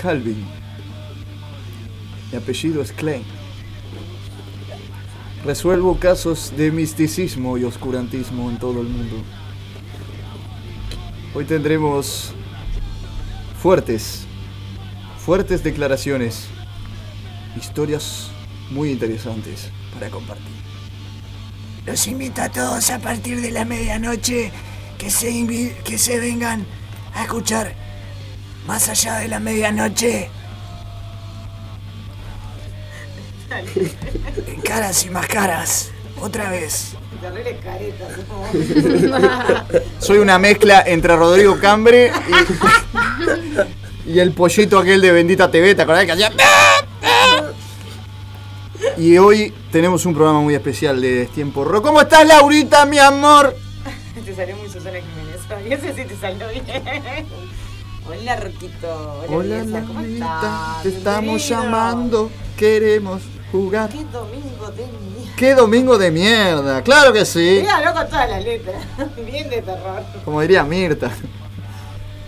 Calvin. Mi apellido es Klein. Resuelvo casos de misticismo y oscurantismo en todo el mundo. Hoy tendremos fuertes, fuertes declaraciones, historias muy interesantes para compartir. Los invito a todos a partir de la medianoche que se, que se vengan a escuchar más allá de la medianoche. En caras y más caras. Otra vez. Soy una mezcla entre Rodrigo Cambre y, y el pollito aquel de Bendita TV, ¿te acordás que hacía? Y hoy tenemos un programa muy especial de Tiempo Rock. ¿Cómo estás, Laurita, mi amor? Te salió muy Susana Jiménez. hoy. Ese sí te salió bien. Hola, Roquito. Hola, belleza, ¿cómo estás? te estamos Bienvenido. llamando. Queremos jugar. Qué domingo de mierda. ¡Qué domingo de mierda! ¡Claro que sí! Mira, con todas las letras. Bien de terror. Como diría Mirta.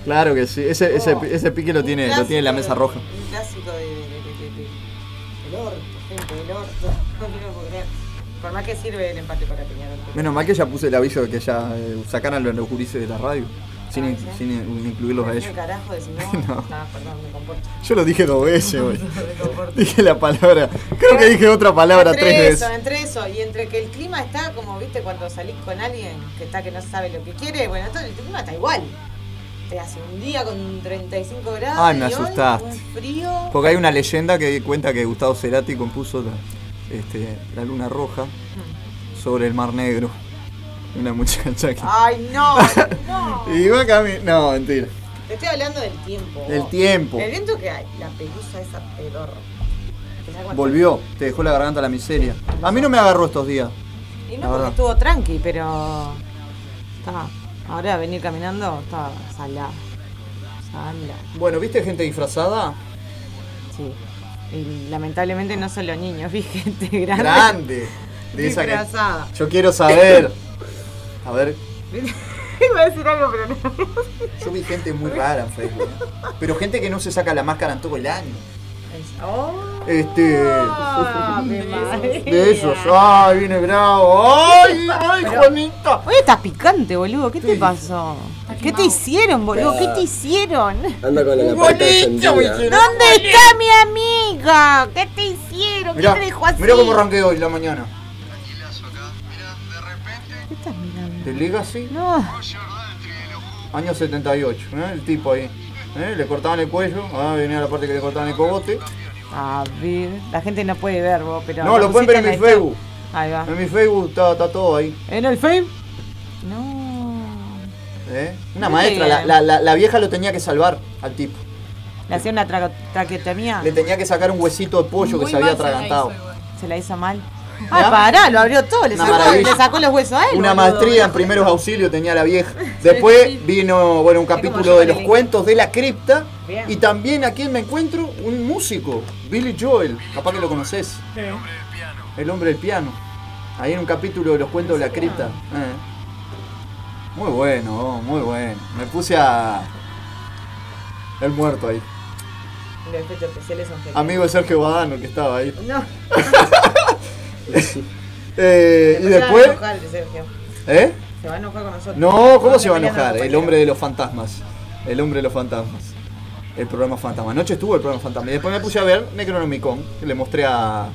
Claro que sí. Ese, ese, ese pique lo tiene, lo tiene en la mesa roja. Un clásico de, de, de, de- de- del orto, gente del orto. No quiero puedo creer. Por más que sirve el empate para Peñarol. Menos mal que ya puse el aviso de que ya eh, sacaran los gurises de la radio. Sin, in- Ah, ¿sí? sin in- incluirlos a ¿Qué ellos. carajo decís? No. No, no, perdón, me comporto. Yo lo dije dos veces comporto. Dije la palabra. Creo que dije otra palabra entre tres eso, veces. entre eso y entre que el clima está como, viste, cuando salís con alguien que está que no sabe lo que quiere, bueno, todo el clima está igual. Te hace un día con 35 grados. Ay, me y hoy asustaste. Un frío. Porque hay una leyenda que cuenta que Gustavo Cerati compuso la, este, la luna roja sobre el mar negro. Una muchacha que. Ay, no, no. Y iba a cami- No, mentira. Te estoy hablando del tiempo. El vos. tiempo. El viento que hay, la pelusa esa pedorra. ¿Te das cuenta? Volvió, te dejó la garganta a la miseria. A mí no me agarró estos días. Y no, porque estuvo tranqui, pero. Está. Ahora venir caminando está salada. Salada. Bueno, ¿viste gente disfrazada? Sí. Y lamentablemente no solo niños, vi gente grande. Grande. De esa que- Disfrazada. Yo quiero saber. A ver, Iba a decir algo, pero no. yo vi gente muy rara en Facebook. Pero gente que no se saca la máscara en todo el año. Oh, Este. De esos. ¡Ay, viene bravo! ¡Ay, ay, Juanita! Hoy estás picante, boludo. ¿Qué te pasó? ¿Qué te hicieron, boludo? ¿Qué te hicieron? Anda con la hicieron. ¿Dónde está mi amiga? ¿Qué te hicieron? Mirá, ¿Qué te dejó así? mirá cómo arranqué hoy la mañana. ¿Qué estás mirando? ¿De Legacy? No. Año 78, ¿eh? El tipo ahí. ¿eh? Le cortaban el cuello, ah, venía la parte que le cortaban el cogote. A ver, la gente no puede ver vos, pero. No, lo pueden ver en mi Facebook. Ahí va. En mi Facebook está, está todo ahí. ¿En el Facebook? No. ¿eh? Una maestra, la, la- la- la vieja lo tenía que salvar al tipo. Le hacía una tra-. Le tenía que sacar un huesito de pollo que se había mal se la atragantado. hizo. Se la hizo mal. Ay, pará, lo abrió todo, le sacó, le sacó los huesos a él. Una boludo. maestría en primeros auxilios tenía la vieja. Después vino bueno, un capítulo de los cuentos de la cripta. Bien. Y también aquí me encuentro un músico, Billy Joel. Capaz que lo conoces. El hombre del piano. Ahí en un capítulo de los cuentos de la cripta. Eh. Muy bueno, muy bueno. Me puse a. El muerto ahí. Los efectos especiales son. Amigo de Sergio Badano que estaba ahí. No. Eh, y Se va a después. enojar, Sergio. ¿Eh? Se va a enojar con nosotros. No, ¿cómo se va a enojar? El hombre de los fantasmas. El hombre de los fantasmas. El programa fantasma. Anoche estuvo el programa fantasma. Y después me puse a ver Necronomicon. Que le mostré a.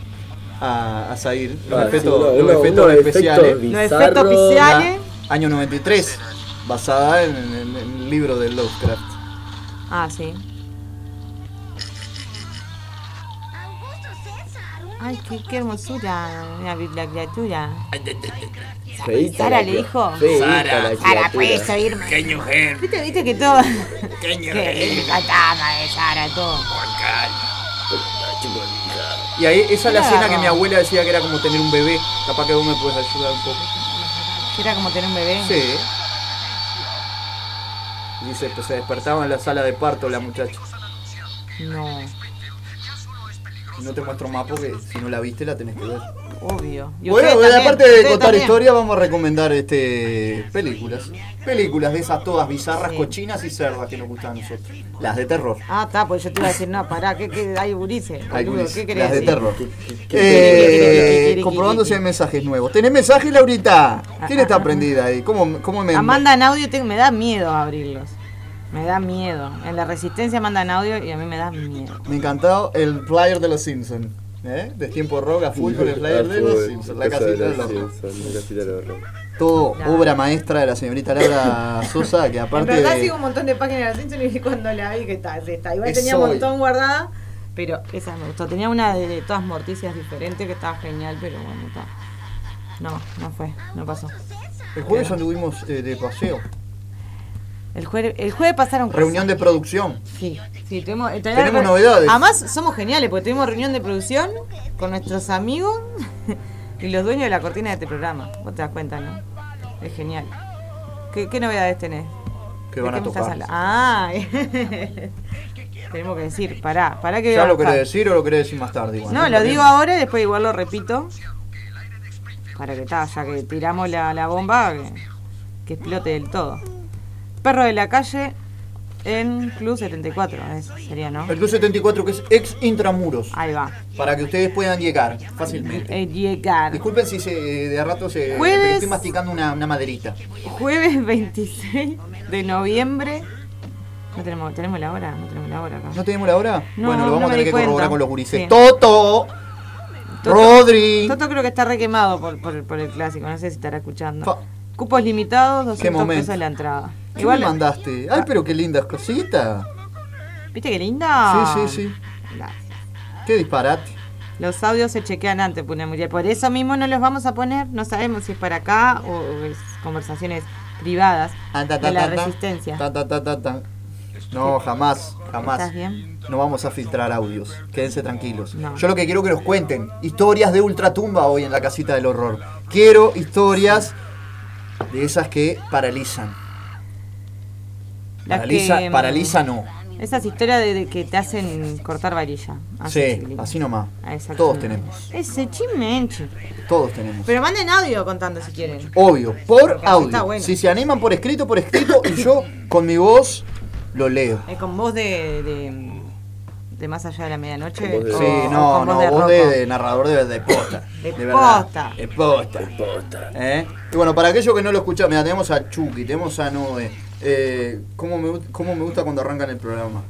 A, a Zair los Ah, efectos, sí, uno- los efectos especiales. efectos Los efectos especiales. Año 93. Basada en, en- en el libro de Lovecraft. Ah, sí. Ay, qué, qué hermosura, una la criatura. Feíta Sara la le cri- dijo. feíta Sara, la Sara, criatura. puedes oírme. ¡Qué mujer! ¿Viste, viste que todo. ¡Qué que mujer! el fantasma de Sara, todo. Y ahí, esa es la Claro. escena que mi abuela decía que era como tener un bebé. Capaz que vos me puedes ayudar un poco. Era como tener un bebé. Sí. Dice, pues se despertaba en la sala de parto la muchacha. No. No te muestro más porque si no la viste la tenés que ver. obvio. Y Bueno, también, aparte de contar también. historia, vamos a recomendar este películas. Películas de esas todas bizarras, Sí. cochinas y cerdas que nos gustan a nosotros. Las de terror. Ah, está, pues yo te iba a decir, no, pará, ¿qué, qué hay gurice? Hay boludo, guris, ¿Qué querés las de decir? terror. Eh, comprobando si hay mensajes nuevos. ¿Tenés mensajes, Laurita? ¿Quién está prendida ahí? ¿Cómo, cómo me.? Ah, mandan audio, te- me da miedo abrirlos. Me da miedo. En la resistencia mandan audio y a mí me da miedo. Me encantó el flyer de los Simpsons. ¿Eh? De tiempo rock a full con el flyer de los Simpsons. La casita de los La casita de los Todo obra maestra de la señorita Laura Sosa, que En aparte verdad de. sigo un montón de páginas de Simpson y cuando la vi que está, está. Igual Es tenía un montón guardada, pero esa me gustó. Tenía una de, de todas morticias diferentes que estaba genial, pero bueno, está. No, no fue, no pasó. El jueves anduvimos eh, de paseo. El jueves, el jueves pasaron cosas. Reunión de producción. Sí, sí, tuvimos, Tenemos novedades. Además, somos geniales porque tuvimos reunión de producción con nuestros amigos y los dueños de la cortina de este programa. Vos te das cuenta, ¿no? Es genial. ¿Qué, qué novedades tenés? Que ¿De van a tocar. Ah, tenemos que decir, pará, pará que ¿Ya lo querés decir o lo querés decir más tarde? Igual, No, lo digo ahora y después igual lo repito. Para que ta, ya que tiramos la, la bomba, que, que explote del todo. Perro de la calle en Club 74, ese sería, ¿no? El Club 74, que es ex intramuros. Ahí va. Para que ustedes puedan llegar fácilmente. Eh, llegar. Disculpen si se, de a rato se. Jueves. pero estoy masticando una, una maderita. Jueves 26 de noviembre. No tenemos, tenemos la hora, no tenemos la hora acá. ¿No tenemos la hora? No, bueno, lo no vamos a tener que corroborar con los gurises. Sí. ¡Toto! Toto- ¡Rodri! Toto creo que está requemado por, por, por el clásico, no sé si estará escuchando. Fa- Cupos limitados, 200 momento. pesos la entrada. ¿Qué me mandaste? Ay, pero qué lindas cositas. ¿Viste qué linda? Sí, sí, sí. Gracias. Qué disparate. Los audios se chequean antes, Pune Muriel. Por eso mismo no los vamos a poner. No sabemos si es para acá o es conversaciones privadas Ah, ta, ta, de la ta, resistencia. No, jamás, jamás. ¿Estás bien? No vamos a filtrar audios. Quédense tranquilos. No. Yo lo que quiero que nos cuenten historias de ultratumba hoy en la casita del horror. Quiero historias de esas que paralizan. Paraliza, que, mm, paraliza no. Esas historias de, de que te hacen cortar varilla. Así, Sí, así nomás. Todos tenemos. Ese chimenche. Todos tenemos. Pero manden audio contando si quieren. Obvio, por Porque así está audio. bueno. Si se animan por escrito, por escrito, y yo con mi voz lo leo. Eh, con voz de, de, de más allá de la medianoche. De- o- Sí, o no, con no, de voz de, narrador de, de posta. De verdad. posta. De posta. ¿Eh? Y bueno, para aquellos que no lo escuchan, mira, tenemos a Chucky, tenemos a Noé. Eh, ¿cómo, me, ¿Cómo me gusta cuando arrancan el programa?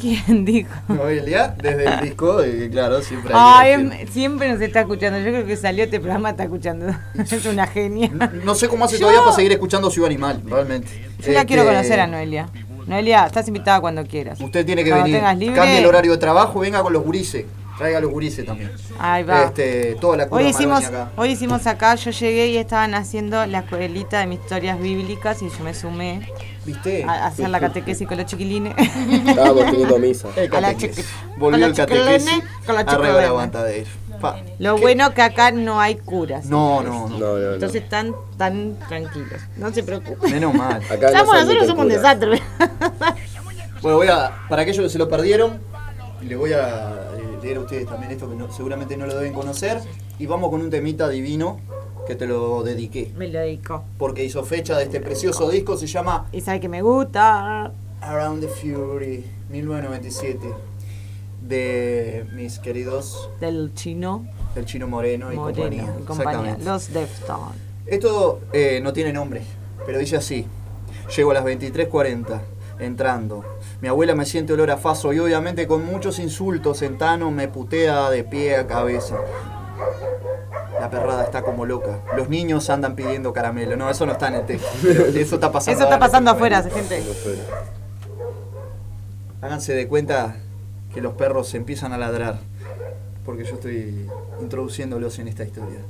¿Quién dijo? Noelia, desde el disco, claro, siempre Ay, hay que em- siempre nos está escuchando. Yo creo que salió este programa, está escuchando. es una genia. No sé cómo hace Yo- todavía para seguir escuchando Ciudad Animal, realmente. Yo la Este, quiero conocer a Noelia. Noelia, estás invitada cuando quieras. Usted tiene que Cuando venir. libre. Cambie el horario de trabajo, venga con los gurises. Traiga los gurises también. Ahí va. Este, toda la Hoy hicimos, acá. hoy hicimos acá, yo llegué y estaban haciendo la escuelita de mis historias bíblicas y yo me sumé ¿Viste? a, hacer la catequesis con los chiquilines. Estábamos teniendo misa. El a la Volvió con el la catequesis. con la Arriba la aguantadera. Pa. Lo ¿Qué? bueno que acá no hay curas. No, no, no. No. Entonces están tan tranquilos. No se preocupen. Menos mal. Acá Estamos, nosotros somos un desastre. Bueno, voy a. Para aquellos que se lo perdieron, les voy a leer a ustedes también esto que no- seguramente no lo deben conocer. Y vamos con un temita divino que te lo dediqué. Me lo dedico. Porque hizo fecha de este precioso disco, se llama Y sabe que me gusta. Around the Fury 1997. De mis queridos Del chino El Chino Moreno y compañía. y compañía. Exactamente. Los Deftones. Esto eh, no tiene nombre, pero dice así. Llego a las 23.40, entrando. Mi abuela me siente olor a faso y obviamente con muchos insultos en Tano me putea de pie a cabeza. La perrada está como loca. Los niños andan pidiendo caramelo. No, eso no está en el texto. Eso está pasando. Eso está ahora. pasando afuera, gente. Háganse de cuenta que los perros se empiezan a ladrar. Porque yo estoy introduciéndolos en esta historia.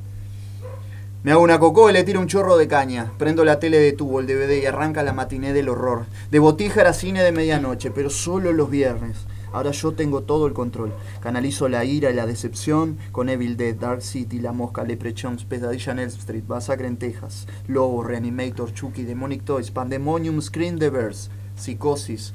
Me hago una cocó y le tiro un chorro de caña. Prendo la tele de tubo, el DVD y arranca la matiné del horror. De botija era cine de medianoche, pero solo los viernes. Ahora yo tengo todo el control. Canalizo la ira y la decepción con Evil Dead, Dark City, La Mosca, Leprechauns, Pesadilla en Elm Street, Masacre en Texas, Lobo, Reanimator, Chucky, Demonic Toys, Pandemonium, Screen the Verse, Psicosis,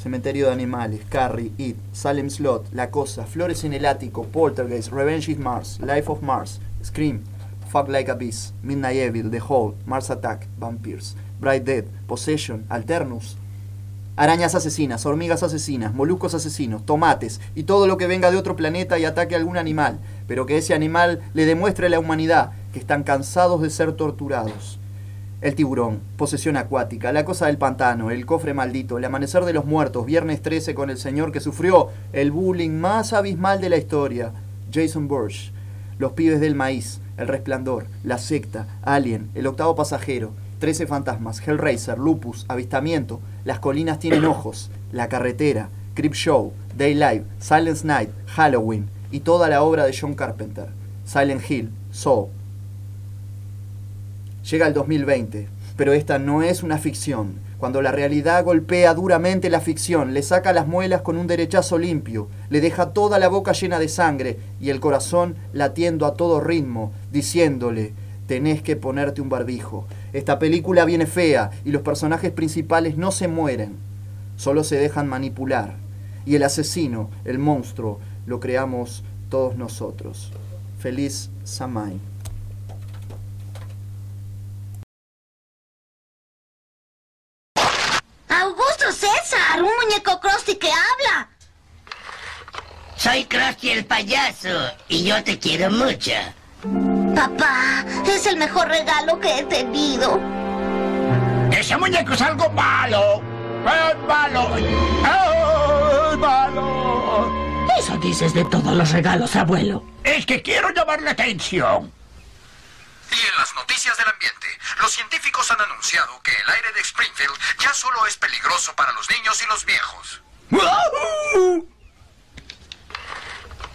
Cementerio de Animales, Carrie, It, Salem Slot, La Cosa, Flores en el Ático, Poltergeist, Revenge is Mars, Life of Mars, Scream, Fuck Like a Beast, Midnight Evil, The Hole, Mars Attack, Vampires, Bright Dead, Possession, Alternus, arañas asesinas, hormigas asesinas, moluscos asesinos, tomates y todo lo que venga de otro planeta y ataque a algún animal, pero que ese animal le demuestre a la humanidad que están cansados de ser torturados. El tiburón, posesión acuática, la cosa del pantano, el cofre maldito, el amanecer de los muertos, viernes 13 con el señor que sufrió el bullying más abismal de la historia, Jason Burch, los pibes del maíz, el resplandor, la secta, Alien, el octavo pasajero, 13 fantasmas, Hellraiser, Lupus, Avistamiento, Las colinas tienen ojos, La carretera, Crip Show, Daylight, Silence Night, Halloween y toda la obra de John Carpenter, Silent Hill, Saw, Llega el 2020, pero esta no es una ficción. Cuando la realidad golpea duramente la ficción, le saca las muelas con un derechazo limpio, le deja toda la boca llena de sangre y el corazón latiendo a todo ritmo, diciéndole, tenés que ponerte un barbijo. Esta película viene fea y los personajes principales no se mueren, solo se dejan manipular. Y el asesino, el monstruo, lo creamos todos nosotros. Feliz Samay. Augusto César, un muñeco Krusty que habla. Soy Krusty el payaso y yo te quiero mucho. Papá, es el mejor regalo que he tenido. Ese muñeco es algo malo. Es malo. Es malo. Eso dices de todos los regalos, abuelo. Es que quiero llamar la atención. Y en las noticias del ambiente, los científicos han anunciado que el aire de Springfield ya solo es peligroso para los niños y los viejos.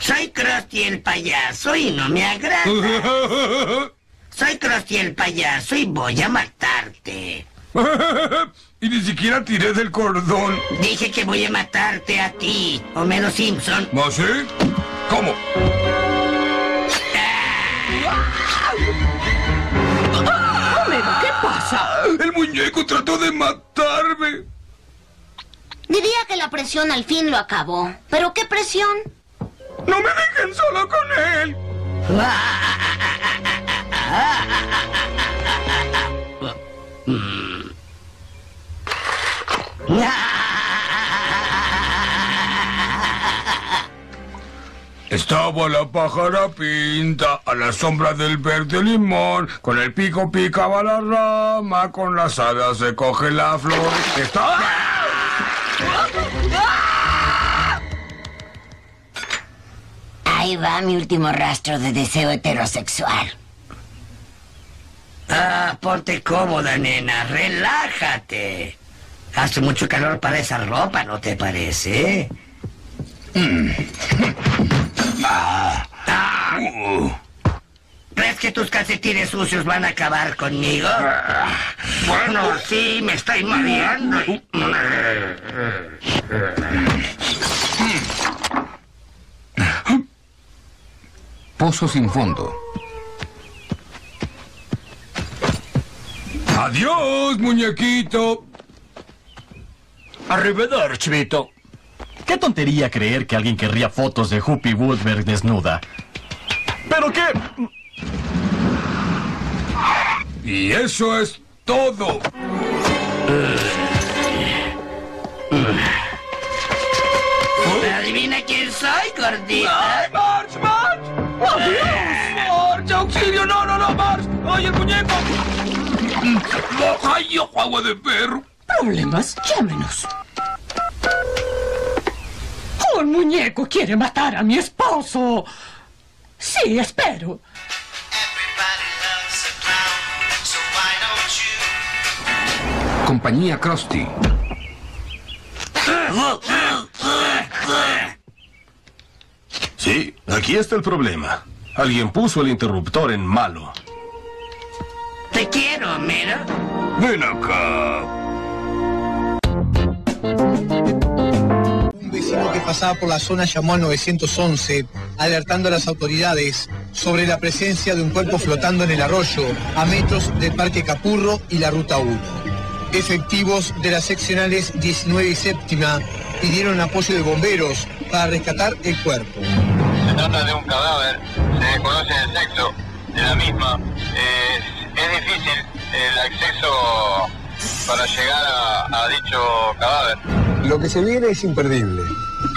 Soy Krusty el payaso y no me agrada. Soy Krusty el payaso y voy a matarte. y ni siquiera tiré del cordón. Dije que voy a matarte a ti, Homero Simpson. ¿Ah, sí? ¿Cómo? Homero, ¿qué pasa? El muñeco trató de matarme. Diría que la presión al fin lo acabó. ¿Pero qué presión? ¡No me dejen solo con él! Estaba la pájara pinta a la sombra del verde limón, con el pico picaba la rama, con las alas se coge la flor. Está... Ahí va mi último rastro de deseo heterosexual. Ah, ponte cómoda, nena, relájate. Hace mucho calor para esa ropa, ¿no te parece? Mm. Ah. Ah. ¿Crees que tus calcetines sucios van a acabar conmigo? Bueno, sí, me estoy mareando. Pozo sin fondo. Adiós, muñequito. Arrivederci, Vito. Qué tontería creer que alguien querría fotos de Whoopi Woodberg desnuda. ¿Pero qué? Y eso es todo. ¿Adivina quién soy, gordita? ¡Adiós! ¡March, auxilio! ¡No, no, no, March! ¡Ay, el muñeco! ¡Ay, ojo, agua de perro! ¿Problemas? Llámenos. Un muñeco quiere matar a mi esposo. Sí, espero. Compañía Krusty. Sí, aquí está el problema. Alguien puso el interruptor en malo. Te quiero, Homero. Ven acá. Un vecino que pasaba por la zona llamó al 911 alertando a las autoridades sobre la presencia de un cuerpo flotando en el arroyo a metros del Parque Capurro y la Ruta 1. Efectivos de las seccionales 19 y séptima pidieron apoyo de bomberos para rescatar el cuerpo. Se trata de un cadáver, se desconoce el sexo de la misma. Es, es difícil el acceso para llegar a, a dicho cadáver. Lo que se viene es imperdible.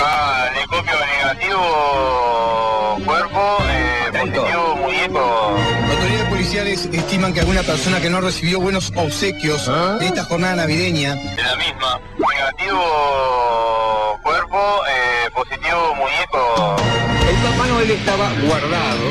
Ah, le copio negativo cuerpo, eh, positivo muñeco. Autoridades policiales estiman que alguna persona que no recibió buenos obsequios de esta jornada navideña De la misma. Negativo cuerpo, eh, positivo muñeco. El Papá Noel estaba guardado.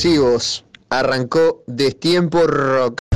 Depresivos. Arrancó Destiempo Rock.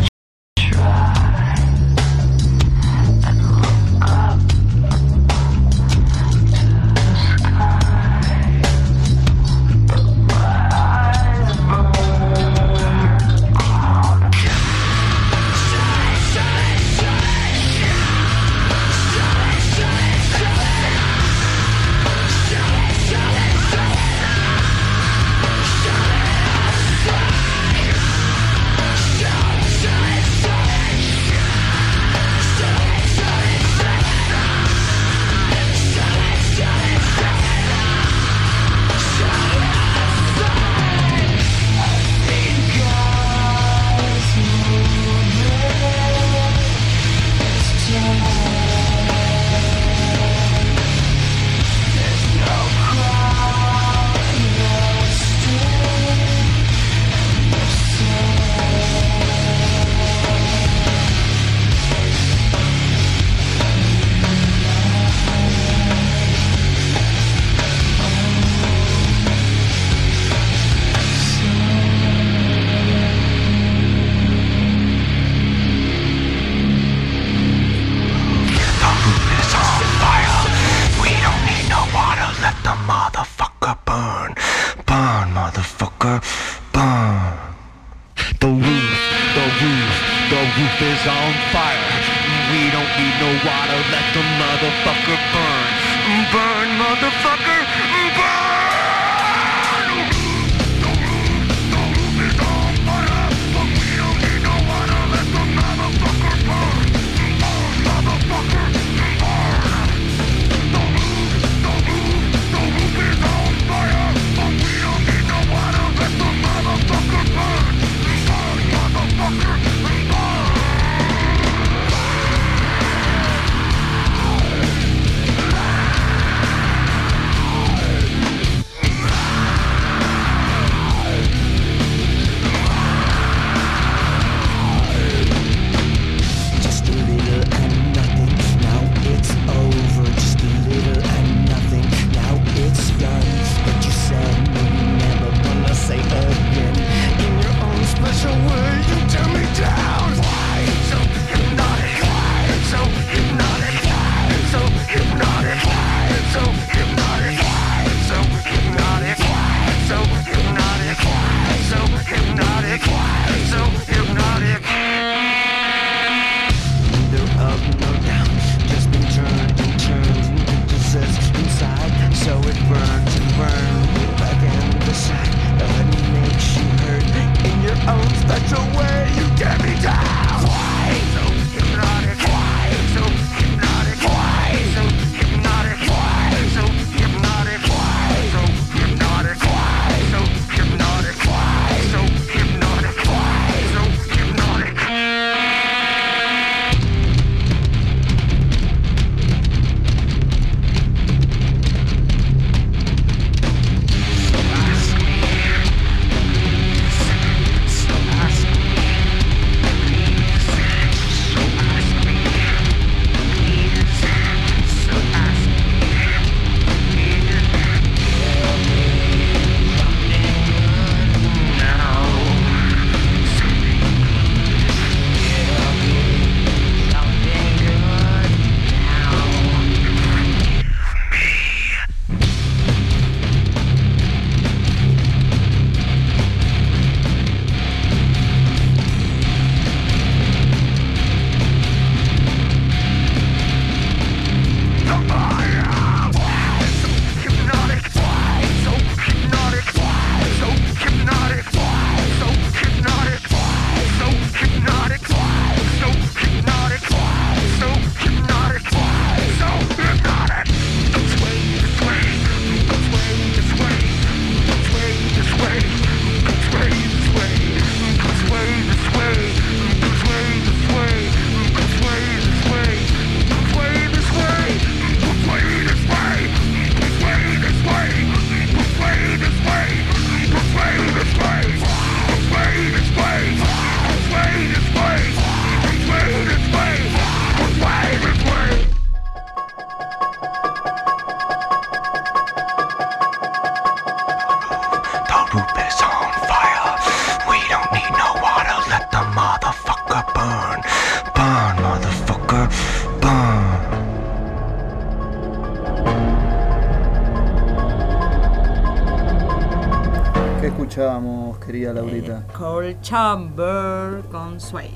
Chamber con Sway.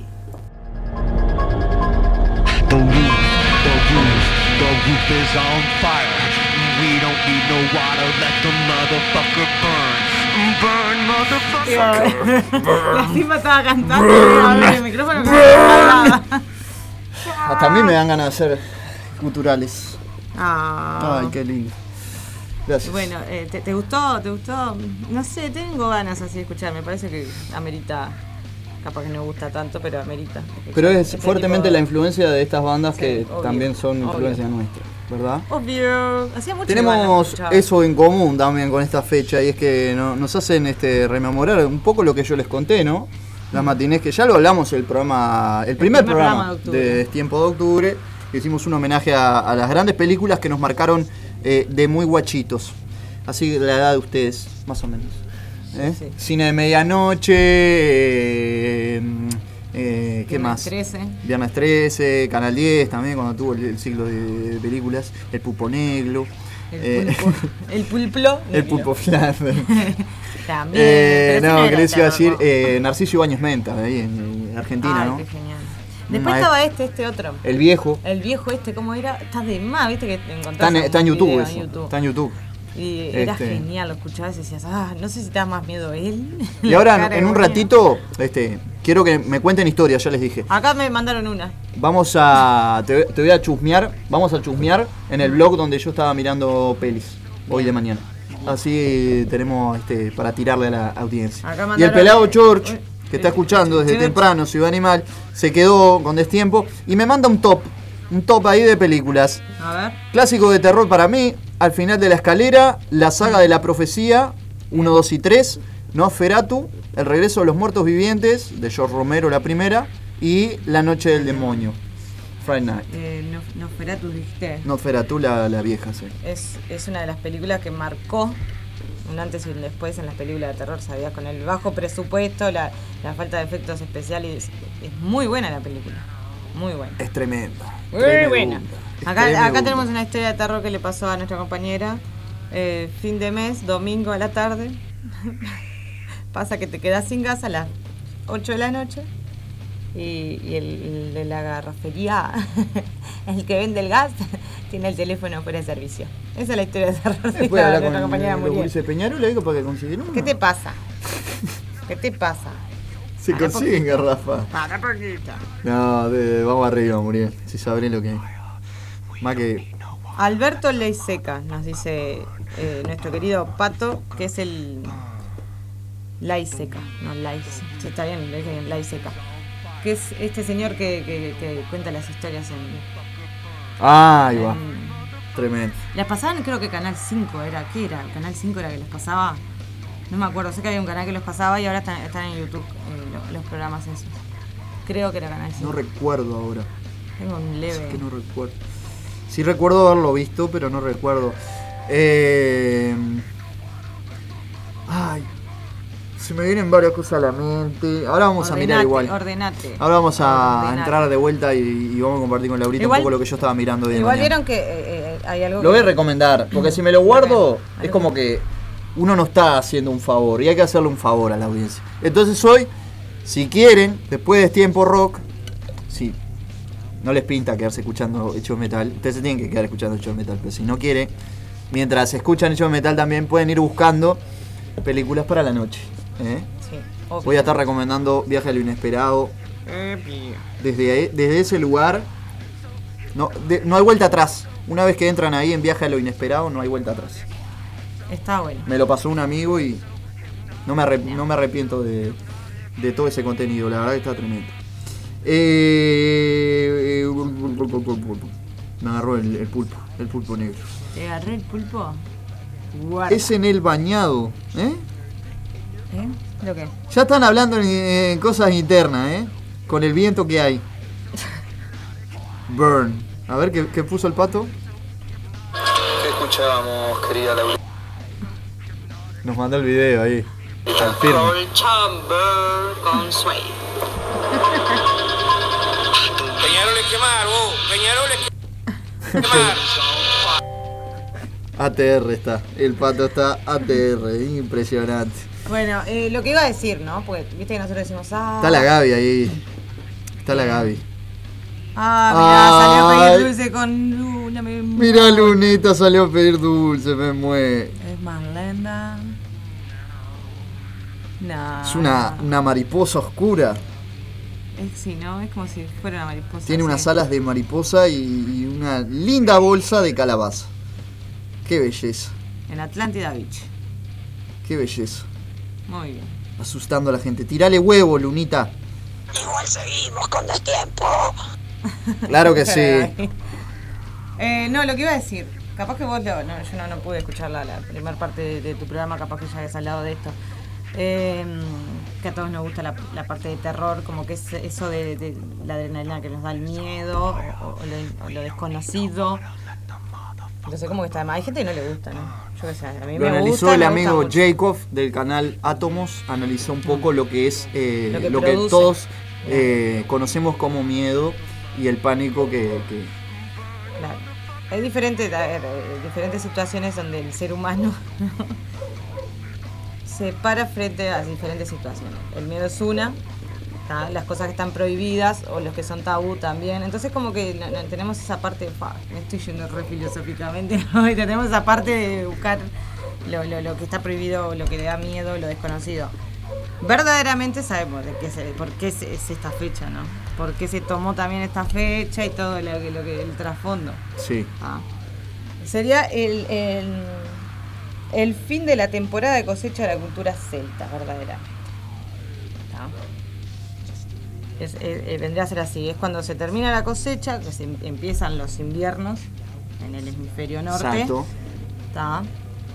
The roof, the roof, the roof is on fire. We don't need no water, let the motherfucker burn. Burn, motherfucker. La tipa estaba cantando ver el micrófono. Hasta a mí me dan ganas de hacer culturales. Ah. Ay, qué lindo. Gracias. Bueno, eh, ¿te, te gustó? ¿Te gustó? No sé, tengo ganas así de escuchar. Me parece que amerita. Capaz que no gusta tanto, pero amerita. Pero es Este fuertemente la influencia de estas bandas que obvio, también son obvio. influencia nuestra, ¿verdad? Obvio. Hacía mucho Tenemos eso en común también con esta fecha y es que no- nos hacen este rememorar un poco lo que yo les conté, ¿no? Las matinés que ya lo hablamos el programa, el primer, primer programa programa, de de Tiempo de Octubre, que hicimos un homenaje a, a las grandes películas que nos marcaron eh, de muy guachitos. Así la edad de ustedes, más o menos. ¿eh? Cine de medianoche, eh, eh, ¿qué Viernes más? 13. Viernes 13, Canal 10 también, cuando tuvo el, el ciclo de, de películas, El Pupo Negro. El pulpo. El pulplo. el Pulpo. También. No, era que les iba a decir, Narciso Ibáñez Menta, ahí en, en Argentina, Ay, ¿no? qué genial. Después maestro. estaba este, este otro. El viejo. El viejo este, ¿cómo era? Está de más, viste que encontrás Está en, algún está en YouTube video eso. Está en YouTube. Y era Este. genial, lo escuchabas y decías, ah, no sé si te da más miedo él. Y ahora, en un ratito, este, quiero que me cuenten historias, ya les dije. Acá me mandaron una. Vamos a. Te, te voy a chusmear. Vamos a chusmear en el blog donde yo estaba mirando pelis hoy de mañana. Así tenemos este, para tirarle a la audiencia. Acá Y el pelado George, que está escuchando desde temprano Ciudad Animal, se quedó con destiempo y me manda un top. Un top ahí de películas. A ver. Clásico de terror para mí, al final de la escalera, la saga de la profecía, 1, 2 y 3, Nosferatu, El regreso de los muertos vivientes, de George Romero la primera, y La noche del demonio, Friday Night. Eh, no, Nosferatu dijiste. Nosferatu la, la vieja, sí. Es, es una de las películas que marcó un antes y un después en las películas de terror, ¿sabías? Con el bajo presupuesto, la, la falta de efectos especiales. Es muy buena la película. Muy buena. Es tremenda. Muy tremenda. buena. Acá, tremenda. acá tenemos una historia de terror que le pasó a nuestra compañera. Eh, fin de mes, domingo a la tarde. Pasa que te quedas sin gas a las 8 de la noche. Y, y el, el de la garrafería, el que vende el gas, tiene el teléfono fuera de servicio. Esa es la historia de de Después hablar nuestra con compañera Muriel. de Peñarol digo para que consiguen uno. ¿Qué te pasa? ¿Qué te pasa? Se Para consiguen garrafas. Para poquito. No, de- de- vamos arriba, Muriel. Si sabré lo que es. Más que. Alberto Leiseca, nos dice eh, nuestro querido Pato, que es el Laiseca, no Lais, sí, está bien, le dije bien, Laiseca, que es este señor que, que- que cuenta las historias en... Ah, ahí va. en- Tremendo. las pasaban creo que Canal 5 era, ¿qué era? ¿Canal 5 era que los pasaba? No me acuerdo, sé que había un canal que los pasaba y ahora están, están en YouTube eh, lo- los programas esos. Creo que era Canal 5. No recuerdo ahora. Tengo un leve... Es que no recuerdo. Sí recuerdo haberlo visto, pero no recuerdo. Eh... Ay. Se me vienen varias cosas a la mente. Ahora vamos a mirar igual. ordenate. Ahora vamos a Ordenate. entrar de vuelta y, y vamos a compartir con Laurita Igual- un poco lo que yo estaba mirando hoy Igual mañana. vieron que eh, eh, hay algo Lo voy a recomendar, porque si me lo guardo es como que uno no está haciendo un favor y hay que hacerle un favor a la audiencia. Entonces hoy, si quieren, después de tiempo rock, si no les pinta quedarse escuchando Hecho de Metal, ustedes se tienen que quedar escuchando Hecho de Metal, pero si no quieren, mientras escuchan Hecho de Metal también pueden ir buscando películas para la noche. ¿Eh? Sí, obvio. Voy a estar recomendando Viaje a lo Inesperado. Desde, ahí- desde ese lugar, no, de- no hay vuelta atrás. Una vez que entran ahí en Viaje a lo Inesperado, no hay vuelta atrás. Está bueno. Me lo pasó un amigo y no me, arrep- no me arrepiento de, de todo ese contenido. La verdad que está tremendo. Eh, me agarró el, el pulpo, el pulpo negro. ¿Te agarré el pulpo? Guarda. Es en el bañado, ¿eh? ¿Eh? ¿Lo qué? Ya están hablando en, en cosas internas, ¿eh? Con el viento que hay. Burn. A ver, ¿qué, qué puso el pato? ¿Qué escuchábamos, querida Laura? Nos mandó el video ahí. Al firme. Chamber con Sway. Peñarol es quemar, vos. Peñarol es quemar. ATR está. El pato está ATR. Impresionante. Bueno, eh, lo que iba a decir, ¿no? Porque viste que nosotros decimos, ah. Está la Gaby ahí. Está la Gaby. Ah, mira, salió a pedir dulce con Luna. Me Mira, Lunita salió a pedir dulce, me muere. Es más lenta. No. Es una, una mariposa oscura. Es, sí, ¿no? Es como si fuera una mariposa. Tiene unas alas de mariposa y, y una linda bolsa de calabaza. Qué belleza, En Atlántida Beach. qué belleza. Muy bien. Asustando a la gente. Tirale huevo, Lunita. Igual seguimos con destiempo. Claro que sí. Eh, no, lo que iba a decir, capaz que vos, lo- no, yo no, no pude escuchar la, la primera parte de, de tu programa, capaz que ya habías hablado de esto. Eh, que a todos nos gusta la, la parte de terror, como que es eso de, de la adrenalina que nos da el miedo o, o lo, o lo desconocido. Entonces, como que está Hay gente que no le gusta, ¿no? Yo qué sé, a mí Lo me analizó gusta. el me amigo gusta. Jacob del canal Atomos, analizó un poco lo que es eh, Lo que lo que todos eh, conocemos como miedo y el pánico que, que- Claro. Hay diferentes, ver, eh, diferentes situaciones donde el ser humano se para frente a diferentes situaciones. El miedo es una, ¿tá? las cosas que están prohibidas o los que son tabú también. Entonces como que no- no, tenemos esa parte, me estoy yendo re filosóficamente, tenemos esa parte de buscar lo, lo- lo que está prohibido, lo que le da miedo, lo desconocido. Verdaderamente sabemos de qué se, por qué es, es esta fecha, ¿no? Por qué se tomó también esta fecha y todo lo que, lo que el trasfondo. sí. Ah. Sería el, el, el fin de la temporada de cosecha de la cultura celta, verdaderamente. Es- eh, eh, vendría a ser así, es cuando se termina la cosecha, que se em- empiezan los inviernos en el hemisferio norte. Exacto. ¿tá?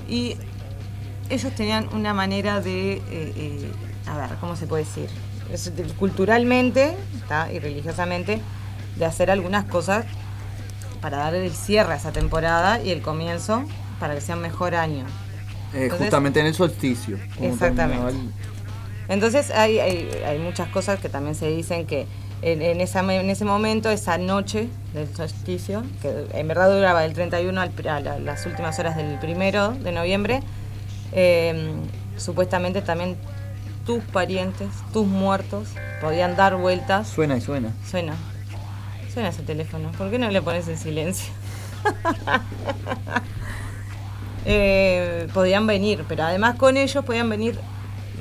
Y ellos tenían una manera de, eh, eh, a ver, ¿cómo se puede decir? Es culturalmente ¿tá? y religiosamente, de hacer algunas cosas para dar el cierre a esa temporada y el comienzo para que sea un mejor año. Eh, Entonces- justamente en el solsticio. Exactamente. Entonces hay, hay, hay muchas cosas que también se dicen que en, en esa, en ese momento, esa noche del solsticio, que en verdad duraba del 31 al, a la- las últimas horas del primero de noviembre, eh, supuestamente también tus parientes, tus muertos, podían dar vueltas. Suena y suena. Suena. Suena ese teléfono. ¿Por qué no le pones en silencio? Eh, podían venir, pero además con ellos podían venir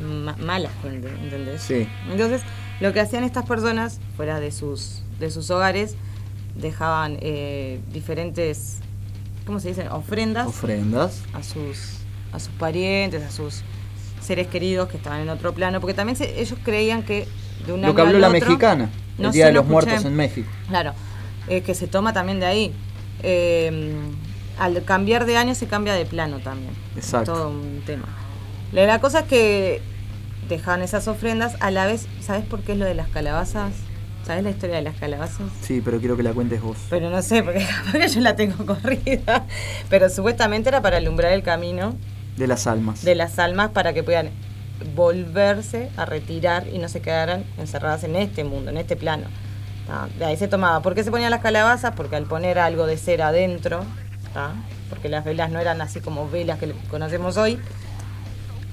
ma- mala gente, ¿entendés? Sí. Entonces, lo que hacían estas personas, fuera de sus, de sus hogares, dejaban eh, diferentes, ¿cómo se dicen? Ofrendas Ofrendas. a sus, a sus parientes, a sus seres queridos que estaban en otro plano, porque también se- ellos creían que de un Lo que habló la otro- mexicana, el No Día sé, de lo los Muertos en México. Claro, eh, que se toma también de ahí. Eh, al cambiar de año se cambia de plano también. Exacto. Todo un tema. La, la cosa es que dejaban esas ofrendas, a la vez, ¿sabes por qué es lo de las calabazas? ¿Sabes la historia de las calabazas? Sí, pero quiero que la cuentes vos. Pero no sé, porque capaz que yo la tengo corrida. Pero supuestamente era para alumbrar el camino De las almas. de las almas para que puedan volverse a retirar y no se quedaran encerradas en este mundo, en este plano. ¿tá? De ahí se tomaba. ¿Por qué se ponían las calabazas? Porque al poner algo de cera adentro, ¿tá? porque las velas no eran así como velas que conocemos hoy,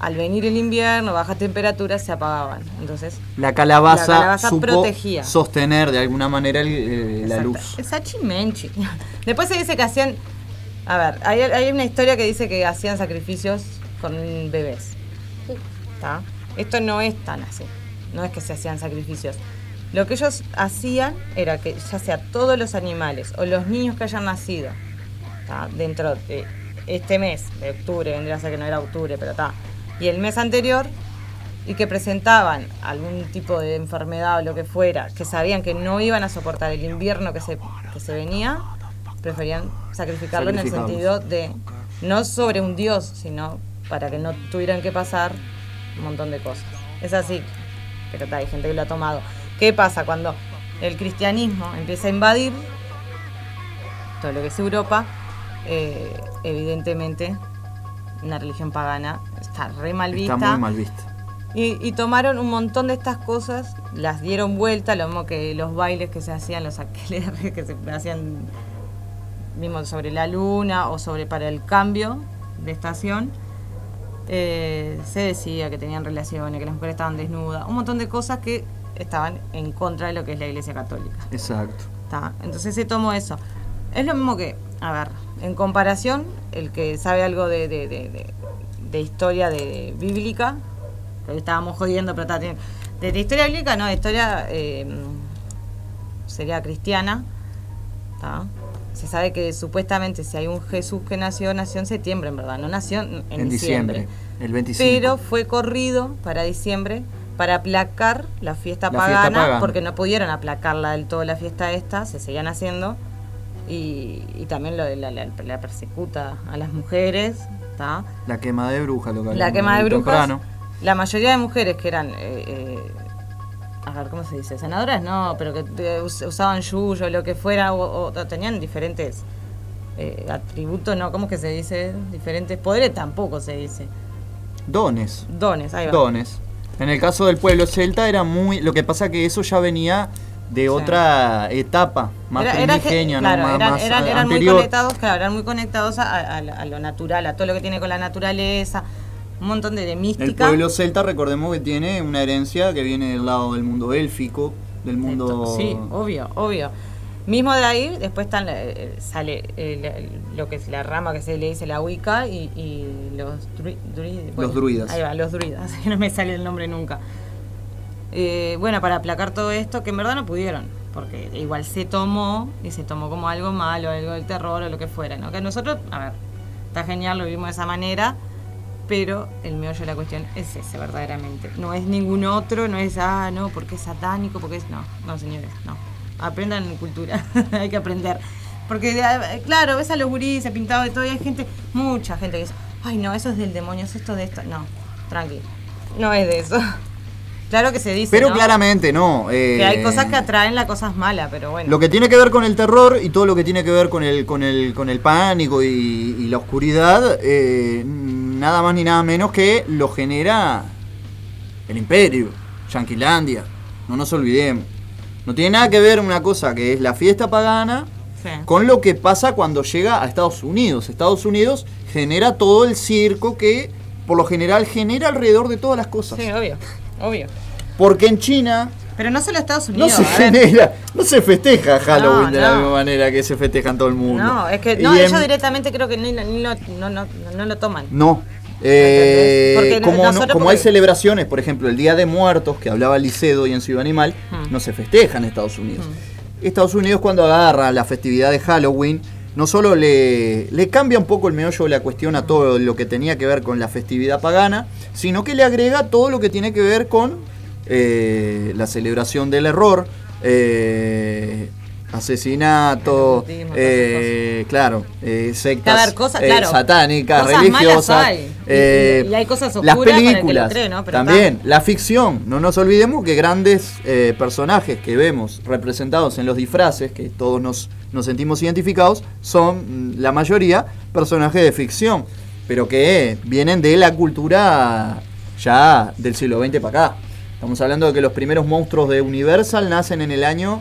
al venir el invierno, bajas temperaturas, se apagaban. Entonces, La calabaza, la calabaza supo protegía. sostener de alguna manera el- el- la luz. Es achimenchi. Después se dice que hacían. A ver, hay, hay una historia que dice que hacían sacrificios con bebés. ¿Tá? Esto no es tan así. No es que se hacían sacrificios. Lo que ellos hacían era que ya sea todos los animales o los niños que hayan nacido ¿tá? dentro de este mes, de octubre, vendría a ser que no era octubre, pero está, y el mes anterior, y que presentaban algún tipo de enfermedad o lo que fuera, que sabían que no iban a soportar el invierno que se, que se venía, preferían sacrificarlo en el sentido de no sobre un dios, sino para que no tuvieran que pasar un montón de cosas. Es así, pero está, hay gente que lo ha tomado. ¿Qué pasa cuando el cristianismo empieza a invadir todo lo que es Europa? eh, evidentemente, una religión pagana está re mal vista. Está muy mal vista. Y, y tomaron un montón de estas cosas, las dieron vuelta, lo mismo que los bailes que se hacían, los aquelarres que se hacían mismo sobre la luna o sobre para el cambio de estación. eh, se decía que tenían relaciones, que las mujeres estaban desnudas, un montón de cosas que estaban en contra de lo que es la Iglesia Católica. Exacto. ¿tá? Entonces se tomó eso. Es lo mismo que, a ver, en comparación, el que sabe algo de, de, de- historia de, bíblica, que estábamos jodiendo, pero está bien, de, de historia bíblica, no, de historia eh, sería cristiana, ¿tá? se sabe que supuestamente si hay un Jesús que nació, nació en septiembre, en verdad, no nació en, En, diciembre. diciembre, el 25. Pero fue corrido para diciembre para aplacar la fiesta, La pagana, fiesta pagana. porque no pudieron aplacarla del todo la fiesta esta, se seguían haciendo. Y, y también lo de la, la- la persecuta a las mujeres, ¿tá? La quema de brujas, lo que la quema de brujas. temprano. La mayoría de mujeres que eran, eh, eh, a ver, ¿cómo se dice? Sanadoras, no, pero que eh, us- usaban yuyo, lo que fuera, o, o tenían diferentes eh, atributos, ¿no? ¿Cómo que se dice? Diferentes poderes tampoco se dice. Dones. Dones, ahí va. Dones. En el caso del pueblo celta era muy. Lo que pasa que eso ya venía de otra etapa, más Era- era ¿no? claro, más, eran, más eran- eran muy conectados, claro, eran muy conectados a, a- a lo natural, a todo lo que tiene con la naturaleza, un montón de, de El mística. pueblo celta, recordemos que tiene una herencia que viene del lado del mundo élfico, del mundo. Sí, obvio, obvio. Mismo de ahí, después están, eh, sale eh, la- lo que es la rama que se le dice la Wicca y, y los drui- drui- Los druidas. Ahí va, los druidas, que no me sale el nombre nunca. Eh, bueno, para aplacar todo esto, que en verdad no pudieron, porque igual se tomó y se tomó como algo malo, algo del terror o lo que fuera, ¿no? Que nosotros, a ver, está genial, lo vimos de esa manera, pero el meollo de la cuestión es ese, verdaderamente. No es ningún otro, no es, ah, no, porque es satánico, porque es. No, no, señores, no. Aprendan cultura, hay que aprender. Porque, claro, ves a los gurises pintados de todo y hay gente, mucha gente que dice, ay, no, eso es del demonio, es esto de esto. No, tranqui, no es de eso. Claro que se dice. Pero ¿no? claramente no. eh, Que hay cosas que atraen las cosas malas, pero bueno. Lo que tiene que ver con el terror y todo lo que tiene que ver con el, con el, con el pánico y, y la oscuridad, eh, nada más ni nada menos que lo genera el imperio, Yanquilandia. No nos olvidemos. No tiene nada que ver una cosa que es la fiesta pagana Sí. con lo que pasa cuando llega a Estados Unidos. Estados Unidos genera todo el circo que por lo general genera alrededor de todas las cosas. Sí, obvio, obvio. Porque en China Pero no solo Estados no Unidos. se a ver. genera, no se festeja Halloween No, de la no. misma manera que se festeja en todo el mundo. No, es que no, Y en- ellos directamente creo que ni, ni lo, no, no, no lo toman. No. Eh, Porque como no- como hay celebraciones, por ejemplo, el Día de Muertos, que hablaba Licedo y en Ciudad Animal, Hmm. no se festeja en Estados Unidos. Estados Unidos cuando agarra la festividad de Halloween, no solo le, le cambia un poco el meollo de la cuestión a todo lo que tenía que ver con la festividad pagana, sino que le agrega todo lo que tiene que ver con eh, la celebración del error, eh, asesinato, eh, claro, eh, sectas A ver, cosas- eh, claro, satánicas, cosas malas religiosas, hay. Y- eh, y- hay cosas las oscuras para el que lo películas, ¿no? Pero también, la ficción, no nos olvidemos que grandes eh, personajes que vemos representados en los disfraces, que todos nos, nos sentimos identificados, son mm, la mayoría personajes de ficción, pero que vienen de la cultura ya del siglo XX para acá. Estamos hablando de que los primeros monstruos de Universal nacen en el año,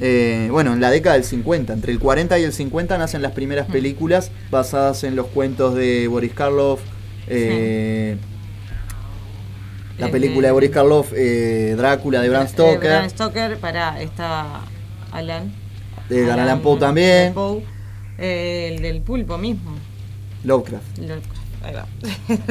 eh, bueno, en la década del 50. Entre el 40 y el 50 nacen las primeras películas basadas en los cuentos de Boris Karloff. eh, La El película de Boris Karloff, eh, Drácula de Bram Eh, Stoker. Bram Stoker, para esta Alan. De Edgar Allan Poe también. Poe, eh, el del pulpo mismo. Lovecraft. Lo- Ahí va.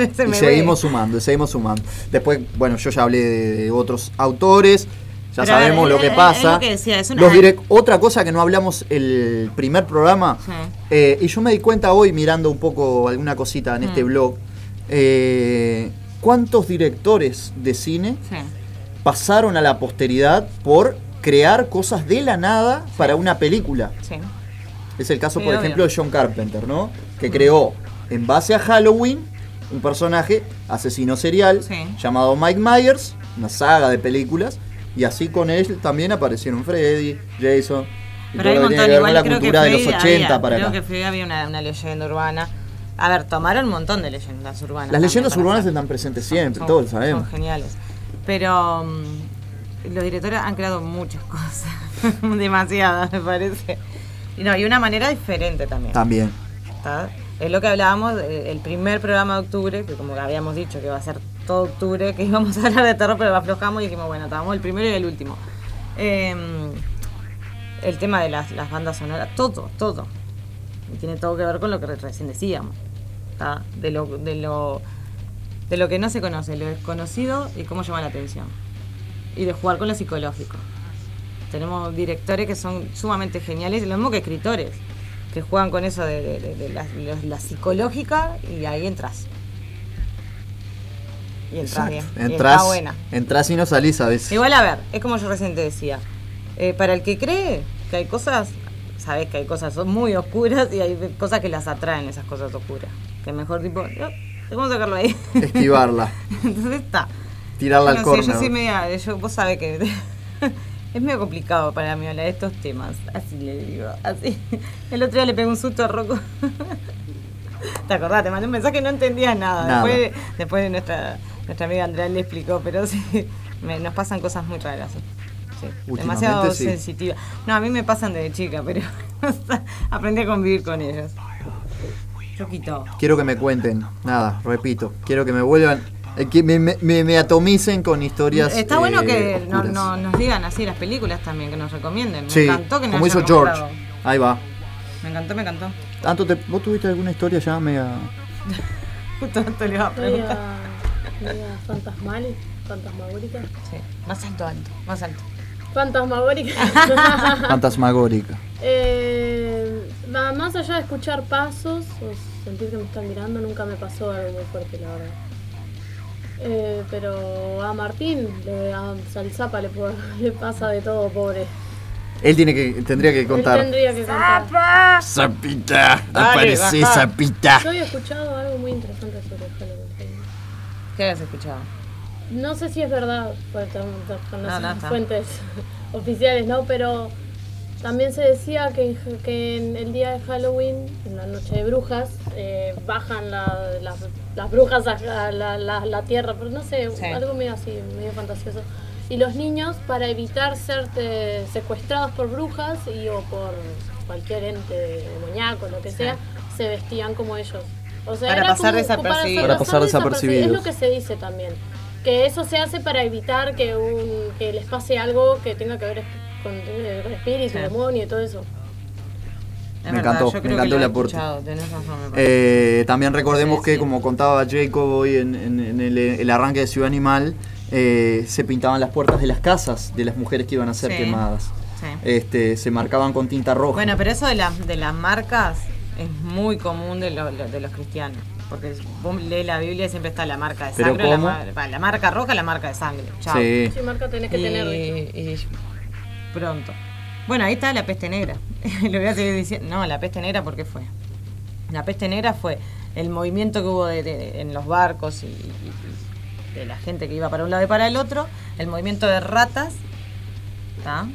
Se Y seguimos sumando, seguimos sumando. Después, bueno, yo ya hablé de, de otros autores, ya Pero a ver, sabemos lo que es- pasa. es lo que decía, es una- Los direct- otra cosa que no hablamos el primer programa, Sí. eh, y yo me di cuenta hoy mirando un poco alguna cosita en este Mm. blog, eh, ¿cuántos directores de cine Sí. pasaron a la posteridad por crear cosas de la nada para una película? Sí. Es el caso, Sí, por obvio. ejemplo, de John Carpenter, ¿no? Que creó, en base a Halloween, un personaje asesino serial llamado Mike Myers, una saga de películas, y así con él también aparecieron Freddy, Jason, y Pero todo hay un montón, igual la creo que cultura de los Freddy 80 había, para creo acá. que Freddy había una, una leyenda urbana. A ver, tomaron un montón de leyendas urbanas. Las leyendas también urbanas están presentes siempre, Son- todos lo sabemos. Son geniales. Pero mm, los directores han creado muchas cosas. Demasiadas, me parece. Y no, y una manera diferente también. También. ¿Está? Es lo que hablábamos, eh, el primer programa de octubre, que como habíamos dicho que va a ser todo octubre, que íbamos a hablar de terror, pero aflojamos y dijimos, bueno, estábamos el primero y el último. Eh, el tema de las, las bandas sonoras, todo, todo. Y tiene todo que ver con lo que recién decíamos. ¿tá? De, lo, de, lo, de lo que no se conoce, lo desconocido y cómo llama la atención. Y de jugar con lo psicológico. Tenemos directores que son sumamente geniales, lo mismo que escritores, que juegan con eso de, de- de- de la, de la psicológica y ahí entras. Y entras bien. y Entras, está buena. entras y no salís a veces. Igual a ver, es como yo recién te decía. eh, para el que cree que hay cosas, sabes que hay cosas son muy oscuras y hay cosas que las atraen esas cosas oscuras. Que mejor tipo, "No, vamos a sacarlo ahí. Esquivarla. Entonces está. Tirarla al No sé, córner. yo soy media, yo, vos sabés que es medio complicado para mí hablar de estos temas. Así le digo, así. El otro día le pegué un susto a Rocco. ¿Te acordás? Te mandé un mensaje y no entendía nada. Nada. Después, después nuestra, nuestra amiga Andrea le explicó, pero sí, me- nos pasan cosas muy raras. sí. Sí, demasiado sí. sensitiva. No, a mí me pasan desde chica, pero aprendí a convivir con ellos. Choquito. Quiero que me cuenten, nada, repito, quiero que me vuelvan, que me, me- me- me atomicen con historias. Está bueno eh, que no- oscuras. no- nos digan así las películas también, que nos recomienden. Me Sí, encantó que nos como hizo George. Ahí va. Me encantó, me encantó. Tanto te, ¿Vos tuviste alguna historia ya media.? Justo te le iba a preguntar. Media, media fantasmal, fantasmagórica. Sí, más alto, alto, más alto. Fantasmagórica. fantasmagórica? Eh, más allá de escuchar pasos o sentir que me están mirando, nunca me pasó algo muy fuerte, la verdad. Eh, pero a Martín, le- a Salzapa le, pasa de todo, pobre. Él tiene que, tendría que Él contar. tendría que contar. Zapita, aparece. Zapita. Yo había escuchado algo muy interesante sobre Halloween. ¿Qué habías escuchado? No sé si es verdad, con No, las no, está. fuentes oficiales, ¿no? Pero también se decía que, en- que en el día de Halloween, en la noche de brujas, eh, bajan la- las- las brujas a, la, la- la tierra, pero no sé, Sí. algo medio así, medio fantasioso. Y los niños, para evitar ser eh, secuestrados por brujas y o por cualquier ente demoníaco, lo que sea, se vestían como ellos. O sea, Para era pasar como- desapercibidos. Para pasar desapercibidos. Es lo que se dice también. Que eso se hace para evitar que, un, que les pase algo que tenga que ver con el espíritu, Sí. demonio y todo eso. Es Me verdad, encantó, yo me encantó el aporte. Eh, también recordemos que, como contaba Jacob hoy en, en- en el, el arranque de Ciudad Animal, eh, se pintaban las puertas de las casas de las mujeres que iban a ser Sí. quemadas. Sí. Este, se marcaban con tinta roja. Bueno, pero eso de, las de las marcas es muy común de, lo- lo- de los cristianos. Porque vos lees la Biblia y siempre está la marca de ¿Pero sangre. La, la marca roja, la marca de sangre. Chao. Sí. Sí, marca tenés que y, tener. ¿viste? y pronto. Bueno, ahí está la peste negra. Lo voy a seguir diciendo. No, la peste negra, ¿por qué fue? La peste negra fue el movimiento que hubo de- de- en los barcos y, de la gente que iba para un lado y para el otro, el movimiento de ratas, ¿tá?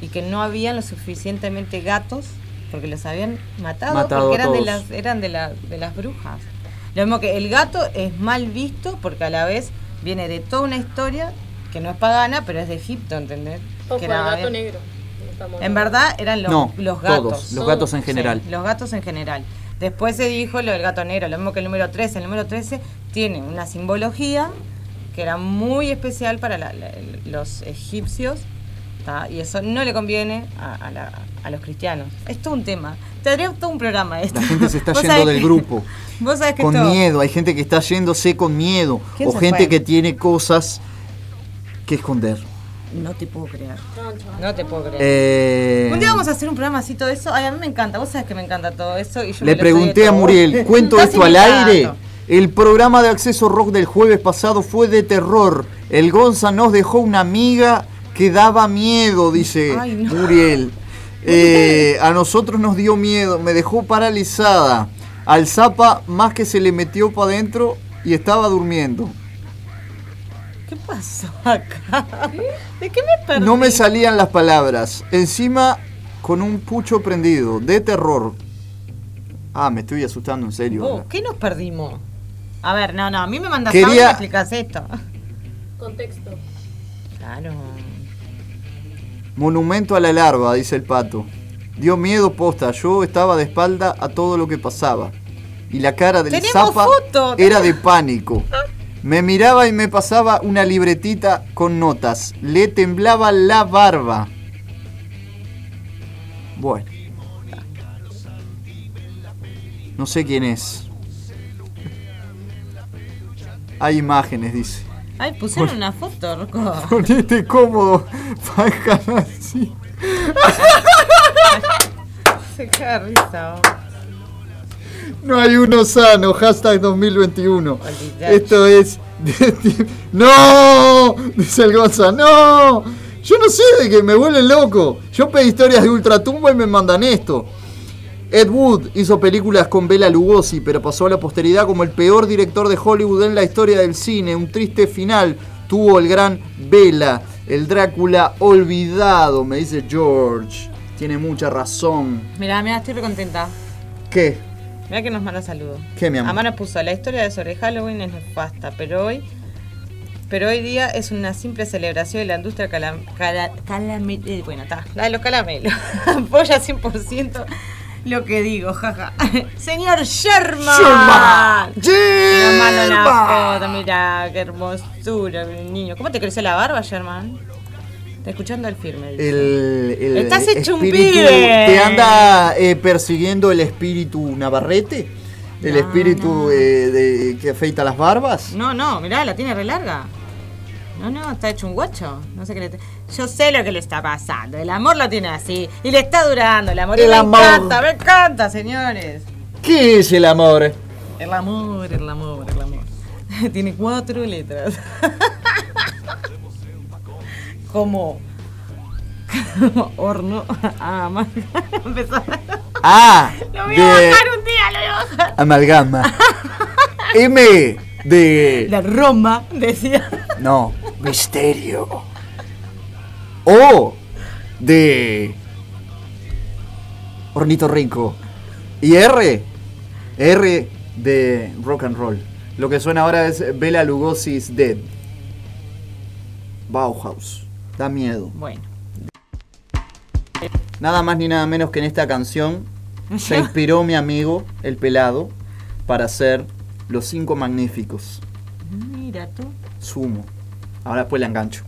y que no había lo suficientemente gatos porque los habían matado, Matado porque eran de las eran de, la- de las brujas. Lo mismo que el gato es mal visto porque a la vez viene de toda una historia que no es pagana, pero es de Egipto, ¿entendés? Ojo, Que el era- gato negro. No estamos en verdad eran los, No, los gatos. todos, los gatos en Sí, general. los gatos en general. Después se dijo lo del gato negro, lo mismo que el número 13. El número 13 tiene una simbología que era muy especial para la- la- los egipcios ¿tá? y eso no le conviene a, a la- a los cristianos. Es todo un tema. Tendría todo un programa esto. La gente se está yendo del que- grupo. Vos sabés que Con miedo, hay gente que está yéndose con miedo. ¿Quién O gente fue? que tiene cosas que esconder. No te puedo creer. No te puedo creer. Eh, Un día vamos a hacer un programa así todo eso. Ay, a mí me encanta. Vos sabés que me encanta todo eso. Y yo me Le pregunté a. Muriel, ¿cuento esto al aire? El programa de acceso rock del jueves pasado fue de terror. El Gonza nos dejó una amiga que daba miedo, dice Ay, no. Muriel. Eh, a nosotros nos dio miedo, me dejó paralizada. Al Zapa más que se le metió para adentro y estaba durmiendo. ¿Qué pasó acá? ¿De qué me perdí? No me salían las palabras. Encima con un pucho prendido, de terror. Ah, me estoy asustando en serio. Vos, ¿Qué nos perdimos? A ver, no, no, a mí me mandas Quería- y me explicas esto. Contexto. Claro. Monumento a la larva, dice el pato. Dio miedo posta, yo estaba de espalda a todo lo que pasaba. y la cara del Zapa foto. era de pánico. Me miraba y me pasaba una libretita con notas. Le temblaba la barba. Bueno. No sé quién es. Hay imágenes, dice. Ay, pusieron una foto, Rocco. Ponete cómodo. Faja así. Se caga de risa. No hay uno sano. Hashtag 2021. Olvidate. Esto es. ¡No! Dice el Gonza. ¡No! Yo no sé de que me vuelve loco. Yo pedí historias de Ultratumba y me mandan esto. Ed Wood hizo películas con Bela Lugosi, pero pasó a la posteridad como el peor director de Hollywood en la historia del cine. Un triste final tuvo el gran Bela, el Drácula olvidado, me dice George. Tiene mucha razón. Mirá, mirá, estoy recontenta. ¿Qué? Mirá que nos manda saludos. ¿Qué, mi amor? Amar nos puso, la historia de sobre Halloween es nefasta, pero hoy pero hoy día es una simple celebración de la industria calam, cala- calame- eh, bueno, está, la de los calamelos. Apoya 100% lo que digo, jaja. Señor Sherman. Sherman. Sherman. foto, mira, qué hermosura, niño. ¿Cómo te creció la barba, Sherman? Está escuchando el firme. El, el Estás hecho un espíritu- pibe. ¿Te anda eh, persiguiendo el espíritu Navarrete? ¿El No, espíritu eh, de, que afeita las barbas? No, no, mirá, la tiene re larga. No, no, está hecho un guacho. No sé qué le. Yo sé lo que le está pasando. El amor lo tiene así. Y le está durando el amor. y El me amor. encanta, me encanta, señores. ¿Qué es el amor? El amor, el amor, el amor. tiene cuatro letras. Como. como horno. Ah, más. Empezó. Ah, Lo voy a de bajar un día, lo voy a bajar. amalgama. M de La Roma, decía. no, misterio. O de ornitorrinco. Y R R de rock and roll. Lo que suena ahora es Bela Lugosi's Dead. Bauhaus. Da miedo. Bueno. Nada más ni nada menos que en esta canción se inspiró mi amigo, el pelado, para hacer Los Cinco Magníficos. Mira tú. Sumo. Ahora después la engancho.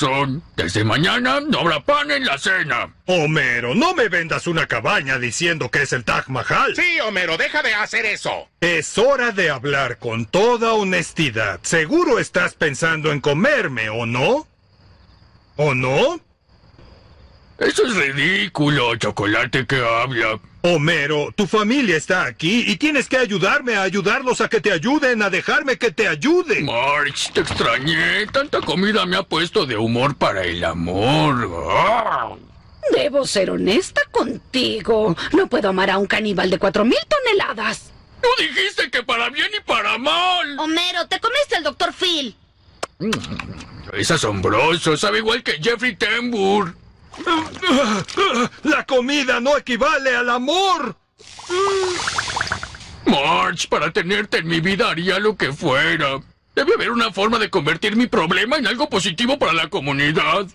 Razón. Desde mañana no habrá pan en la cena. Homero, no me vendas una cabaña diciendo que es el Taj Mahal. Sí, Homero, deja de hacer eso. Es hora de hablar con toda honestidad. Seguro estás pensando en comerme, ¿o no? ¿O no? Eso es ridículo, chocolate que habla. Homero, tu familia está aquí y tienes que ayudarme a ayudarlos a que te ayuden, a dejarme que te ayude. March, te extrañé. Tanta comida me ha puesto de humor para el amor. Ah. Debo ser honesta contigo. No puedo amar a un caníbal de cuatro mil toneladas. Tú dijiste que para bien y para mal. Homero, te comiste al doctor Phil. Es asombroso. Sabe igual que Jeffrey Tambor. La comida no equivale al amor. March, para tenerte en mi vida haría lo que fuera. Debe haber una forma de convertir mi problema en algo positivo para la comunidad.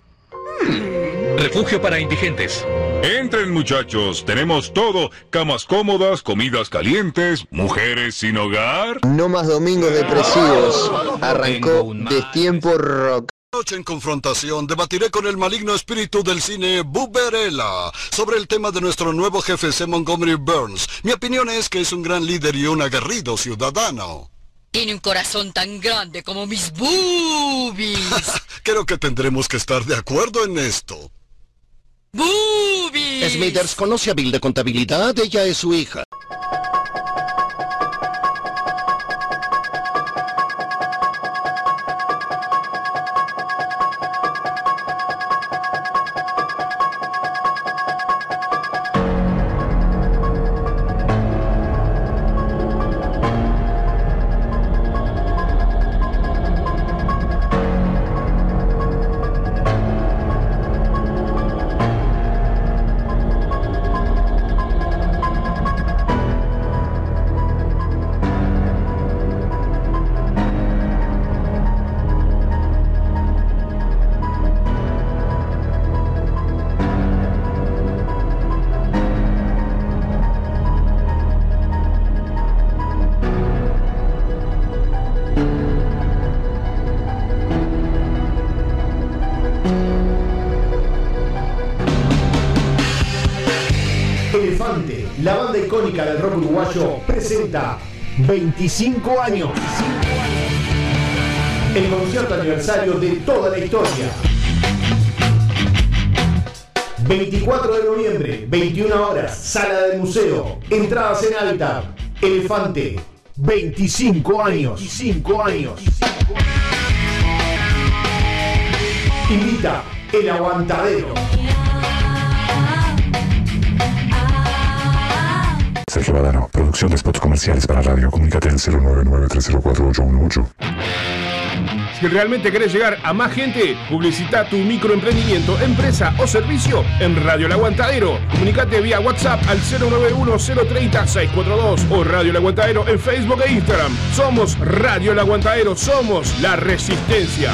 Refugio para indigentes. Entren muchachos, tenemos todo. Camas cómodas, comidas calientes, mujeres sin hogar. No más domingos depresivos. Arrancó Destiempo Rock. Noche en confrontación debatiré con el maligno espíritu del cine Buberella sobre el tema de nuestro nuevo jefe C. Montgomery Burns. Mi opinión es que es un gran líder y un aguerrido ciudadano. Tiene un corazón tan grande como mis boobies. Creo que tendremos que estar de acuerdo en esto. ¡Boobies! Smithers conoce a Bill de contabilidad, ella es su hija. Presenta 25 años. El concierto aniversario de toda la historia. 24 de noviembre, 21 horas, sala del museo. Entradas en Hábitat. Elefante, 25 años. 25 años. Invita el aguantadero. Badano, producción de spots comerciales para radio. Comunícate al 099-304-818. Si realmente querés llegar a más gente, publicita tu microemprendimiento, empresa o servicio en Radio El Aguantadero. Comunicate vía WhatsApp al 091-030-642 o Radio El Aguantadero en Facebook e Instagram. Somos Radio El Aguantadero, somos la resistencia.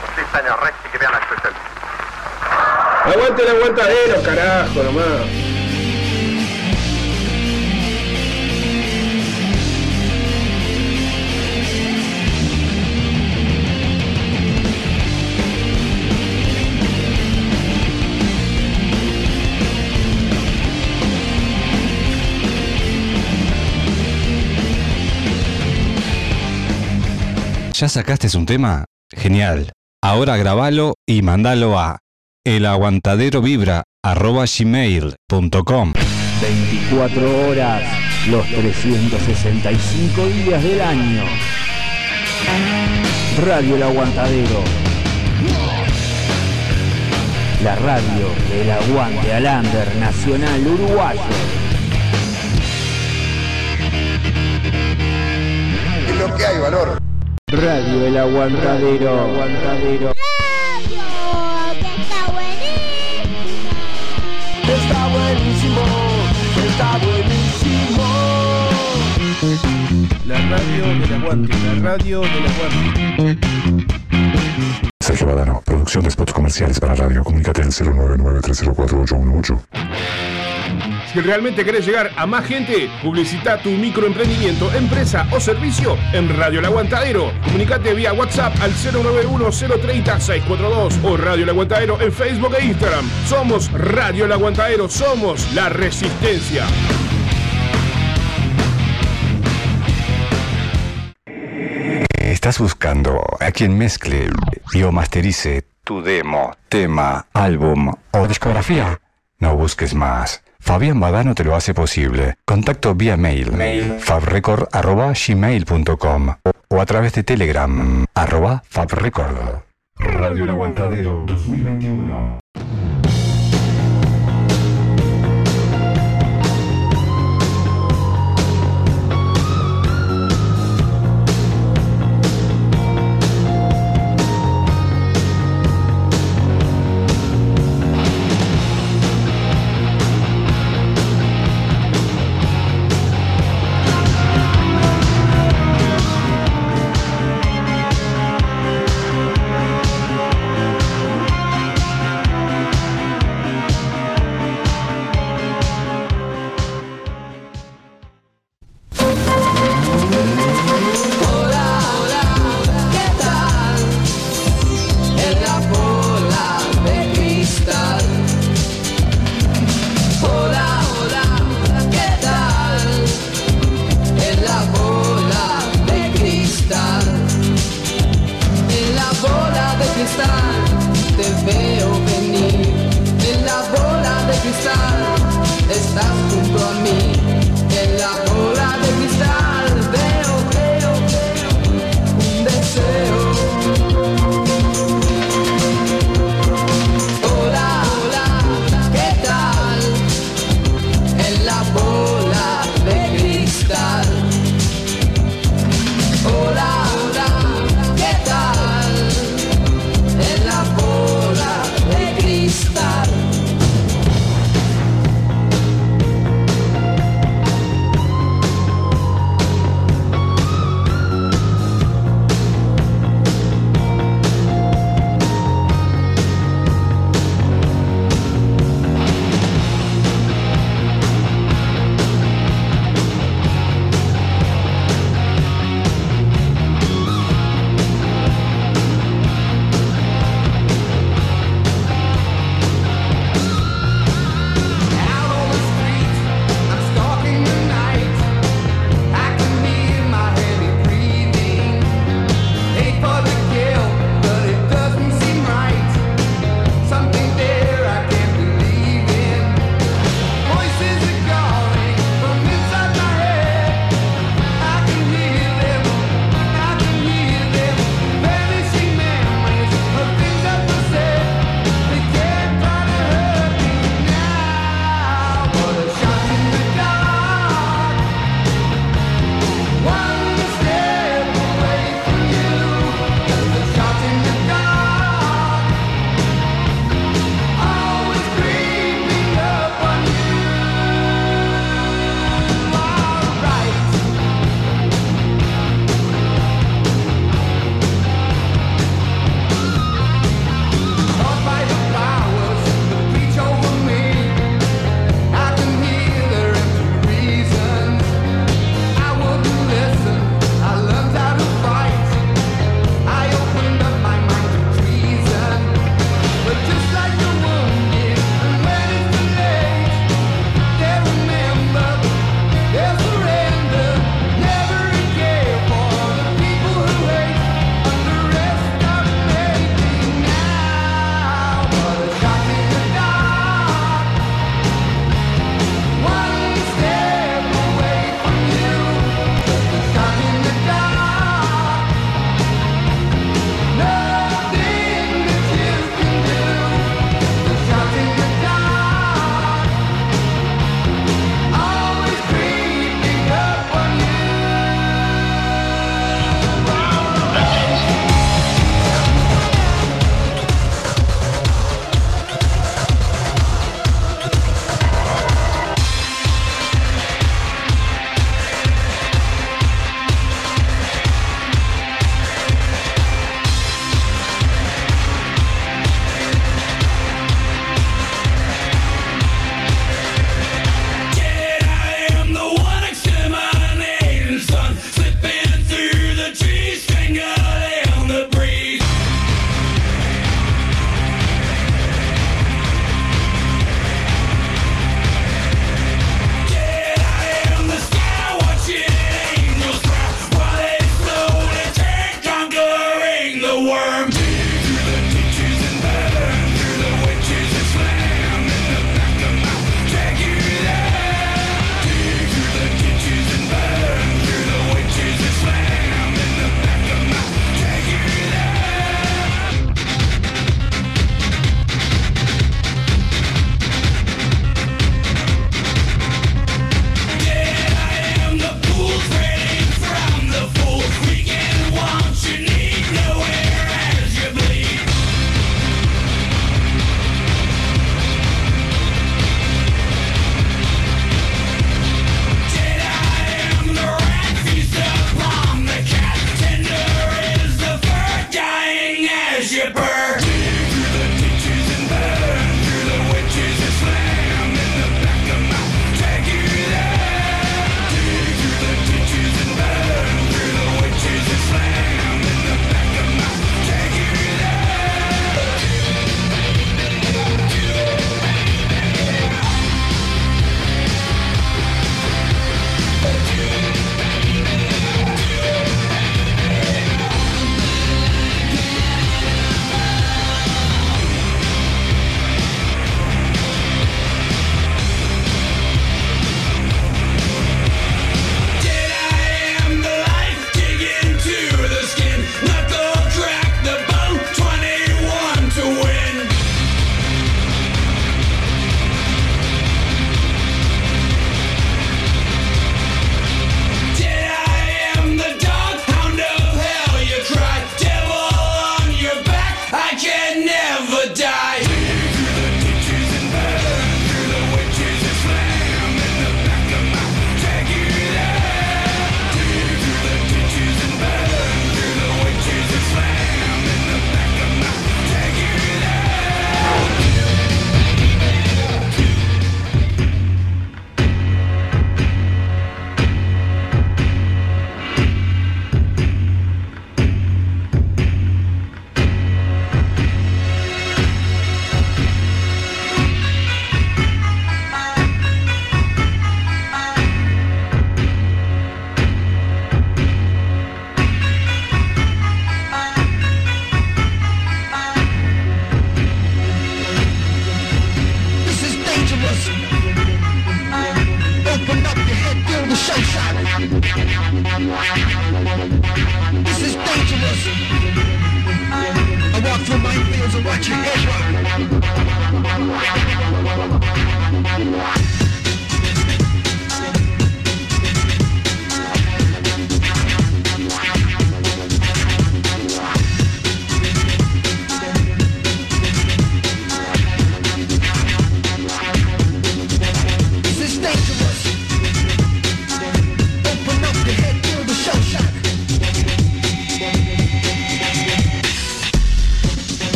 Reiches bis seine Rechte gewährleistet sind. Aguante el aguantadero, carajo, nomás. ¿Ya sacaste un tema? Genial. Ahora grabalo y mandalo a elaguantaderovibra.gmail.com 24 horas, los 365 días del año. Radio El Aguantadero. La radio del aguante al under nacional uruguayo. Es lo que hay, valor. Radio El Aguantadero. Aguantadero. Está buenísimo, está buenísimo. La radio del aguante, la radio del aguante. Sergio Badano, producción de spots comerciales para radio. Comunícate al 099-304-818. Si realmente querés llegar a más gente, publicita tu microemprendimiento, empresa o servicio en Radio El Aguantadero. Comunicate vía WhatsApp al 091-030-642 o Radio El Aguantadero en Facebook e Instagram. Somos Radio El Aguantadero, somos la resistencia. ¿Estás buscando a quien mezcle y o masterice tu demo, tema, álbum o discografía? No busques más. Fabián Badano te lo hace posible. Contacto vía mail, fabrecord.gmail.com o a través de Telegram, arroba fabrecord. Radio El Aguantadero 2021.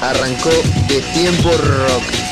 Arrancó de tiempo rock.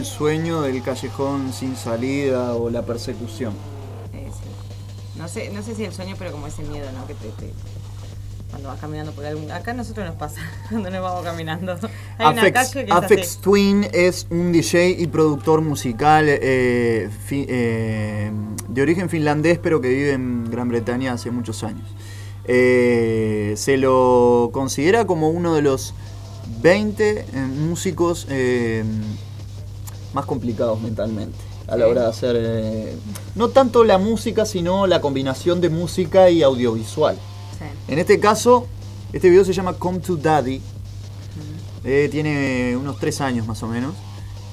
El sueño del callejón sin salida o la persecución? No sé, no sé si el sueño, pero como ese miedo, ¿no? Que te, te, cuando vas caminando por algún... Acá a nosotros nos pasa cuando nos vamos caminando. Hay Afex, que. Twin es un DJ y productor musical eh, fi- eh, de origen finlandés, pero que vive en Gran Bretaña hace muchos años. Eh, se lo considera como uno de los 20 eh, músicos más complicados mentalmente a la hora de hacer eh, no tanto la música, sino la combinación de música y audiovisual. Sí. En este caso, este video se llama Come to Daddy. Eh, tiene unos tres años más o menos.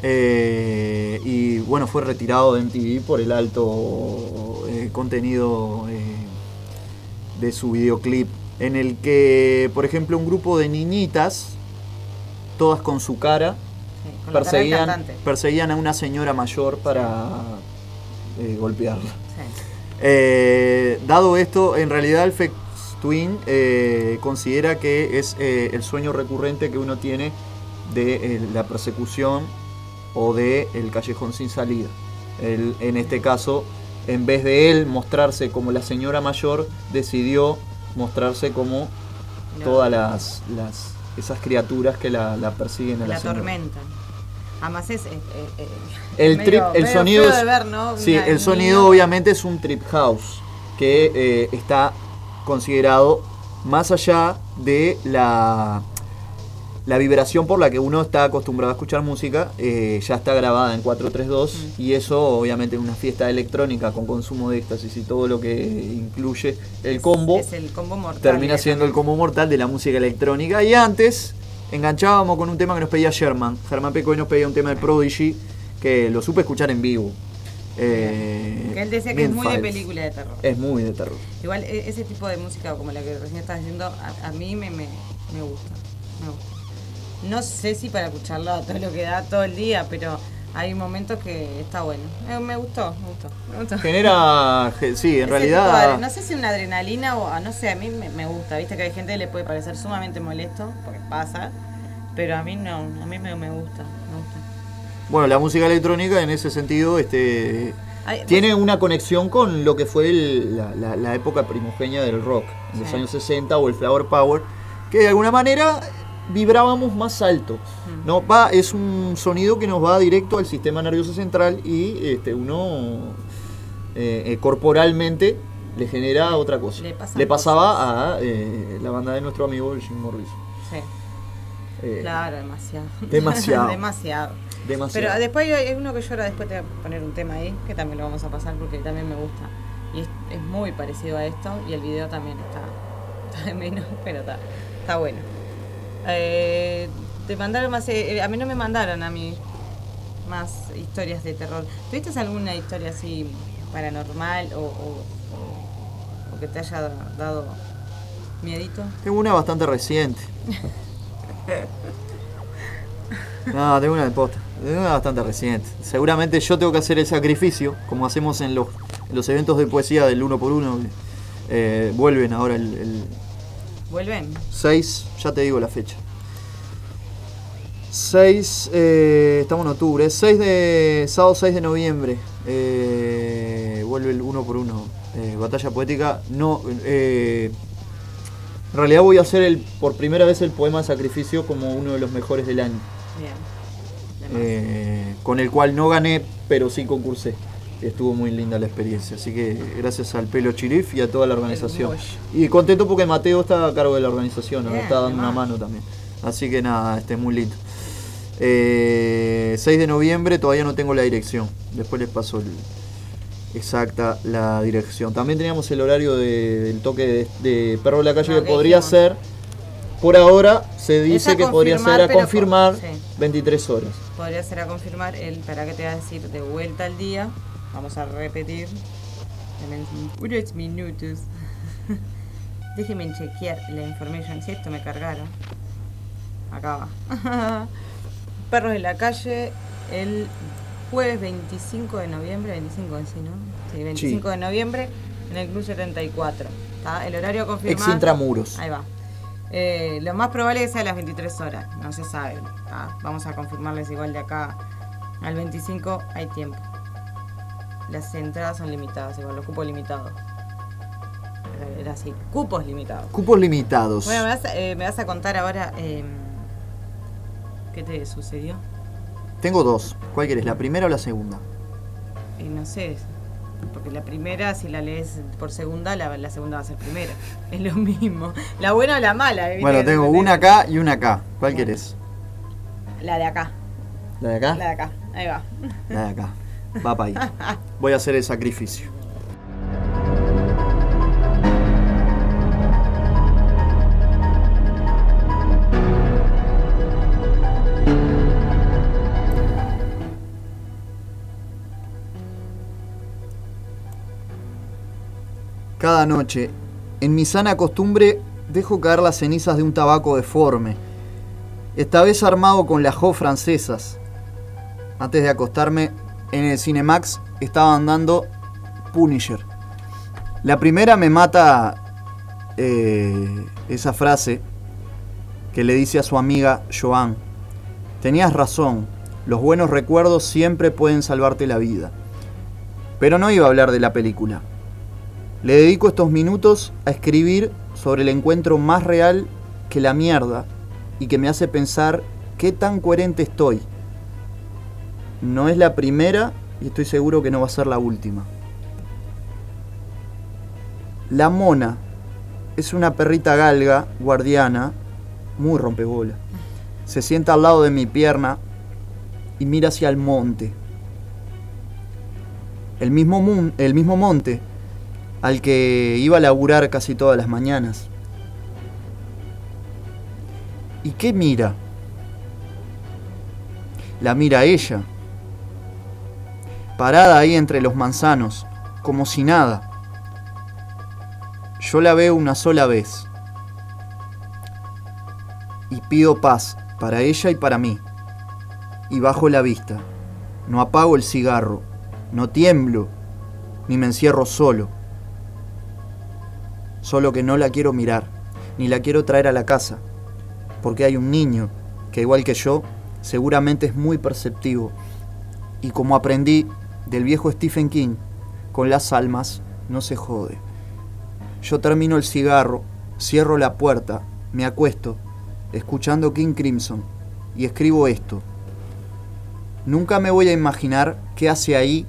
Eh, y bueno, fue retirado de MTV por el alto contenido de su videoclip. En el que, por ejemplo, un grupo de niñitas, todas con su cara, perseguían, perseguían a una señora mayor para eh, golpearla. Eh, dado esto, en realidad el Fex Twin eh, considera que es el sueño recurrente que uno tiene de la persecución o de el callejón sin salida. Él, en este caso, en vez de él mostrarse como la señora mayor, decidió mostrarse como No. todas las, las- esas criaturas que la, la persiguen a la, La señora. tormenta. Además es... eh, eh, eh, El, medio- trip, el medio sonido feo es, de ver, ¿no? sí, Una- el sonido obviamente es un trip house que eh, está considerado más allá de la la vibración por la que uno está acostumbrado a escuchar música eh, ya está grabada en 432 y eso obviamente en una fiesta electrónica con consumo de éxtasis y todo lo que incluye el combo Es el combo mortal. termina siendo el combo mortal de la música electrónica. Y antes enganchábamos con un tema que nos pedía Sherman. Germán Pecoy nos pedía un tema del Prodigy que lo supe escuchar en vivo. Eh, Que él decía que es muy de película de terror. Es muy de terror. Igual e- ese tipo de música como la que recién estás diciendo, a, a mí me, me, me gusta. Me gusta. No sé si para escucharlo a todo lo que da todo el día, pero hay momentos que está bueno. Eh, me gustó, me gustó. Me gustó. Genera, ge- sí, en de realidad... no sé si una adrenalina o ah, no sé, a mí me, me gusta, viste que hay gente que le puede parecer sumamente molesto, porque pasa, pero a mí no, a mí me, me gusta, me gusta. Bueno, la música electrónica en ese sentido este, tiene una conexión con lo que fue el- la, la- la época primogenia del rock, en los Sí. años 60 o el Flower Power, que de alguna manera vibrábamos más alto. ¿no? Va, es un sonido que nos va directo al sistema nervioso central y este, uno eh, eh, corporalmente le genera otra cosa. Le pasaba a eh, la banda de nuestro amigo Jim Morrison. Sí. Eh, Claro, demasiado. demasiado. demasiado. Demasiado. Pero después hay uno que yo ahora después te voy a poner un tema ahí, que también lo vamos a pasar porque también me gusta. Y es, es muy parecido a esto y el video también está, está de menos, pero está, está bueno. Eh, te mandaron más, eh, a mí no me mandaron a mí más historias de terror. ¿Tuviste alguna historia así paranormal o, que te haya dado miedito? Tengo una bastante reciente. No, tengo una de posta. Tengo una bastante reciente. Seguramente yo tengo que hacer el sacrificio, como hacemos en los, los eventos de poesía del uno por uno. Eh, vuelven ahora el ¿Vuelven? 6, ya te digo la fecha. 6, eh, estamos en octubre, 6 de, sábado 6 de noviembre, eh, vuelve el uno por uno, eh, batalla poética, no, eh, en realidad voy a hacer el, por primera vez el poema Sacrificio como uno de los mejores del año, Bien. eh, con el cual no gané, pero sí concursé. Estuvo muy linda la experiencia, así que gracias al Pelo Chirif y a toda la organización. Y contento porque Mateo está a cargo de la organización, nos está dando una mano también. Así que nada, este es muy lindo. Eh, 6 de noviembre, todavía no tengo la dirección. Después les paso el- exacta la dirección. También teníamos el horario de- del toque de, de Perro de la Calle No, que podría dijimos. ser, por ahora se dice que podría ser a confirmar con- sí. 23 horas. Podría ser a confirmar el, para que te va a decir de vuelta al día. Vamos a repetir. Unos minutos. Déjenme chequear la información. Si esto me cargara. Acá va. Perros en la calle el jueves 25 de noviembre. 25 en sí, ¿no? Sí, 25 de noviembre en el Club 74. ¿Está? El horario confirmado. Ex intramuros. Ahí va. Eh, lo más probable es que sea a las 23 horas, no se sabe. Vamos a confirmarles igual de acá al 25 hay tiempo. Las entradas son limitadas, igual, los cupos limitados. era así, cupos limitados. Cupos limitados. Bueno, me vas, a- eh, me vas a contar ahora eh, qué te sucedió. Tengo dos. ¿Cuál querés, la primera o la segunda? Y no sé, porque la primera, si la lees por segunda, la, la segunda va a ser primera. Es lo mismo. La buena o la mala. ¿viste? Bueno, tengo una acá y una acá. ¿Cuál querés? La de acá. ¿La de acá? La de acá. Ahí va. La de acá. Va para ahí. Voy a hacer el sacrificio. Cada noche, en mi sana costumbre, dejo caer las cenizas de un tabaco deforme, esta vez armado con las jo francesas. Antes de acostarme, en el Cinemax estaban dando Punisher. La primera me mata eh, esa frase que le dice a su amiga Joan. Tenías razón, los buenos recuerdos siempre pueden salvarte la vida. Pero no iba a hablar de la película. Le dedico estos minutos a escribir sobre el encuentro más real que la mierda y que me hace pensar qué tan coherente estoy. No es la primera y estoy seguro que no va a ser la última. La mona es una perrita galga, guardiana, muy rompebola. Se sienta al lado de mi pierna y mira hacia el monte. El mismo, el mismo monte al que iba a laburar casi todas las mañanas. ¿Y qué mira? La mira ella, parada ahí entre los manzanos, como si nada. Yo la veo una sola vez. Y pido paz para ella y para mí. Y bajo la vista. No apago el cigarro. No tiemblo. Ni me encierro solo. Solo que no la quiero mirar. Ni la quiero traer a la casa. Porque hay un niño que igual que yo, seguramente es muy perceptivo. Y como aprendí del viejo Stephen King, con las almas no se jode. Yo termino el cigarro, cierro la puerta, me acuesto, escuchando King Crimson, y escribo esto. Nunca me voy a imaginar qué hace ahí,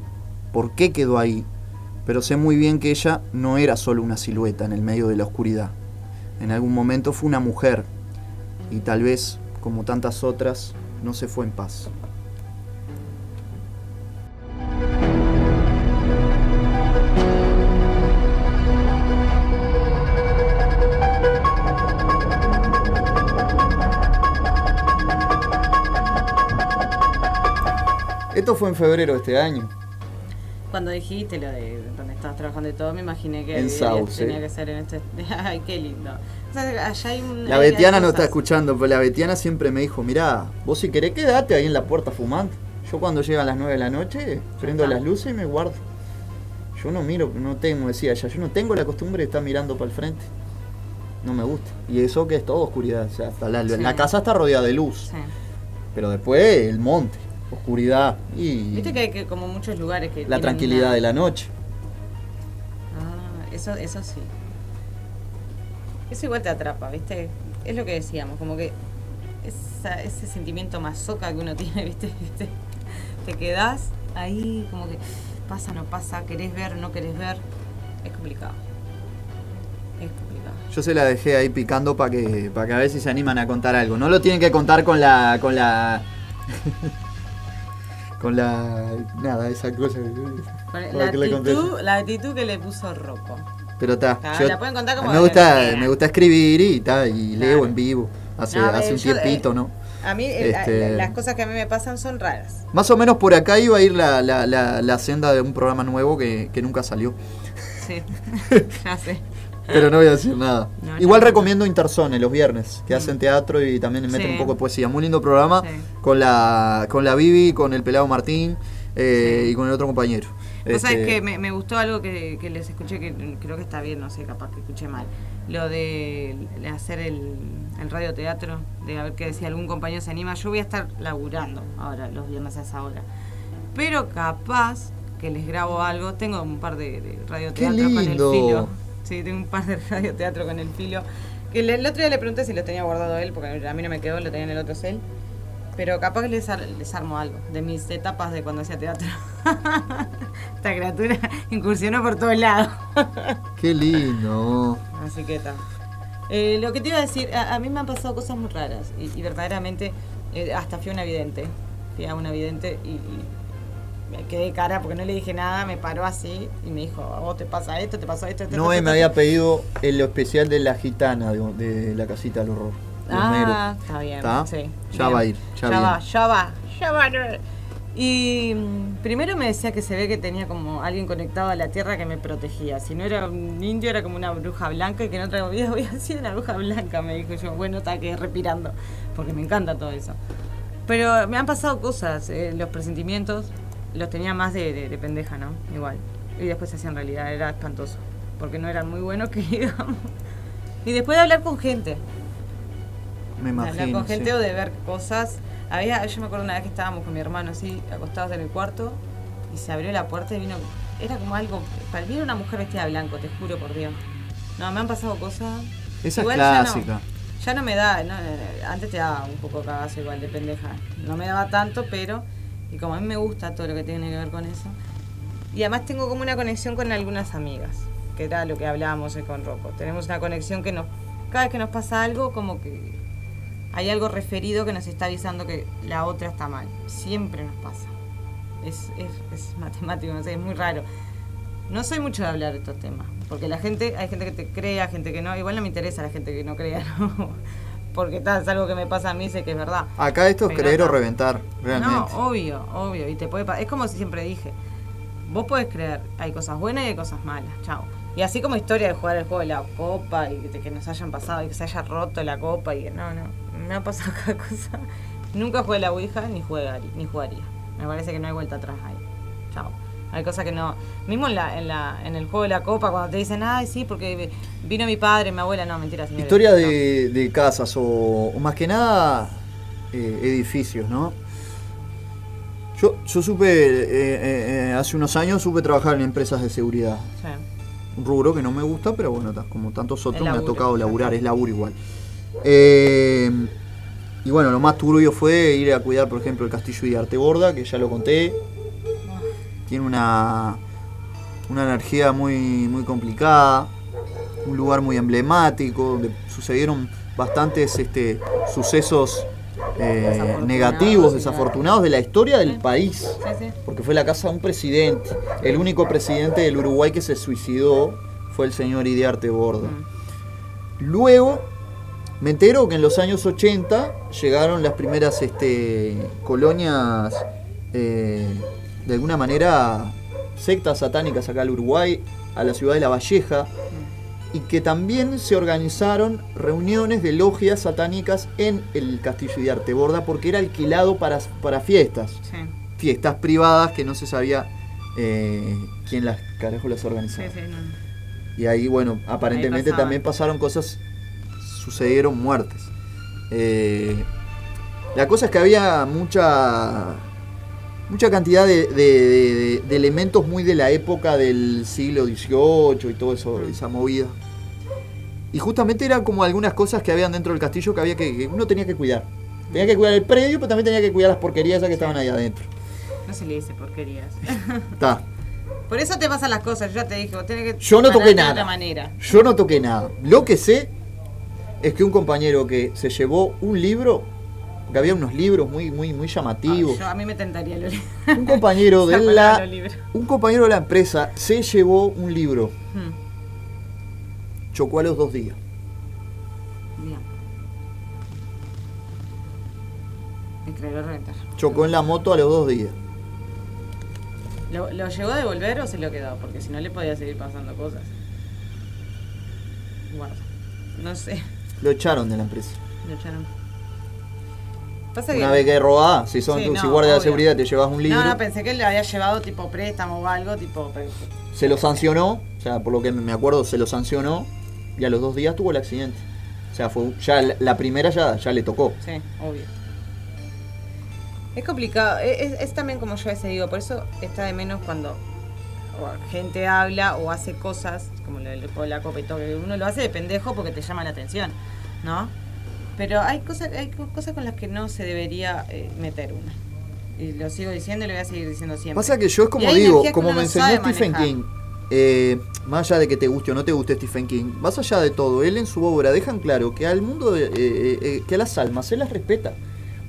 por qué quedó ahí, pero sé muy bien que ella no era solo una silueta en el medio de la oscuridad. En algún momento fue una mujer, y tal vez, como tantas otras, no se fue en paz. Fue en febrero de este año. Cuando dijiste lo de donde estabas trabajando y todo, me imaginé que En Sauce. tenía que ser en este. Ay, qué lindo. O sea, allá hay un. La Betiana no está escuchando, pero la Betiana siempre me dijo, mirá, vos si querés quedate ahí en la puerta fumando. Yo cuando llegan las 9 de la noche, prendo las luces y me guardo. Yo no miro, no tengo, decía ella, yo no tengo la costumbre de estar mirando para el frente. No me gusta. Y eso que es todo oscuridad. O sea, hasta la, Sí. la casa está rodeada de luz. Sí. Pero después el monte, oscuridad y Viste que hay que, como muchos lugares que. la tranquilidad una- de la noche. Ah, eso, eso sí. Eso igual te atrapa, ¿viste? Es lo que decíamos, como que esa- ese sentimiento masoca que uno tiene, ¿viste? ¿viste? Te quedás ahí, como que pasa, no pasa, querés ver, no querés ver. Es complicado. Es complicado. Yo se la dejé ahí picando para que, para que a ver si se animan a contar algo. No lo tienen que contar con la. con la. con la. nada, esa cosa. La actitud, la actitud que le puso Rocco. Pero está. La pueden contar como me gusta, me gusta escribir y ta, y leo en vivo. Hace, No, hace un yo, eh, tiempito, ¿no? A mí Este- las cosas que a mí me pasan son raras. Más o menos por acá iba a ir la, la, la, la senda de un programa nuevo que, que nunca salió. Sí, ya sé. Pero no voy a decir nada. No, Igual no. recomiendo Interzone los viernes, que hacen teatro y también meten Sí. un poco de poesía. Muy lindo programa Sí. con la con la Bibi, con el pelado Martín eh, y con el otro compañero. Vos sabés Este, que me, me gustó algo que, que les escuché, que creo que está bien, no sé, capaz que escuché mal. Lo de, hacer el, el radioteatro, de a ver qué decía algún compañero se anima. Yo voy a estar laburando ahora, los viernes a esa hora. Pero capaz que les grabo algo. Tengo un par de, de con el filo. Sí, tengo un par de radioteatro con el filo. Que el, el otro día le pregunté si lo tenía guardado él, porque a mí no me quedó, lo tenía en el otro cel. Pero capaz que les, ar- les armo algo de mis etapas de cuando hacía teatro. Esta criatura incursionó por todos lados. Qué lindo. Así que está. Eh, lo que te iba a decir, a, a mí me han pasado cosas muy raras y, y verdaderamente eh, hasta fui a una vidente. Fui a una vidente y, y me quedé cara porque no le dije nada, me paró así y me dijo, a vos te pasa esto, te pasó esto, esto. Esto, me esto". había pedido el especial de la gitana de, de la casita del horror. de Ah, está bien. ¿Está? Sí, Ya bien. va a ir, ya va, ya va, ya va. Y mm, primero me decía que se ve que tenía como alguien conectado a la tierra que me protegía. Si no era un indio, era como una bruja blanca y que en otra vida había sido una bruja blanca, me dijo yo. Bueno, está que respirando, porque me encanta todo eso. Pero me han pasado cosas, eh, los presentimientos los tenía más de, de- de pendeja, ¿no? Igual. Y después se hacían realidad, era espantoso. Porque no eran muy buenos que digamos. Y después de hablar con gente. Me de hablar imagino. con gente sí. o de ver cosas. Había, yo me acuerdo una vez que estábamos con mi hermano así, acostados en el cuarto, y se abrió la puerta y vino. Era como algo. Para mí era una mujer vestida de blanco, te juro por Dios. No, me han pasado cosas. Esa Igual es ya no. clásica. Ya no me da, no, eh, antes te daba un poco cagazo igual de pendeja. No me daba tanto, pero. Y como a mí me gusta todo lo que tiene que ver con eso. Y además tengo como una conexión con algunas amigas, que era lo que hablábamos con Rocco. Tenemos una conexión que nos. Cada vez que nos pasa algo, como que hay algo referido que nos está avisando que la otra está mal. Siempre nos pasa. Es matemático, no sé, es muy raro. No soy mucho de hablar de estos temas, porque la gente, hay gente que te crea, gente que no. Igual no me interesa la gente que no crea, ¿no? Porque tal, es algo que me pasa a mí, sé que es verdad. Acá esto es Pero creer o reventar, realmente. No, obvio, obvio. Y te puede Es como si siempre dije. Vos podés creer, hay cosas buenas y hay cosas malas, chao. Y así como historia de jugar el juego de la copa y de que nos hayan pasado y que se haya roto la copa y que no, no, me ha pasado cada cosa. Nunca jugué la Ouija ni jugaría, ni jugaría. Me parece que no hay vuelta atrás ahí. Chao. Hay cosas que no. Mismo en, la, en, la, en el juego de la copa, cuando te dicen, ay, sí, porque vino mi padre, mi abuela, no, mentira, señora. Historia de, de casas o, o más que nada eh, edificios, ¿no? Yo, yo supe, eh, eh, hace unos años supe trabajar en empresas de seguridad. Sí. Un rubro que no me gusta, pero bueno, como tantos otros me ha tocado laburar, es laburo igual. Y bueno, lo más turbio fue ir a cuidar, por ejemplo, el castillo de Arteborda, que ya lo conté. Tiene una, una energía muy, muy complicada, un lugar muy emblemático, donde sucedieron bastantes este, sucesos eh, negativos, desafortunados de la historia del país. Sí, sí. Porque fue la casa de un presidente. El único presidente del Uruguay que se suicidó fue el señor Idearte Borda. Luego me entero que en los años 80 llegaron las primeras este, colonias, eh, de alguna manera, sectas satánicas acá al Uruguay, a la ciudad de La Valleja, y que también se organizaron reuniones de logias satánicas en el castillo de Arteborda porque era alquilado para, para fiestas. Sí. Fiestas privadas que no se sabía eh, quién las carajo las organizaba. Sí, sí, no. Y ahí, bueno, aparentemente también pasaron cosas, sucedieron muertes. Eh, la cosa es que había mucha mucha cantidad de, de- de- de elementos muy de la época del siglo XVIII y todo eso, esa movida. Y justamente eran como algunas cosas que habían dentro del castillo que había que, que uno tenía que cuidar. Tenía que cuidar el predio, pero también tenía que cuidar las porquerías esas que estaban ahí adentro. No se le dice porquerías. Está. Por eso te pasan las cosas, yo ya te dije, vos tenés que Yo no toqué de nada. otra manera. Yo no toqué nada. Lo que sé es que un compañero que se llevó un libro, porque había unos libros muy, muy, muy llamativos. Yo, a mí me tentaría lo Un compañero de la. los. Un compañero de la empresa se llevó un libro. Hmm, Chocó a los dos días. bien. Me creo reventar. Chocó en la moto a los dos días. ¿Lo, ¿Lo llegó a devolver o se lo quedó? Porque si no le podía seguir pasando cosas. Guarda. No sé. Lo echaron de la empresa. Lo echaron. Pasa Una vez que robás, si son Sí, tú, no, si guardia de seguridad te llevas un libro, No, no, pensé que le había llevado tipo préstamo o algo, tipo. se lo sancionó, o sea, por lo que me acuerdo, se lo sancionó y a los dos días tuvo el accidente. O sea, fue ya la- la primera ya, ya le tocó. Sí, obvio. Es complicado. Es, es- es también como yo a veces digo, por eso está de menos cuando gente habla o hace cosas, como lo del y todo, que uno lo hace de pendejo porque te llama la atención, ¿no? Pero hay cosas, hay co- cosas con las que no se debería eh, meter uno. Y lo sigo diciendo y lo voy a seguir diciendo siempre. Pasa que yo es como digo, como me enseñó Stephen manejar. King, eh, más allá de que te guste o no te guste Stephen King, más allá de todo, él en su obra dejan claro que al mundo, eh, eh, que a las almas, él las respeta,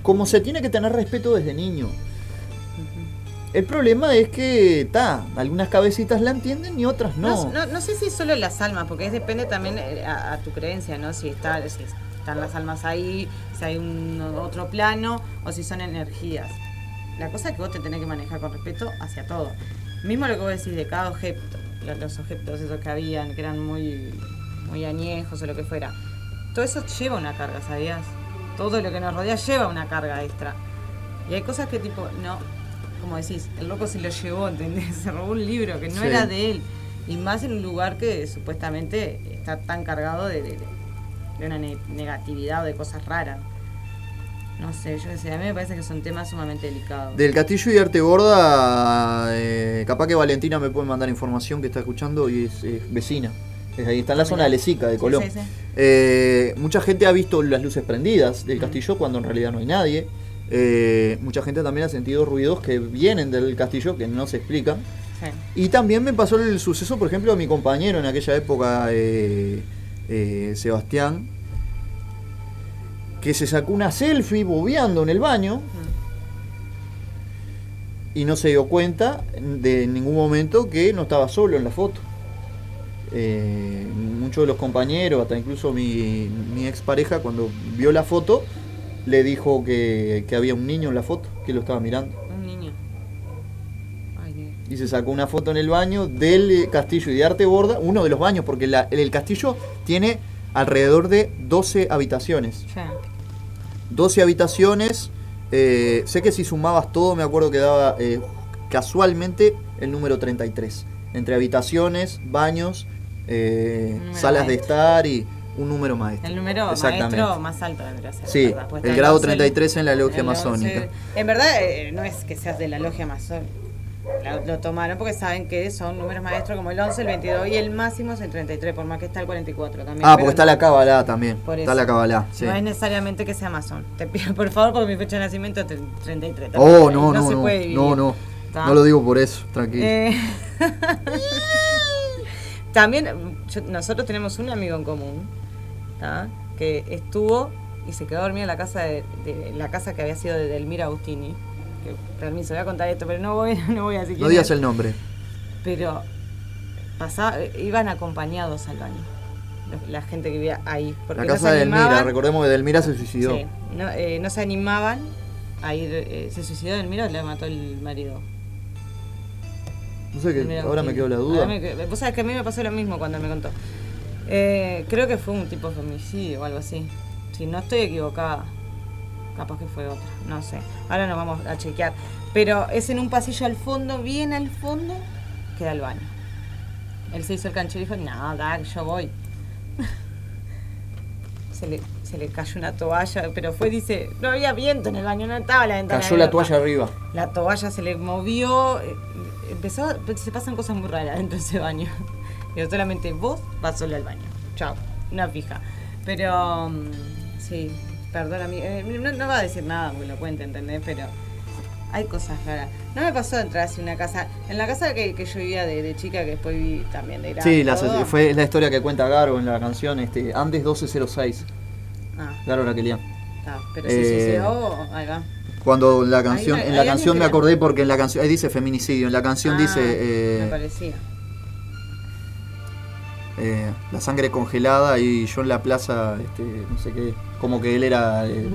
como se tiene que tener respeto desde niño. El problema es que, ta, algunas cabecitas la entienden y otras no. No, no, no sé si solo las almas, porque es depende también a, a tu creencia, ¿no? Si, está, si están las almas ahí, si hay un otro plano o si son energías. La cosa es que vos te tenés que manejar con respeto hacia todo. Mismo lo que vos decís de cada objeto, lo- los objetos esos que habían, que eran muy, muy añejos o lo que fuera. Todo eso lleva una carga, ¿sabías? Todo lo que nos rodea lleva una carga extra. Y hay cosas que tipo, no, como decís, el loco se lo llevó, ¿entendés? Se robó un libro que no Sí. era de él. Y más en un lugar que supuestamente está tan cargado de, de- de una ne- negatividad o de cosas raras. No sé, yo qué sé, a mí me parece que son temas sumamente delicados. Del Castillo y Arte Borda, eh, capaz que Valentina me puede mandar información que está escuchando y es, vecina. Es ahí está en la zona de Lesica, de Sí, Colón. sí, sí. Eh, mucha gente ha visto las luces prendidas del castillo cuando en realidad no hay nadie. Eh, mucha gente también ha sentido ruidos que vienen del castillo que no se explican. Sí. Y también me pasó el suceso, por ejemplo, a mi compañero en aquella época, eh, eh, Sebastián, que se sacó una selfie bobeando en el baño y no se dio cuenta de ningún momento que no estaba solo en la foto. Eh, muchos de los compañeros, hasta incluso mi, mi expareja, cuando vio la foto, le dijo que había un niño en la foto, que lo estaba mirando. Un niño. Ay, qué- Y se sacó una foto en el baño del eh, castillo y de arte borda, uno de los baños, porque la- el castillo tiene alrededor de 12 habitaciones. Ya. 12 habitaciones, eh, sé que si sumabas todo me acuerdo que daba eh, casualmente el número 33. Entre habitaciones, baños, eh, salas de estar y un número maestro. El número Exactamente. maestro más alto debería ser. Sí. Pues el grado once, 33 en la logia el masónica. En verdad, no es que seas de la logia masónica. Lo, lo tomaron porque saben que son números maestros como el 11, el 22 y el máximo es el 33, por más que está el 44 también. Ah, porque está no- la Kabbalah también. por Está eso. la Kabbalah, sí. No es necesariamente que sea masón. Te pido por favor porque mi fecha de nacimiento es 33. Oh, no, y no, se no, puede no, no. No lo digo por eso, tranquilo. Eh, También yo- nosotros tenemos un amigo en común ¿tá? que estuvo y se quedó dormido en la casa de, de- la casa que había sido de Delmira Agustini. Que, permiso, voy a contar esto, pero no voy, no voy a decir no digas es. el nombre. Pero pasaba, iban acompañados al baño. La gente que vivía ahí. Porque La no casa se de Delmira, animaban- recordemos que Delmira se suicidó. Sí, no, eh, no se animaban a ir. eh, ¿Se suicidó Delmira o le mató el marido? No sé que Delmira ahora me quedó la duda. Me Vos sabés que a mí me pasó lo mismo cuando me contó. Eh, creo que fue un tipo de femicidio o algo así. Si no estoy equivocada. Capaz que fue otra, no sé. Ahora nos vamos a chequear. Pero es en un pasillo al fondo, bien al fondo, queda el baño. Él se hizo el canchero y dijo, no, Dag, yo voy. se, le, se le cayó una toalla, pero fue, dice, no había viento en el baño, no estaba la ventana Cayó la toalla arriba. La toalla se le movió, eh, empezó, se pasan cosas muy raras dentro de ese baño. Y solamente vos vas sola al baño. Chao, una fija. Pero, mm, sí, perdón a mí, eh, no, no va a decir nada porque lo cuente, ¿entendés? Pero hay cosas raras. No me pasó entrar así en una casa, en la casa que, que yo vivía de, de chica, que después viví también de grande. Sí, la, fue la historia que cuenta Garo en la canción este, Andes 1206. Ah, Garo Raquelian. está, pero sí, Eh, sí, sí, oh, ahí va. Cuando la canción, en la canción me acordé porque en la canción, ahí dice feminicidio, en la canción Ah, dice me eh, parecía. Eh, la sangre congelada y yo en la plaza, este, no sé qué, como que él era, eh,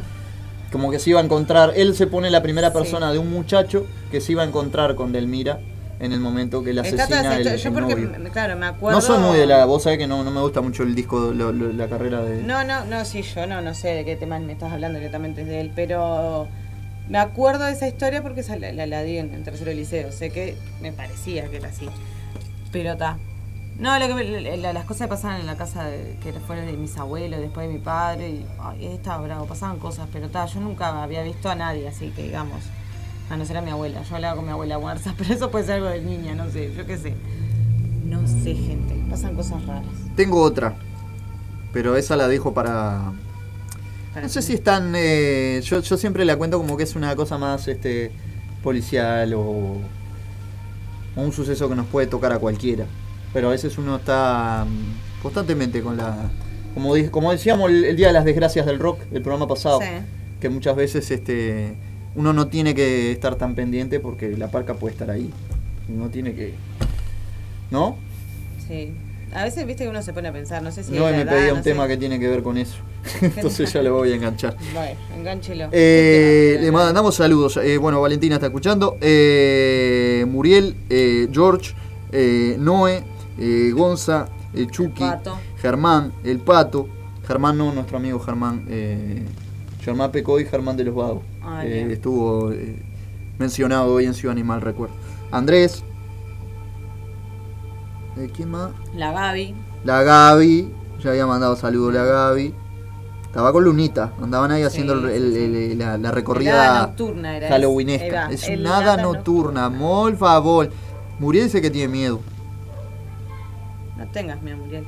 como que se iba a encontrar, él se pone la primera persona de un muchacho que se iba a encontrar con Delmira en el momento que toda asesina el, yo el porque, novio. claro, me acuerdo... No soy muy de la, vos sabés que no, no me gusta mucho el disco, lo- lo- la carrera de... No, no, no, sí, yo no, no sé de qué tema me estás hablando directamente de él, pero me acuerdo de esa historia porque la, la, la di en, en tercero liceo. Sé que me parecía que era así. Pero está. No, lo que la- las cosas que pasaban en la casa de, que fueron de mis abuelos, después de mi padre, y ay, estaba bravo, pasaban cosas, pero está, yo nunca había visto a nadie así que digamos. Ah, no será mi abuela. Yo hablaba con mi abuela WhatsApp, pero eso puede ser algo de niña, no sé, yo qué sé. No sé, gente. Pasan cosas raras. Tengo otra, pero esa la dejo para... No sé si es tan... eh, yo, yo siempre la cuento como que es una cosa más este policial o, o un suceso que nos puede tocar a cualquiera. Pero a veces uno está mm, constantemente con la... Como, como decíamos el, el Día de las Desgracias del Rock, el programa pasado, Sí. que muchas veces este uno no tiene que estar tan pendiente porque la parca puede estar ahí. Uno tiene que... ¿No? Sí. A veces, viste que uno se pone a pensar, no sé si. No, es me pedía no un sé. tema que tiene que ver con eso. Entonces ya le voy a enganchar. Bueno, engánchelo. Eh, le mandamos saludos. Eh, bueno, Valentina está escuchando. Eh, Muriel, eh, George, eh, Noé, eh, Gonza, eh, Chucky, Pato. Germán, el Pato. Germán no, nuestro amigo Germán. Eh, Germán Pecoy, Germán de los Vagos. Ah, Eh, estuvo mencionado hoy en Ciudad Animal, recuerdo. Andrés. ¿Quién más? La Gaby. La Gaby, ya había mandado saludos la Gaby. Estaba con Lunita, andaban ahí haciendo el- el- el- la, recorrida nocturna era halloweenesca. Es El nada helada nocturna, por favor. Muriel dice que tiene miedo. No tengas miedo, Muriel.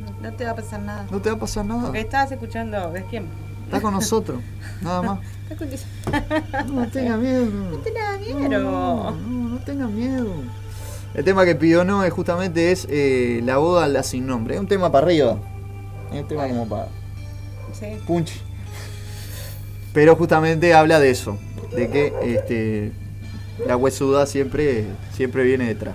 No, no te va a pasar nada. No te va a pasar nada. Porque estabas escuchando. ¿Ves quién? Está con nosotros, nada más. No tenga miedo. No tengas miedo. No, no, no tenga miedo. El tema que pidió no es justamente es eh, la boda la sin nombre. Es un tema para arriba. Es un tema como para Sí. punch. Pero justamente habla de eso, de que este, la huesuda siempre, siempre viene detrás.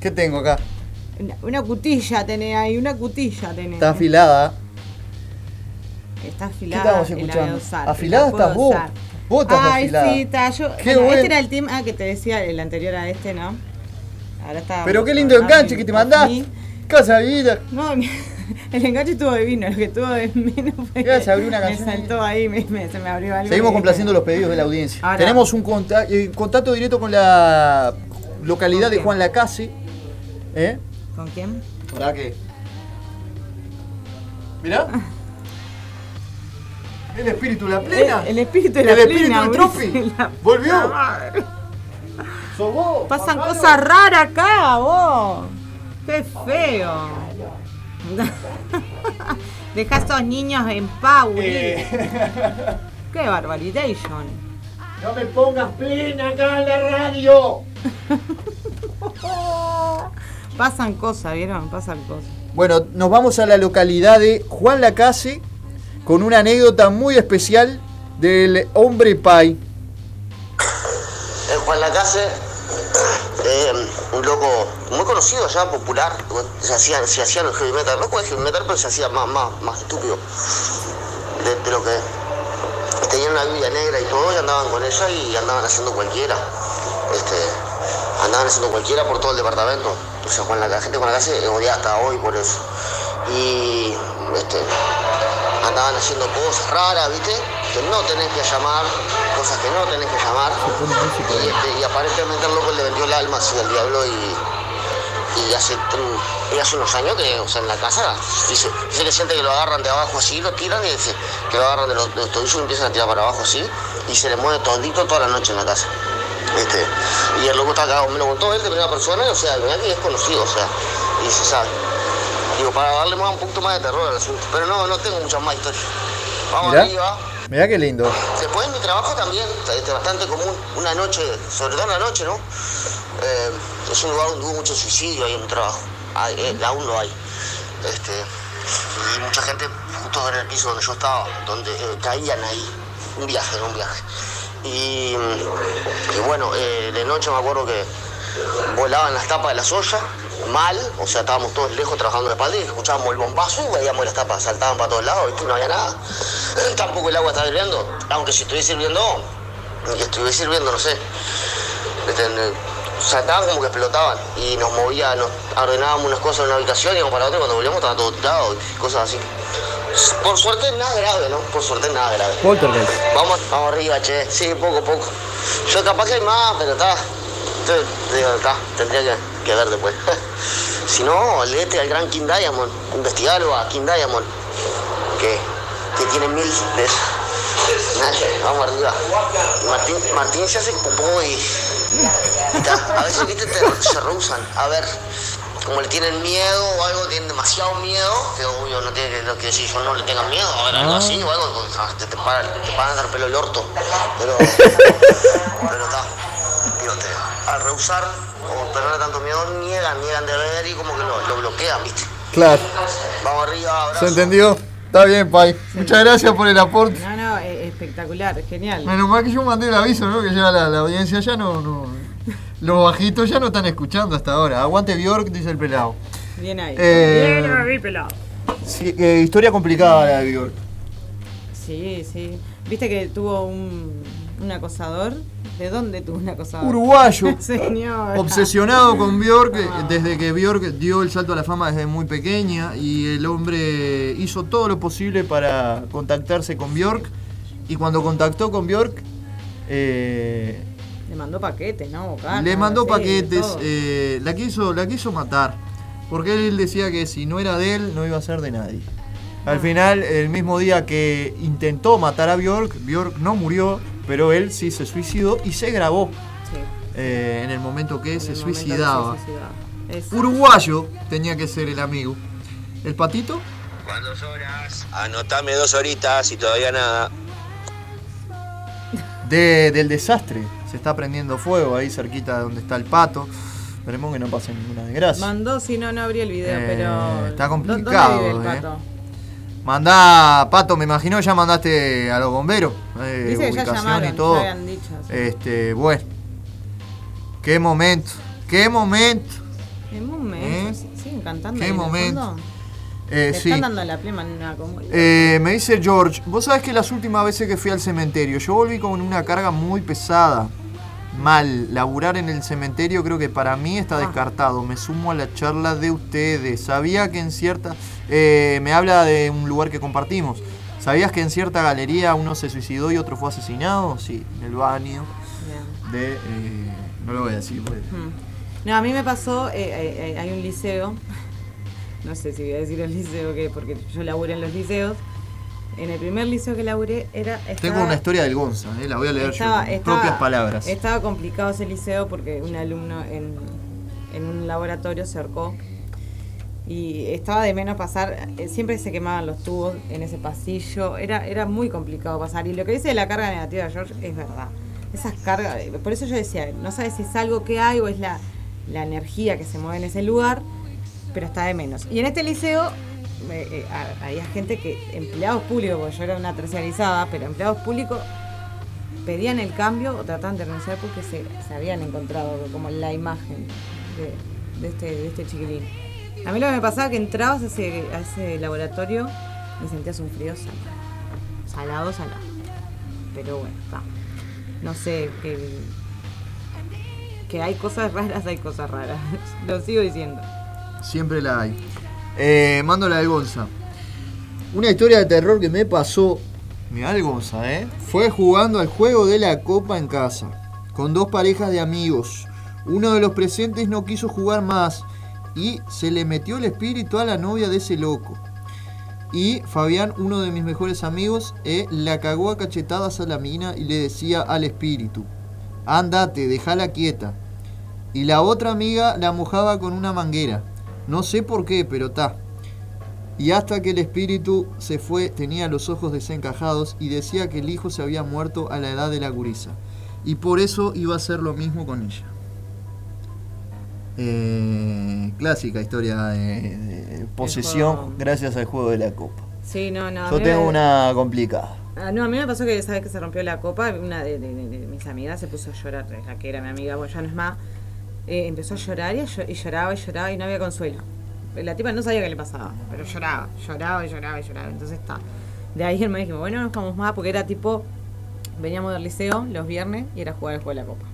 ¿Qué tengo acá? Una, una cutilla tenés ahí, una cutilla tenés. Está afilada. Está ¿Qué afilada. voy a escuchando? ¿Afilada estás vos? Vos estás Ay, afilada. sí, está. Yo, Qué bueno. Este era el team ah, que te decía, el anterior a este, ¿no? Ahora está. Pero qué lindo enganche que te mandaste. Casa vida. No, el enganche estuvo divino, lo que estuvo de menos fue Ya se abrió una me canción ahí. saltó ahí, me, me- se me abrió algo. Seguimos complaciendo los pedidos de la audiencia. Ahora- Tenemos un eh, contacto directo con la localidad ¿Con de? Juan Lacase. ¿Eh? ¿Con quién? ¿Para qué? Mirá. El espíritu de la plena. El, el espíritu de la El espíritu plena, de Tropi. la Volvió. ¿Sos vos? Pasan cosas raras acá, vos. Qué feo. Deja a esos niños en paz, Uri. Eh. Qué barbaridation. No me pongas plena acá en la radio. Pasan cosas, ¿vieron? Pasan cosas. Bueno, nos vamos a la localidad de Juan Lacase con una anécdota muy especial del hombre pai. El Juan Lacase, eh, un loco muy conocido allá, popular, se hacía, se hacía el heavy metal, loco de heavy metal, pero se hacía más, más, más estúpido de, de lo que tenían una Biblia negra y todo, y andaban con ella y andaban haciendo cualquiera. Este, andaban haciendo cualquiera por todo el departamento. O sea, Juan Lacase, la gente de Juan Lacase odia hasta hoy por eso. Y este, andaban haciendo cosas raras, ¿viste? Que no tenés que llamar, cosas que no tenés que llamar. Y, este, y aparentemente el loco le vendió el alma así al diablo y, y hace, y hace unos años que, o sea, en la casa, dice, dice que siente que lo agarran de abajo así, lo tiran y dice que lo agarran de los, de los tobillos y empiezan a tirar para abajo así y se le mueve todito toda la noche en la casa. ¿Viste? Y el loco está cagado, me lo contó él de primera persona, o sea, mirá que es conocido, o sea, y se sabe. Digo, para darle más, un poquito más de terror al asunto. Pero no, no tengo muchas más historias. Vamos Mirá. arriba. Mirá qué lindo. Después en mi trabajo también, es bastante común, una noche, sobre todo en la noche, ¿no? Eh, es un lugar donde hubo mucho suicidio ahí en mi trabajo. Hay, eh, aún lo hay. Este, y mucha gente justo en el piso donde yo estaba, donde eh, caían ahí. Un viaje, ¿no? Un viaje. Y, bueno, eh, de noche me acuerdo que volaban las tapas de las ollas, mal, o sea, estábamos todos lejos trabajando la espalda y escuchábamos el bombazo veíamos las tapas, saltaban para todos lados, ¿viste? no había nada. Tampoco el agua estaba hirviendo, aunque si estuviese hirviendo, que estuviese hirviendo, no sé. ¿Viste? Saltaban como que explotaban y nos movía, nos ordenábamos unas cosas en una habitación y íbamos para otra y cuando volvíamos estaba todo tirado y cosas así. Por suerte nada grave, ¿no? Por suerte nada grave. Poltergeist. Vamos, vamos arriba, che. Sí, poco a poco. Yo capaz que hay más, pero está. Está. Tendría que, que ver después. si no, léete al gran King Diamond. Investigalo a King Diamond. Que, que tiene mil de esos. Vamos arriba. Martín, Martín se hace popó y. A veces, viste, te- se rehusan. A ver, como le tienen miedo o algo, tienen demasiado miedo, que obvio no tiene que, decir yo no le tengan miedo, a ver, algo así o algo, ah, te, te paran, te paran a dar pelo el orto. Pero, pero está, digo, te- al rehusar o tener tanto miedo, niegan, niegan de ver y como que lo, lo bloquean, ¿viste? Claro. Vamos arriba, abrazo. ¿Se entendió? Está bien, Pai. Muchas gracias por el aporte. No, no, eh, espectacular, genial. Menos mal que yo mandé el aviso, ¿no? Que ya la, la audiencia ya no, no. Los bajitos ya no están escuchando hasta ahora. Aguante Bjork, dice el pelado. Bien ahí. Eh, Bien ahí, pelado. Sí, eh, historia complicada la de Bjork. Sí, sí. ¿Viste que tuvo un, un acosador? ¿De dónde tuvo un acosador? Uruguayo. Señor. Obsesionado con Bjork eh, desde que Bjork dio el salto a la fama desde muy pequeña y el hombre hizo todo lo posible para contactarse con Bjork y cuando contactó con Bjork eh, Le mandó paquetes, ¿no? Le mandó sí, paquetes, eh, la, quiso, la quiso matar porque él decía que si no era de él no iba a ser de nadie. Al Ah. final, el mismo día que intentó matar a Bjork, Bjork no murió, pero él sí se suicidó y se grabó eh, en el momento que se el momento que se suicidaba. Uruguayo tenía que ser el amigo. ¿El patito? ¿Cuántas horas? Anotame dos horitas y todavía nada. De- del desastre. Se está prendiendo fuego ahí cerquita de donde está el pato. Esperemos que no pase ninguna desgracia. Mandó, si no, no abrí el video, Eh, pero. está ¿dó- complicado, ¿Dónde vive el eh. Mandá, Pato, me imagino ya mandaste a los bomberos. eh, Dice que ya ubicación llamaron, y todo. ya habían dicho, sí. Este, bueno. Qué momento, qué momento. En momento, ¿Eh? sí, siguen cantando. Qué ahí momento. Eh, sí. están dando la plema en una. Eh, me dice George, vos sabés que las últimas veces que fui al cementerio, yo volví con una carga muy pesada. Mal, laburar en el cementerio creo que para mí está descartado. Me sumo a la charla de ustedes. Sabía que en cierta... eh, me habla de un lugar que compartimos. ¿Sabías que en cierta galería uno se suicidó y otro fue asesinado? Sí, en el baño de... eh, no lo voy a decir. pues. Mm. No, a mí me pasó, eh, eh, hay un liceo, no sé si voy a decir el liceo que porque yo laburé en los liceos. En el primer liceo que laburé era... Tengo estaba- una historia del Gonza, eh, la voy a leer estaba- yo estaba- propias palabras. Estaba complicado ese liceo porque un alumno en, en un laboratorio se ahorcó y estaba de menos pasar, eh, siempre se quemaban los tubos en ese pasillo, era, era muy complicado pasar. Y lo que dice de la carga negativa de George es verdad. Esas cargas, por eso yo decía, no sabes si es algo que hay o es la, la energía que se mueve en ese lugar, pero está de menos. Y en este liceo eh, ha- había gente que, empleados públicos, porque yo era una terciarizada, pero empleados públicos pedían el cambio o trataban de renunciar porque se, habían encontrado como la imagen de, este, de este chiquilín. A mí lo que me pasaba que entrabas a ese, laboratorio y sentías un frío salado. Salado, salado. Pero bueno. No sé, que, que hay cosas raras, hay cosas raras. lo sigo diciendo. Siempre la hay. Eh, mando la del Gonza. Una historia de terror que me pasó. Mirá el Gonza, ¿eh? Fue jugando al juego de la copa en casa. Con dos parejas de amigos. Uno de los presentes no quiso jugar más. Y se le metió el espíritu a la novia de ese loco. Y Fabián, uno de mis mejores amigos, eh, la cagó a cachetadas a la mina y le decía al espíritu: Andate, déjala quieta. Y la otra amiga la mojaba con una manguera. No sé por qué, pero ta. Y hasta que el espíritu se fue, tenía los ojos desencajados y decía que el hijo se había muerto a la edad de la gurisa. Y por eso iba a hacer lo mismo con ella. Eh, clásica historia de, de posesión juego. gracias al juego de la copa. Sí, no, no. Yo tengo me- una complicada. Ah, no, a mí me pasó que sabes que se rompió la copa, una de- de mis amigas se puso a llorar, la que era mi amiga, bueno, ya no es más, eh, empezó a llorar y, lloraba y lloraba y no había consuelo. La tipa no sabía qué le pasaba, pero lloraba, lloraba y lloraba y lloraba. Entonces está. De ahí me dijimos, bueno, no vamos más porque era tipo, veníamos del liceo los viernes y era jugar el juego de la copa.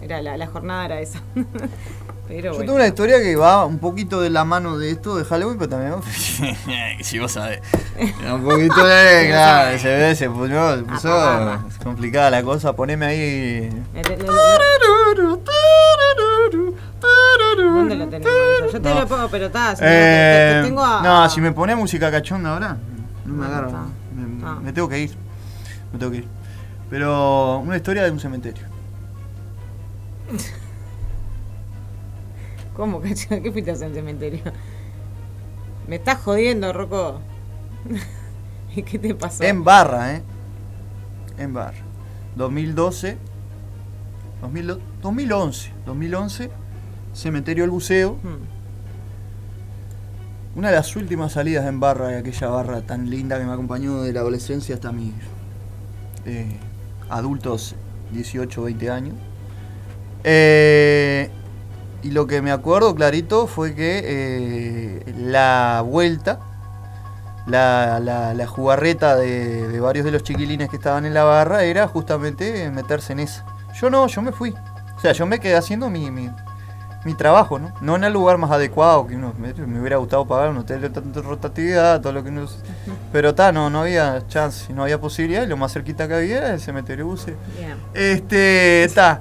Era la jornada era esa. pero Yo bueno. tengo una historia que va un poquito de la mano de esto de Halloween, pero también. si vos sabés. Un poquito de. claro, se ve, se puso, se puso Ah, complicada la cosa. Poneme ahí. ¿Dónde lo tenemos? Yo te No. lo pongo, pero está, si no, Eh, te, tengo a... no, si me pone música cachonda ahora, no me agarro. Me, me tengo que ir. Me tengo que ir. Pero una historia de un cementerio. ¿Cómo, cacho? ¿Qué fuiste a hacer en el cementerio? Me estás jodiendo, Rocco. ¿Y qué te pasó? En barra, ¿eh? En barra. 2012. 2000 2011. 2011. Cementerio El Buceo. Hmm. Una de las últimas salidas en barra de aquella barra tan linda que me acompañó de la adolescencia hasta mis eh, adultos 18, 20 años. Eh, y lo que me acuerdo clarito fue que eh, la vuelta, la, la- la jugarreta de, de varios de los chiquilines que estaban en la barra era justamente meterse en esa. Yo no, yo me fui. O sea, yo me quedé haciendo mi, mi, mi trabajo, ¿no? No en el lugar más adecuado que uno me, me hubiera gustado pagar un hotel de tanta rotatividad, todo lo que uno... Pero está, no, no había chance, no había posibilidad y lo más cerquita que había era el cementerio Buce. Este, está.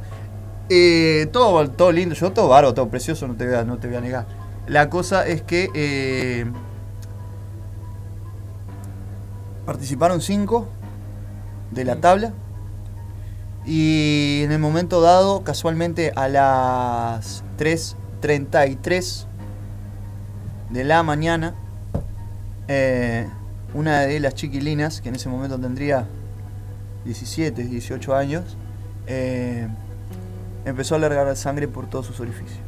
Eh, todo, todo lindo, yo todo baro, todo precioso, no te voy a, no te voy a negar. La cosa es que eh, participaron cinco de la tabla y en el momento dado, casualmente a las 3.33 de la mañana, eh, una de las chiquilinas, que en ese momento tendría 17, 18 años, eh, empezó a largar sangre por todos sus orificios.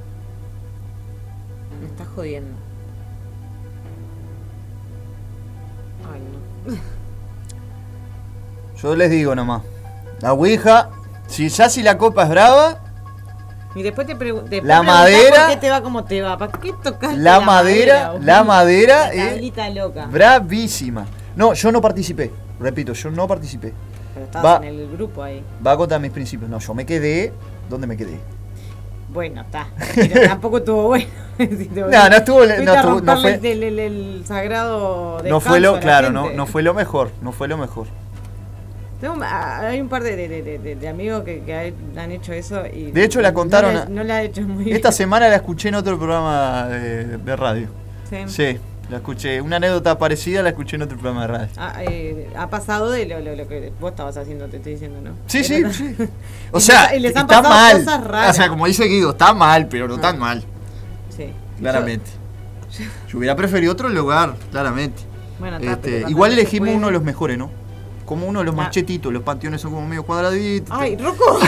Me estás jodiendo. Ay, no. Yo les digo nomás, la Ouija, si ya si la copa es brava, Y después te pregunté. La madera- ¿Por qué te va como te va? ¿Para qué tocas La madera, la madera La es tablita loca. bravísima. No, yo no participé. Repito, yo no participé. Pero estabas Va, en el grupo ahí. va contra mis principios. No, yo me quedé. ¿Dónde me quedé? Bueno, está. Pero tampoco estuvo bueno. Si No, no estuvo- no estuvo- no fue- El, el- el sagrado No fue lo, la claro, no, no fue lo mejor. No fue lo mejor. Tengo- ah, hay un par de, de- de- amigos que, que han hecho eso y De hecho, la no contaron No, la ha hecho muy bien. Esta semana la escuché en otro programa de, de radio. Sí. Sí, la escuché. Una anécdota parecida la escuché en otro programa de radio. Ah, eh, ha pasado de lo, lo- lo que vos estabas haciendo, te estoy diciendo, ¿no? Sí, Es sí, sí. O sea, les- han está pasado mal. cosas raras. O sea, como dice Guido, está mal, pero no Ah. tan mal. Sí. Claramente. Yo hubiera preferido otro lugar, claramente. Bueno, está, Este, pero igual elegimos uno de los mejores, ¿no? Como uno de los Ah. más chetitos. Los panteones son como medio cuadraditos. Ay, Rocco.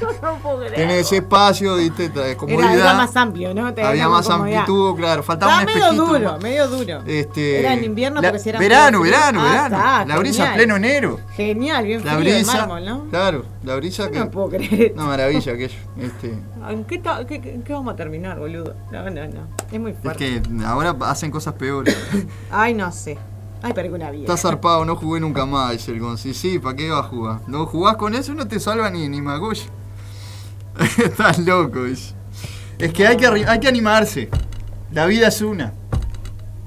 no puedo creer. Espacio, ¿viste? Comodidad. Era, era más amplio, ¿no? Te- Había más comodidad. amplitud, claro. Faltaba Estaba un medio duro, más. medio duro. Este, Era en invierno la- porque si era verano, verano, Ah, verano. está, la brisa genial. pleno enero. Genial, bien La frío brisa, mármol, ¿no? claro, la brisa que. No puedo creer. Una maravilla aquello. Este, ¿En qué, ta- qué- qué- qué vamos a terminar, boludo? No, no, no. Es muy es fuerte. que ahora hacen cosas peores. Ay, no sé. Ay, pero una vida. Está zarpado, no jugué nunca más, dice el Gonzi. Sí, ¿para qué vas a jugar? No jugás con eso no te salva ni, ni Magoya. Estás loco, dice. Es que hay que, hay que animarse. La vida es una.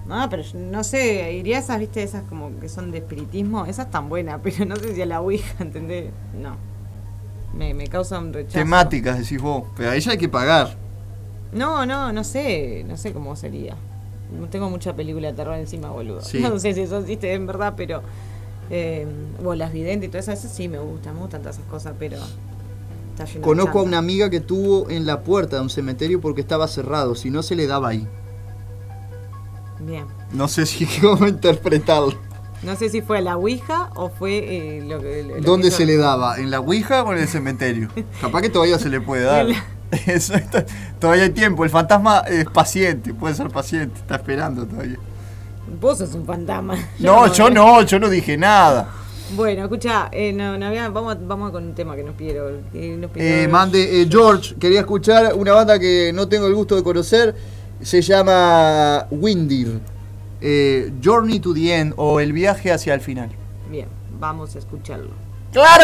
No, pero yo no sé, iría a esas, viste, esas como que son de espiritismo, esas tan buenas, pero no sé si a la Ouija, ¿entendés? No. Me, me causa un rechazo. Temáticas, decís vos. Pero ahí ya hay que pagar. No, no, no sé, no sé cómo sería. No tengo mucha película de terror encima, boludo. Sí. No sé si eso existe en verdad, pero... Eh, o las videntes y todo eso, eso sí me gusta, me gustan todas esas cosas, pero... Conozco a una amiga que tuvo en la puerta de un cementerio porque estaba cerrado, si no se le daba ahí. Bien. No sé si cómo interpretarlo. No sé si fue a la Ouija o fue eh, lo que... lo ¿Dónde se le daba? ¿En la Ouija o en el cementerio? Capaz que todavía se le puede dar. Eso está- todavía hay tiempo. El fantasma es paciente, puede ser paciente, está esperando todavía. Vos sos un fantasma. No, yo no, yo no dije nada. Bueno, escucha, eh, no, no había- vamos, vamos con un tema que nos pidieron. que nos Eh, mande, eh, George, quería escuchar una banda que no tengo el gusto de conocer. Se llama Windir. Eh, Journey to the End o El viaje hacia el final. Bien, vamos a escucharlo. ¡Claro!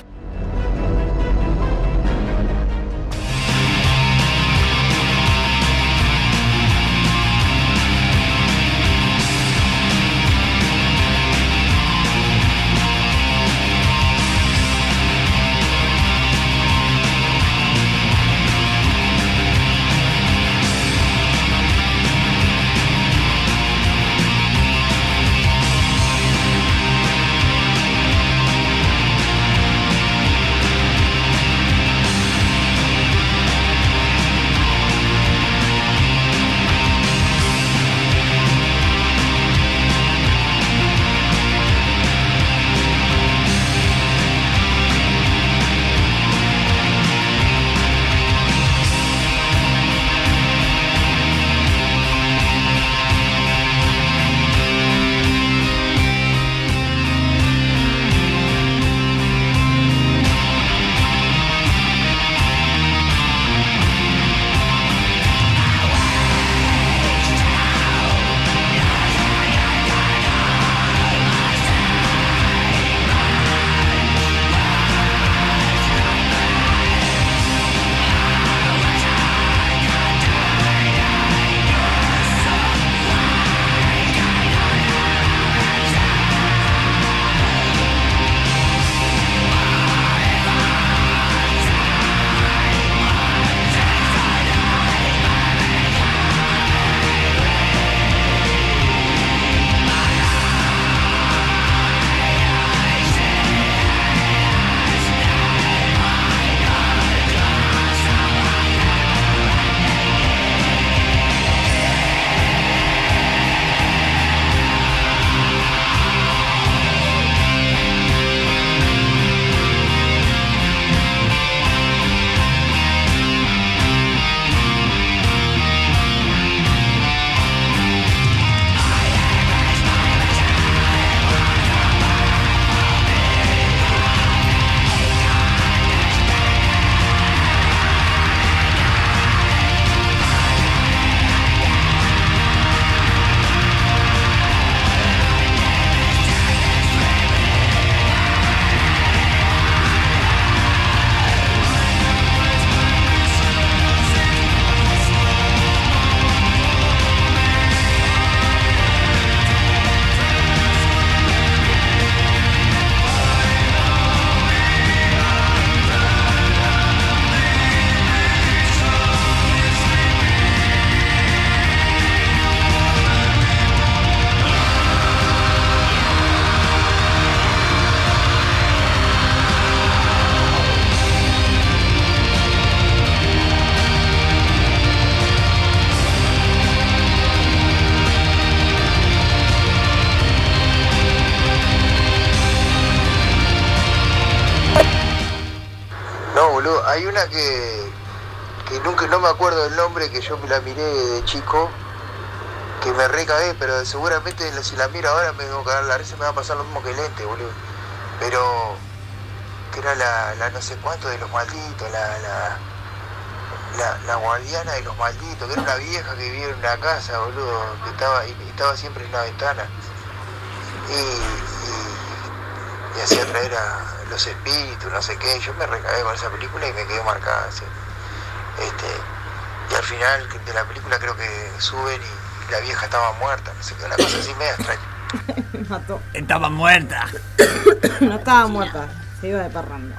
Que, que nunca no me acuerdo del nombre, que yo me la miré de chico, que me recagué, pero seguramente la- si la miro ahora me que cagar la risa, me va a pasar lo mismo que lente, boludo. Pero que era la, la no sé cuánto de los malditos, la, la, la, la guardiana de los malditos, que era una vieja que vivía en una casa, boludo, que estaba, y, estaba siempre en una ventana. Y, y, y hacía los espíritus, no sé qué. Yo me recagué con esa película y me quedé marcada. así. Este, y al final de la película creo que suben y la vieja estaba muerta, no sé qué, una cosa así media extraña. Me mató. Estaba muerta. No estaba muerta, se iba de parranda.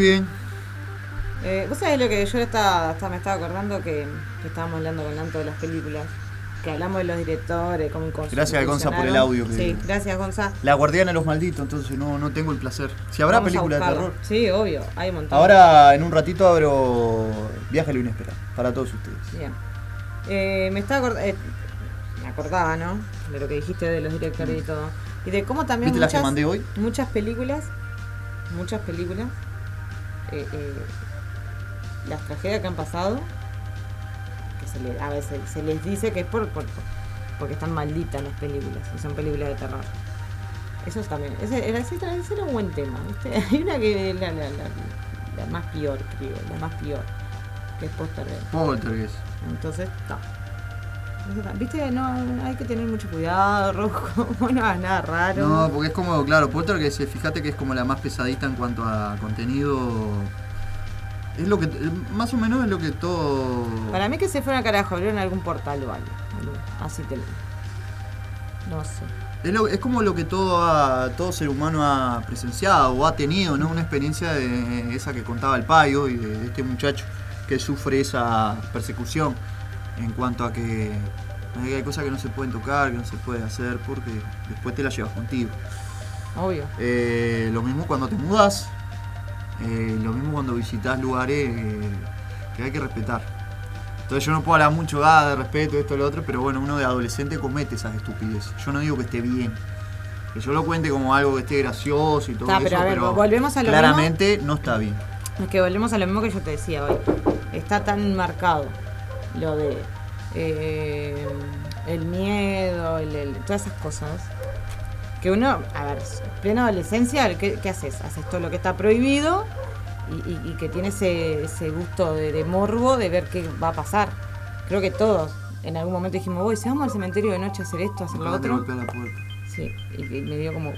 Bien. Eh, Vos sabés lo que yo estaba, estaba- me estaba acordando que, que estábamos hablando con Lanto de las películas. Que hablamos de los directores, incons- Gracias, Gonza, por el audio que- Sí, gracias, Gonza. La guardiana de los malditos, entonces no, no tengo el placer. Si habrá Vamos a película de terror. Sí, obvio, hay un montón. Ahora en un ratito abro Viaje a lo inesperado para todos ustedes. Bien. Eh, me estaba acord- eh, me acordaba, ¿no? De lo que dijiste de los directores y todo. Y de cómo también ¿Viste las que muchas, mandé hoy? muchas películas, muchas películas, eh, eh, las tragedias que han pasado, que se le- a veces se les dice que es por, por- porque están malditas las películas, y son películas de terror. Eso también, ese era, ese era, ese era un buen tema, ¿viste? Hay una que es la, la, la- la más peor, creo, la más peor, que es Poltergeist. Poltergeist. Entonces, no. Viste, no, hay que tener mucho cuidado, rojo, no hagas nada raro. No, porque es como, claro, Poltergeist, eh, fíjate que es como la más pesadita en cuanto a contenido. Es lo que, más o menos es lo que todo... Para mí que se fueron a carajo, abrieron algún portal o algo. Así te lo No sé. Es, lo- es como lo que todo, ha- todo ser humano ha presenciado o ha tenido, ¿no? Una experiencia de esa que contaba el payo y de, de este muchacho que sufre esa persecución en cuanto a que hay cosas que no se pueden tocar, que no se puede hacer porque después te las llevas contigo. Obvio. Eh, lo mismo cuando te mudas, eh, lo mismo cuando visitas lugares eh, que hay que respetar. Entonces yo no puedo hablar mucho ah, de respeto, esto, lo otro, pero bueno, uno de adolescente comete esas estupideces. Yo no digo que esté bien. Que yo lo cuente como algo que esté gracioso y todo Está, eso, pero a ver, pero volvemos a lo claramente no está bien. Es que volvemos a lo mismo que yo te decía hoy. Está tan marcado lo de eh, el miedo, el- el- todas esas cosas. Que uno, a ver, plena adolescencia, ¿qué, qué haces? Haces todo lo que está prohibido y, y- y que tiene ese, ese gusto de, de morbo de ver qué va a pasar. Creo que todos en algún momento dijimos, voy, si vamos al cementerio de noche a hacer esto, a hacer lo otro. Sí, y, y me dio como.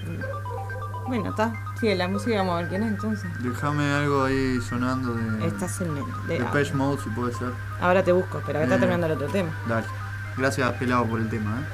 Bueno, está. Sigue la música, vamos a ver quién es entonces. Déjame algo ahí sonando de, Estás en el. de de- Page Mode si puede ser. Ahora te busco, pero que está terminando el otro tema. Dale. Gracias, pelado, por el tema, ¿eh?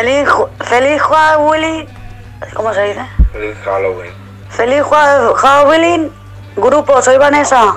Feliz, feliz Halloween. ¿Cómo se dice? Feliz Halloween. Feliz Halloween. Grupo, soy Vanessa.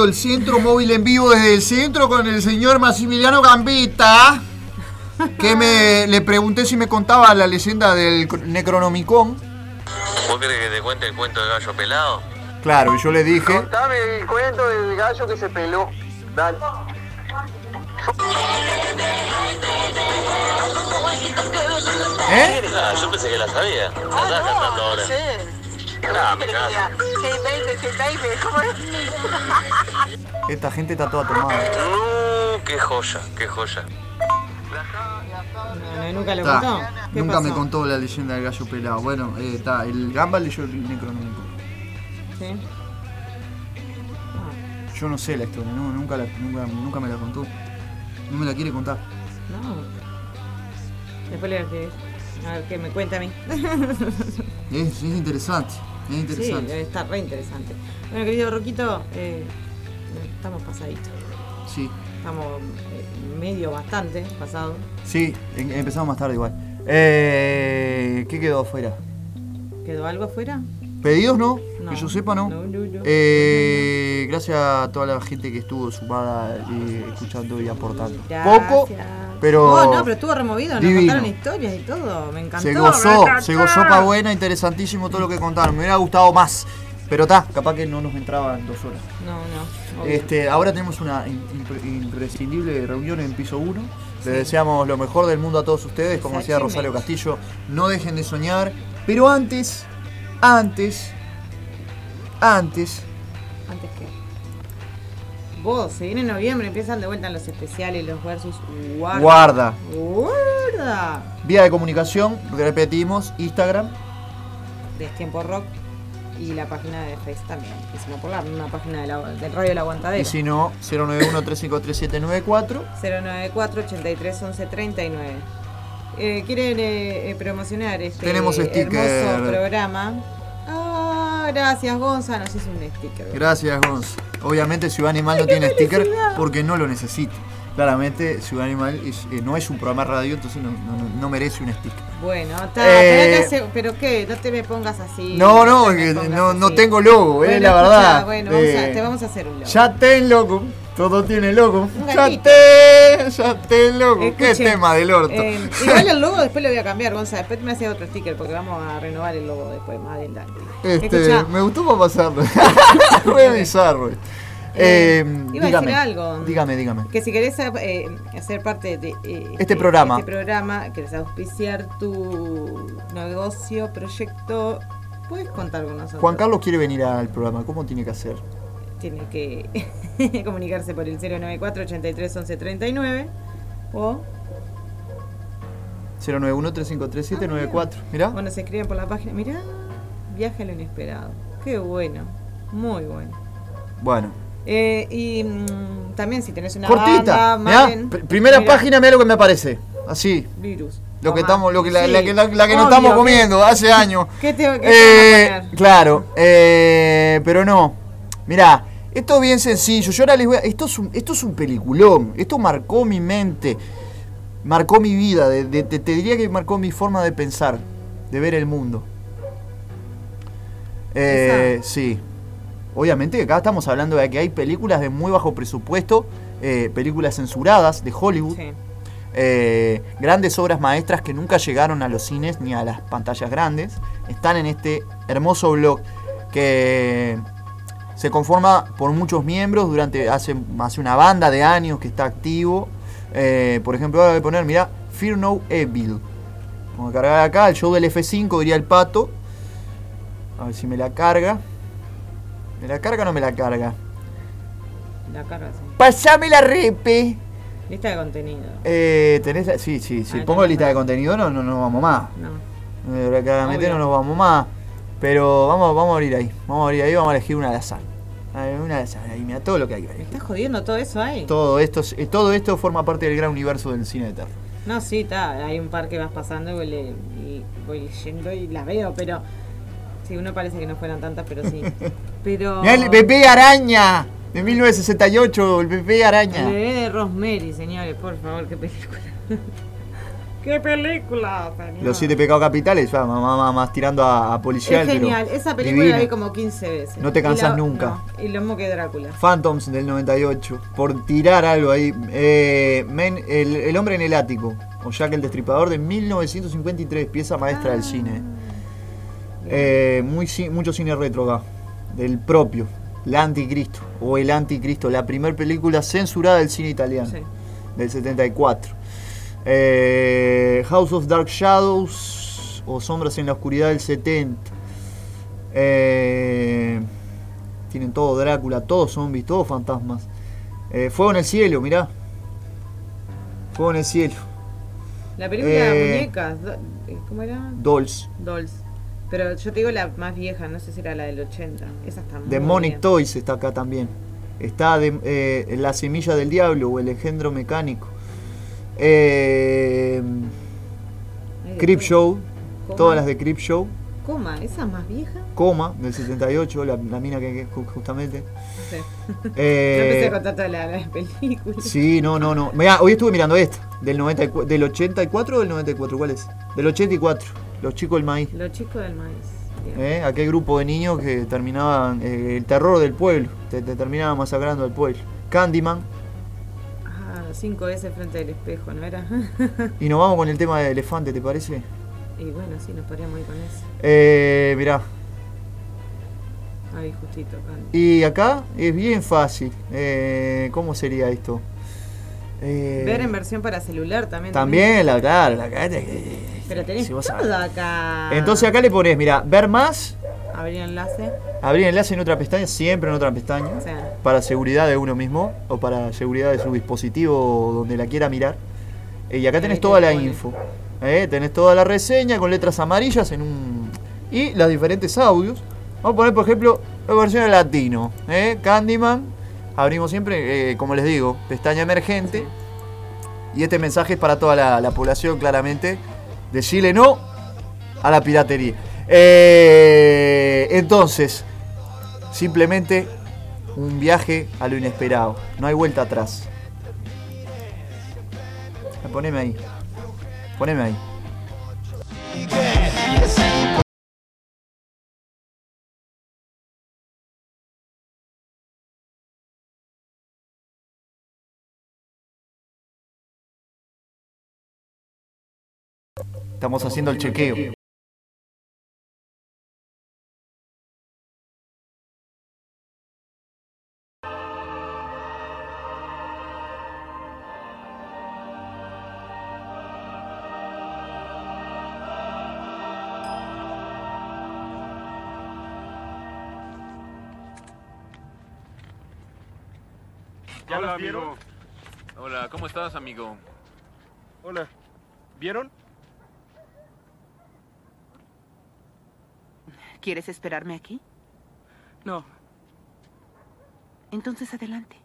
Movido el centro móvil en vivo desde el centro con el señor Maximiliano Gambetta. Que me le pregunté si me contaba la leyenda del Necronomicon. ¿Vos querés que te cuente el cuento del gallo pelado? Claro, y yo le dije. Contame el cuento del gallo que se peló. Dale. ¿Eh? Ah, yo pensé que la sabía. La estás cantando ahora. Ah, me cago. Esta gente está toda tomada. No, qué joya, qué joya. No, no, nunca lo Ta, contó. ¿Qué nunca me contó la leyenda del gallo pelado. Bueno, eh, está, el Gamba leyó el Necronomicon. Sí. Yo no sé la historia, no, nunca, la- nunca, nunca me la contó. No me la quiere contar. No. Después le voy a ver qué me cuenta a mí. Es, es interesante, es Sí, interesante. está re interesante. Bueno, querido Roquito, eh, estamos pasaditos. Sí, Estamos eh, medio bastante pasados. sí, em- empezamos más tarde igual. Eh, ¿Qué quedó afuera? ¿Quedó algo afuera? ¿Pedidos no? No. Que yo sepa no. No, no, no. Eh, gracias a toda la gente que estuvo sumada y escuchando y aportando. Gracias. Poco, pero, Oh, no, pero estuvo removido, nos divino. contaron historias y todo. Me encantó. se gozó, se gozó pa' buena, interesantísimo todo lo que contaron. Me hubiera gustado más, pero está, capaz que no nos entraba en dos horas. No, no. Este, ahora tenemos una in- impre- imprescindible reunión en piso 1. Les deseamos lo mejor del mundo a todos ustedes, como decía. Rosario Castillo. No dejen de soñar. Pero antes, antes, antes, Antes que. Vos, se viene noviembre, empiezan de vuelta los especiales, los versus. Guarda. Guarda. Guarda. vía de comunicación, repetimos, Instagram. De Tiempo Rock y la página de Face también. Y si no, por la misma página de la, del Radio La Aguantadera. Y si no, 091-353-794. 094 83 11 39. Eh, ¿Quieren eh, eh, promocionar este Tenemos sticker. hermoso programa? Ah, gracias, Gonza. Nos hizo un sticker. Gracias, Gonz. Obviamente Ciudad Animal no tiene sticker porque no lo necesita. Claramente Ciudad Animal es- eh, no es un programa de radio, entonces no, no- no merece un sticker. Bueno, está. Eh, pero, qué, no te me pongas así. No, no, no, no tengo logo, eh, Bueno, la verdad. Bueno, vamos a- te vamos a hacer un logo. Ya ten logo. Todo tiene logo. Un Ya te, ya te loco. Qué tema del orto. igual el logo después lo voy a cambiar, Gonza. Después me hace otro sticker porque vamos a renovar el logo después, más adelante. Este, me gustó para pasarlo. Voy a bizarro. Eh, iba a dígame, decir algo. dígame, dígame. Que si querés eh, hacer parte de eh, Este programa. este programa, querés auspiciar tu negocio, proyecto, puedes contar con nosotros. Juan Carlos quiere venir al programa. ¿Cómo tiene que hacer? Tiene que comunicarse por el 094 83 11 39 o 091-353-794. Mirá. bueno, se escriben por la página. Mirá, viaje a lo inesperado. Qué bueno, muy bueno. Bueno. Eh, y mm, también si tenés una Cortita. banda, mirá, Maren, pr- primera mirá, página, mira lo que me aparece. Así. Virus. Lo que Tomá. estamos, lo que la, Sí, la que, la, la que nos obvio, estamos ¿qué- comiendo hace años. ¿Qué te, qué te Eh, van a poner? claro, eh, pero no. Mirá, esto es bien sencillo. Yo ahora les voy a. Esto es un, esto es un peliculón. Esto marcó mi mente. Marcó mi vida. de- de- de- te diría que marcó mi forma de pensar. De ver el mundo. Eh, sí. Obviamente que acá estamos hablando de que hay películas de muy bajo presupuesto. eh, películas censuradas de Hollywood. Eh, grandes obras maestras que nunca llegaron a los cines ni a las pantallas grandes, están en este hermoso blog que se conforma por muchos miembros durante hace, hace una banda de años que está activo. Eh, por ejemplo, ahora voy a poner, mira, Fear No Evil. Vamos a cargar acá el show del F5, diría el pato. A ver si me la carga. ¿Me la carga o no me la carga? La carga, sí. Pasame la repe. Lista de contenido. Eh, tenés la- sí, sí, si Ah, pongo no, lista no. de contenido no, no nos vamos más. No. Eh, claramente Obvio. no nos vamos más. Pero vamos, vamos a abrir ahí. Vamos a abrir ahí, vamos a elegir una al azar. A ver, Una al azar, ahí, mira todo lo que hay que ver. ¿Estás jodiendo todo eso ahí? Todo esto, es- eh, todo esto forma parte del gran universo del cine de terror. No, sí, está. Hay un par que vas pasando y voy, le- y voy leyendo y las veo, pero. Sí, uno parece que no fueran tantas, pero sí. Pero. Mirá el bebé araña de 1968, el bebé araña. El bebé de Rosemary, señores, por favor, qué película. qué película, señor. Los siete pecados capitales, va, más, más- más tirando a, a policial. Es pero genial. Esa película divina. la vi como 15 veces. No te Y la- nunca. no, y lo mismo que Drácula. Phantoms del 98, por tirar algo ahí. Eh, Men- el, El hombre en el ático, o Jack el Destripador de 1953, pieza maestra del cine. Eh, muy, mucho cine retro acá, del propio, La Anticristo, o El Anticristo, la primera película censurada del cine italiano, Sí. del 74. Eh, House of Dark Shadows, o Sombras en la Oscuridad del 70. Eh, tienen todo Drácula, todos zombies, todos fantasmas. Eh, Fuego en el cielo, mirá. Fuego en el cielo. La película de Eh, muñecas. ¿Cómo era? Dolls. Dolls. Pero yo te digo la más vieja, no sé si era la del 80. Esa está muy Demonic bien. Toys está acá también. Está de- eh, La semilla del diablo o El engendro mecánico. Eh, todo. Show. Coma. Todas las de Creep Show. Coma, ¿esa es más vieja? Coma, del 78, la, la mina que, que ju- justamente. No sé. Eh, yo empecé a contar toda la, la película. Sí, no, no, no. Mirá, hoy estuve mirando esta. Del, 94, del 84 o del 94, ¿cuál es? Del 84. Los chicos del maíz. Los chicos del maíz. ¿eh? Aquel grupo de niños que terminaban. eh, el terror del pueblo. Te, te terminaba masacrando al pueblo. Candyman. Ah, 5S frente del espejo, ¿no era? Y nos vamos con el tema del elefante, ¿te parece? y bueno, sí, nos podríamos ir con eso. Eh, mirá. Ahí justito, acá. Y acá es bien fácil. Eh, ¿Cómo sería esto? Eh, Ver en versión para celular también. También, la, claro, la Pero tenés si todo acá. Entonces acá le pones, mira, ver más, Abrir enlace. abrir enlace en otra pestaña, siempre en otra pestaña, O sea, para seguridad de uno mismo o para seguridad de su dispositivo donde la quiera mirar. Eh, y acá tenés te toda la info. eh, tenés toda la reseña con letras amarillas en un y los diferentes audios. Vamos a poner, por ejemplo, la versión en latino. eh, Candyman. Abrimos siempre, eh, como les digo, pestaña emergente. Y este mensaje es para toda la, la población, claramente. Decirle no a la piratería. Eh, entonces, simplemente un viaje a lo inesperado. No hay vuelta atrás. Poneme ahí. Poneme ahí. Estamos haciendo el chequeo. ¿Ya Hola, las vieron? amigo. Hola, ¿cómo estás, amigo? Hola. ¿Vieron? ¿Quieres esperarme aquí? No. Entonces adelante.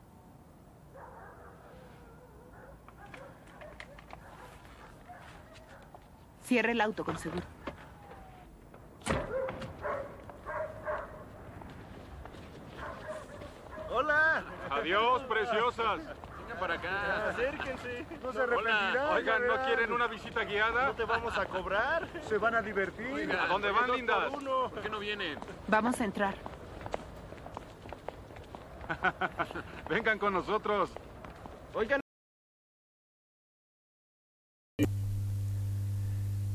Cierre el auto con seguro. Hola. Adiós, preciosas. Para acá. Acérquense. No se arrepentirán. Oigan, ¿no quieren una visita guiada? No te vamos a cobrar. Se van a divertir. ¿A dónde van, lindas? por uno. ¿Por qué no vienen? Vamos a entrar. Vengan con nosotros. Oigan.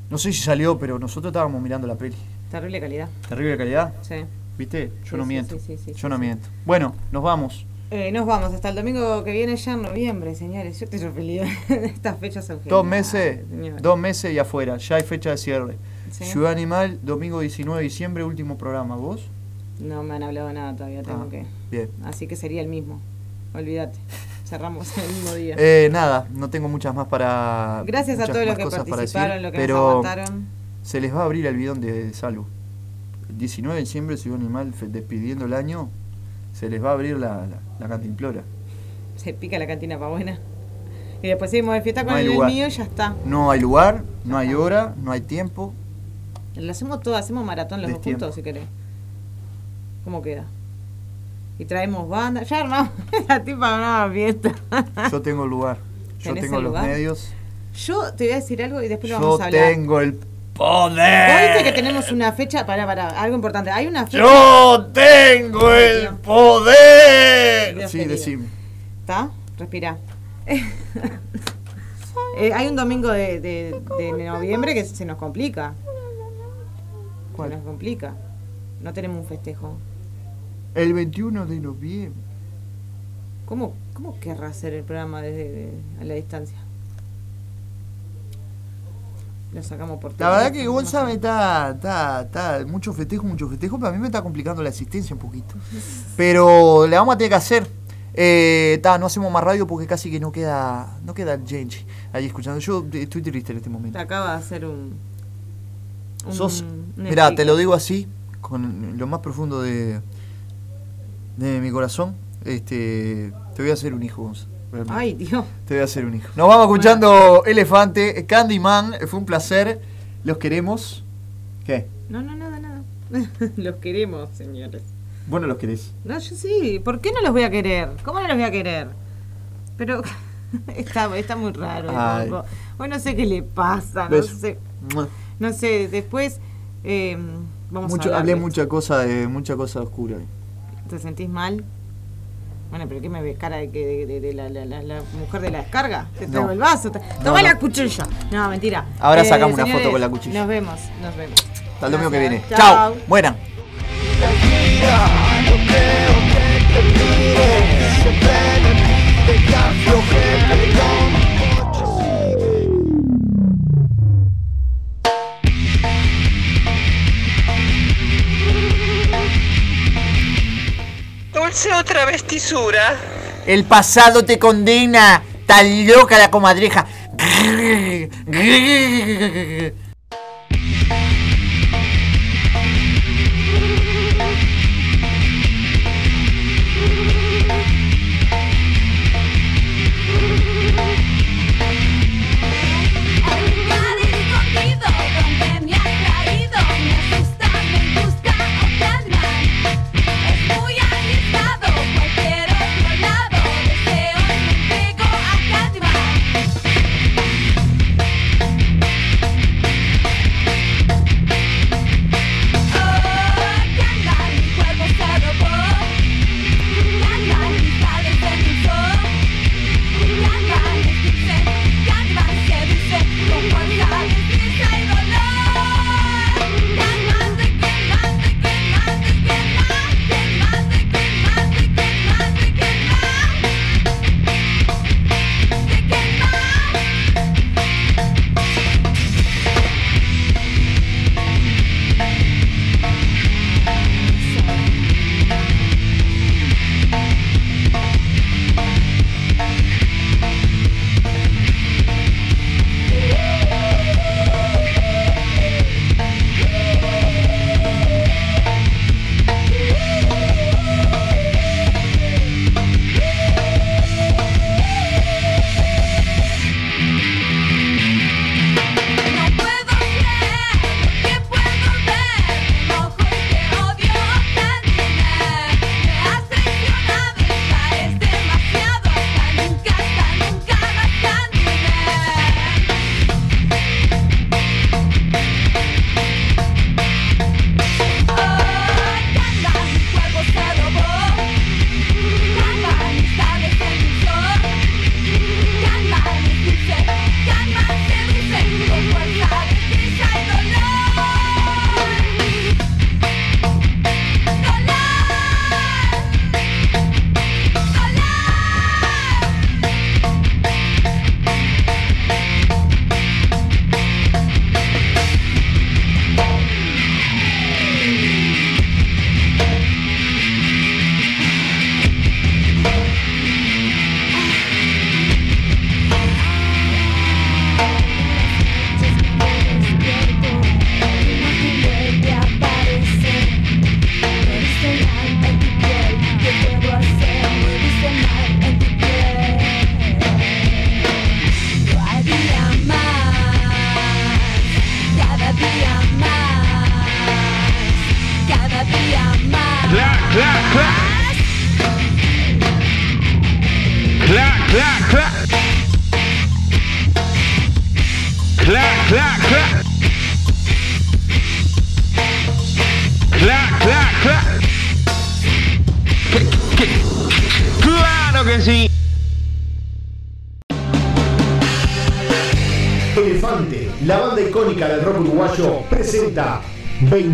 No sé si salió, pero nosotros estábamos mirando la peli. Terrible calidad. Terrible calidad. Sí. ¿Viste? Yo Sí, no sí, miento. sí, sí, sí, Yo sí, no sí. miento. Bueno, nos vamos. Eh, nos vamos hasta el domingo que viene ya en noviembre, señores. Yo estoy sorprendida. Estas fechas son Dos meses, señores. dos meses y afuera. Ya hay fecha de cierre. Sí. Ciudad Animal, domingo 19 de diciembre, último programa. ¿Vos? No me han hablado nada todavía, tengo Ah, que. Bien. Así que sería el mismo. Olvídate. Cerramos el mismo día. Eh, nada, no tengo muchas más para. Gracias a todos los que participaron, los que nos pero aguantaron. Se les va a abrir el bidón de salud. El 19 de diciembre, Ciudad Animal, despidiendo el año, se les va a abrir la, la, la cantimplora. Se pica la cantina pa' buena. Y después seguimos de fiesta con No el lugar. mío y ya está. No hay lugar, no hay hora, no hay tiempo. Lo hacemos todo, hacemos maratón los dos juntos si querés. ¿Cómo queda? Y traemos banda. Ya armamos la tipa una fiesta. Yo tengo el lugar. Yo ¿Tenés tengo los lugar? medios. Yo te voy a decir algo y después lo Yo vamos a hablar. tengo el ¿Vos poder. viste que tenemos una fecha? Pará, pará, algo importante. Hay una fecha. Yo tengo el poder. Dios Sí, querido. decime. ¿Está? Respira. Eh, hay un domingo de, de- de noviembre que se nos complica. ¿Cuál? Se nos complica. No tenemos un festejo. El 21 de noviembre. ¿Cómo, cómo querrá hacer el programa desde de- a la distancia? Lo sacamos por La verdad que Gonza me está, está, está, mucho festejo, mucho festejo, pero a mí me está complicando la existencia un poquito. Pero le vamos a tener que hacer. Eh, ta, no hacemos más radio porque casi que no queda, no queda gente ahí escuchando. Yo estoy triste en este Te momento. acaba de hacer un. un Sos, un mirá, te lo digo así, con lo más profundo de, de mi corazón. Este, te voy a hacer un hijo, Gonza. Realmente. Ay, Dios. Te voy a hacer un hijo. Nos vamos escuchando Elefante, Candyman, fue un placer. Los queremos. ¿Qué? No, no, nada, nada. los queremos, señores. Vos no los querés. No, yo sí. ¿Por qué no los voy a querer? ¿Cómo no los voy a querer? Pero está, está muy raro. Hoy no sé qué le pasa. No sé. No sé, después eh, vamos Mucho, a hablé mucha cosa de mucha cosa oscura. ¿Te sentís mal? Bueno, pero ¿qué me ves cara de, que de, de- de la, la- la- la mujer de la descarga? Te No. traigo el vaso. te- Toma no. la cuchilla. No, mentira. Eh, Ahora sacamos una foto con la cuchilla. Nos vemos, nos vemos. Hasta el domingo que viene. Chao. Chao. Mueran. Dulce otra vez tisura. El pasado te condena. Tan loca la comadreja.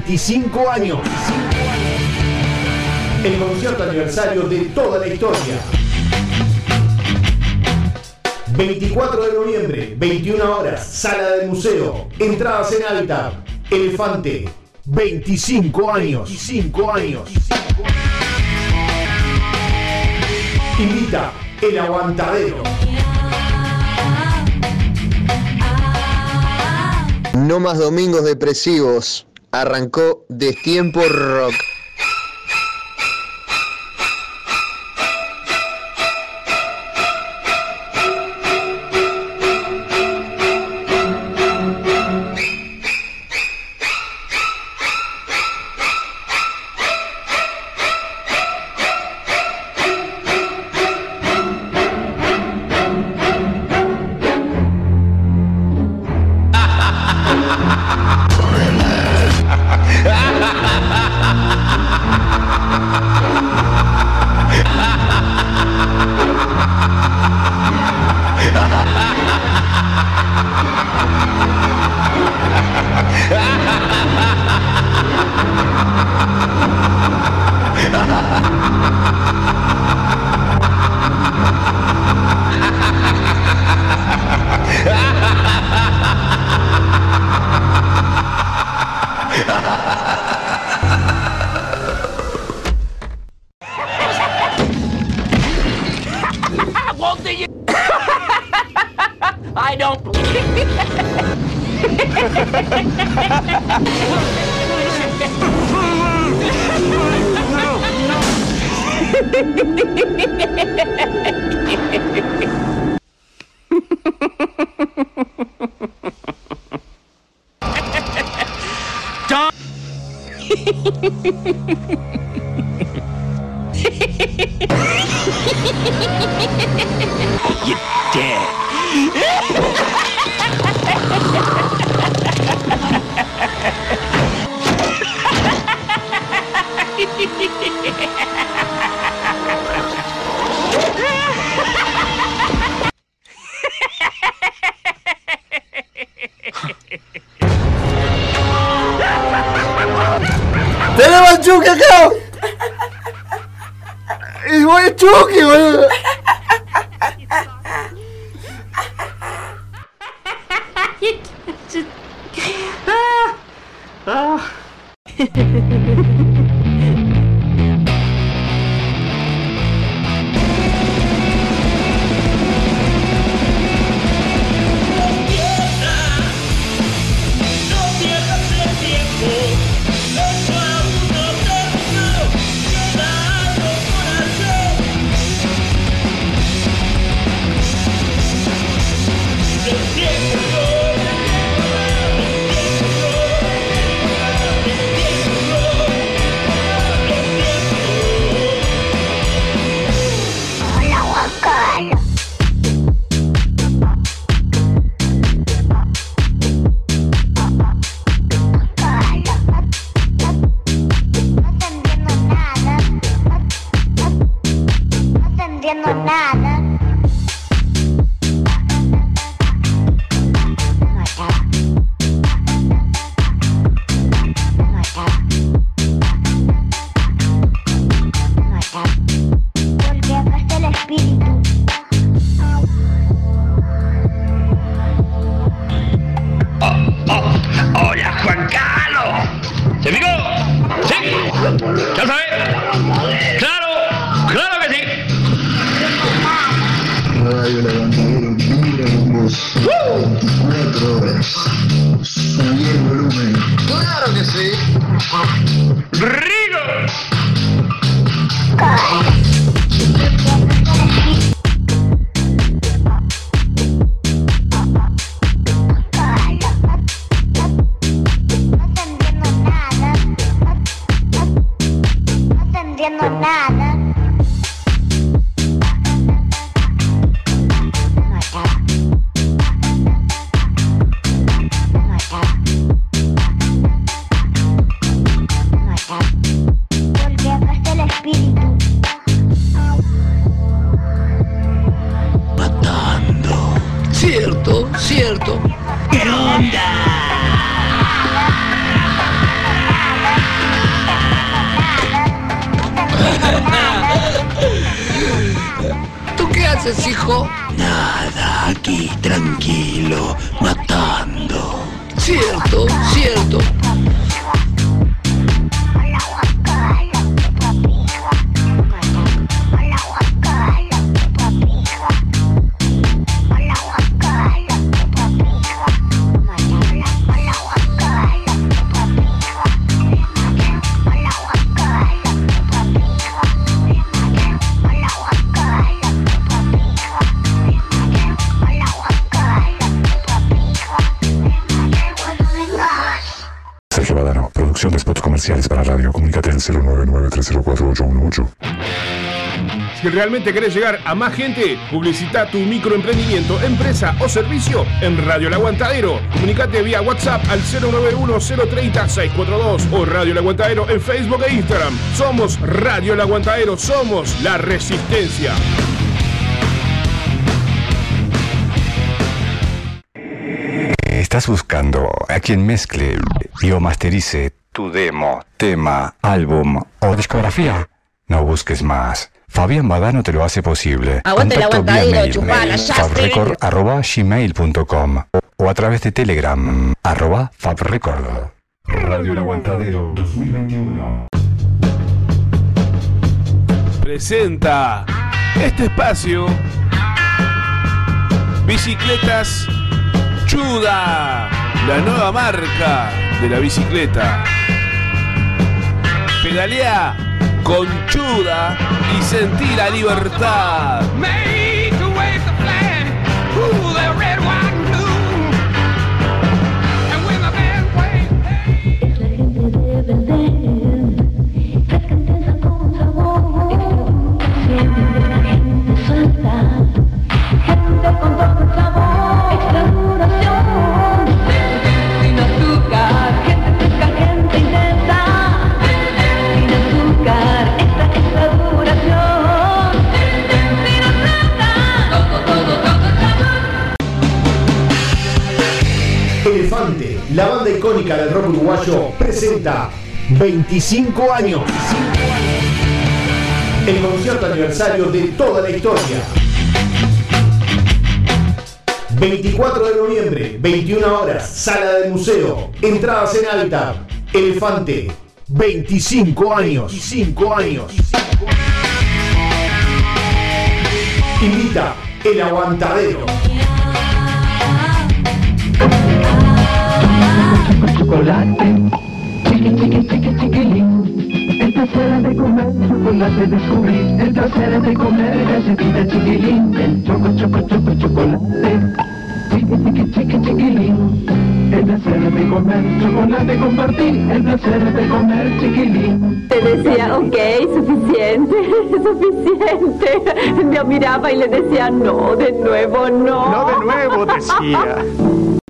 25 años. El concierto aniversario de toda la historia. 24 de noviembre, 21 horas, sala del museo. Entradas en Hábitat. Elefante, 25 años. 25 años. Invita el aguantadero. No más domingos depresivos. Arrancó Destiempo Rock. Si realmente querés llegar a más gente, publicita tu microemprendimiento, empresa o servicio en Radio El Aguantadero. Comunicate vía WhatsApp al 091-030-642 o Radio El Aguantadero en Facebook e Instagram. Somos Radio El Aguantadero, somos la resistencia. ¿Estás buscando a quien mezcle y o masterice tu demo, tema, álbum o discografía? No busques más. Fabián Badano te lo hace posible. Aguante chupala, ya, fabrecord@gmail.com o a través de Telegram arroba fabrecord. Radio El Aguantadero 2021. presenta este espacio Bicicletas Chuda, la nueva marca de la bicicleta. Pedalea con Chuda y sentí la libertad. Make a wave the rock uruguayo, presenta 25 años. El concierto aniversario de toda la historia. 24 de noviembre, 21 horas, sala del museo. Entradas en Habitat. Elefante, 25 años. 25 años. Invita el aguantadero. Chocolate. Chiqui, chiqui, chiqui, chiquilín. El placer de comer chocolate descubrí. El placer de comer galletita chiquilín. El choco, choco, choco, chocolate. Chiqui, chiqui, chiqui, chiquilín. El placer de comer chocolate compartir. El placer de comer chiquilín. Te decía, ok, suficiente, suficiente. Yo miraba y le decía, no, de nuevo, no. No de nuevo, decía.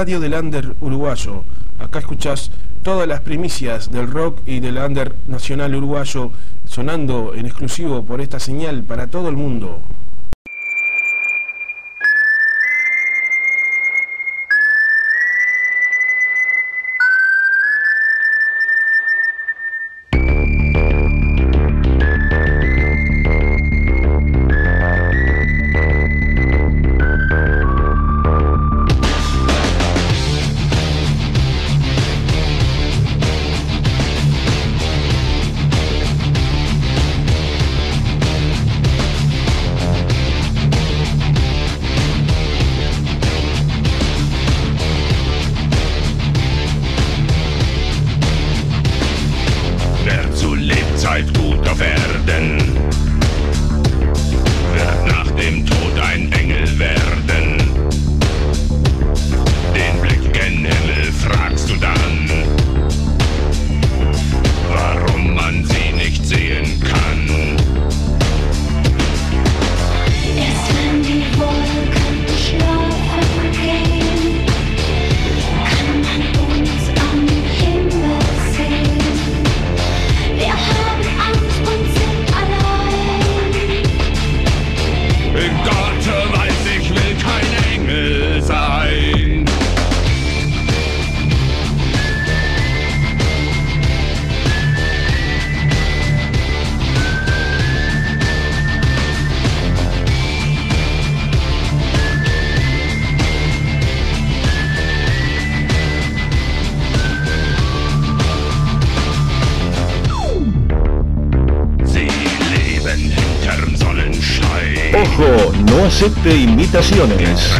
radio del under uruguayo. Acá escuchás todas las primicias del rock y del under nacional uruguayo sonando en exclusivo por esta señal para todo el mundo. Felicitaciones.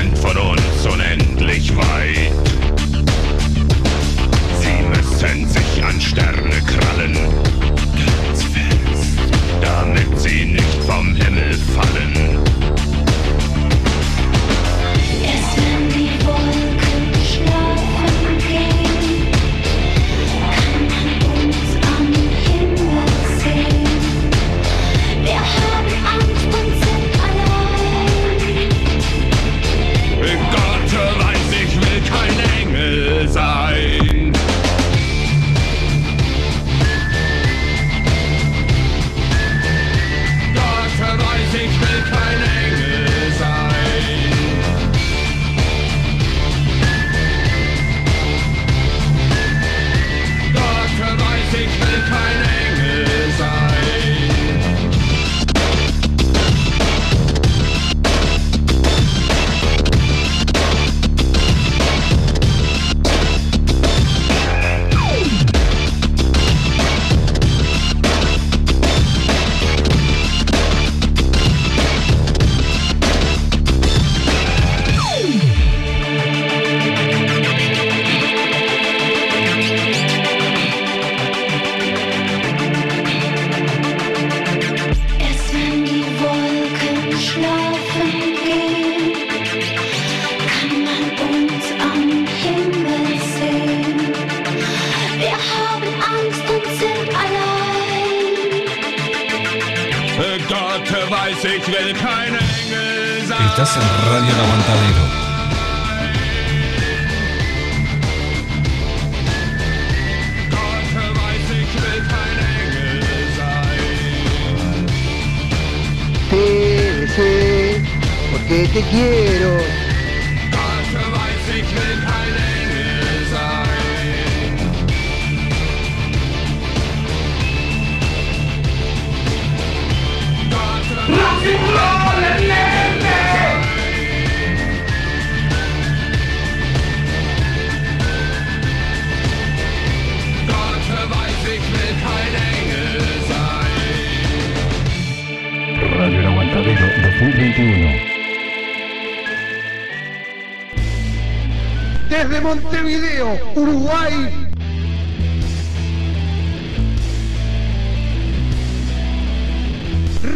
Desde Montevideo, Uruguay.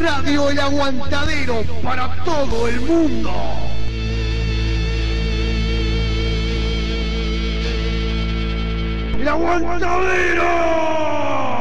Radio El Aguantadero para todo el mundo. El Aguantadero.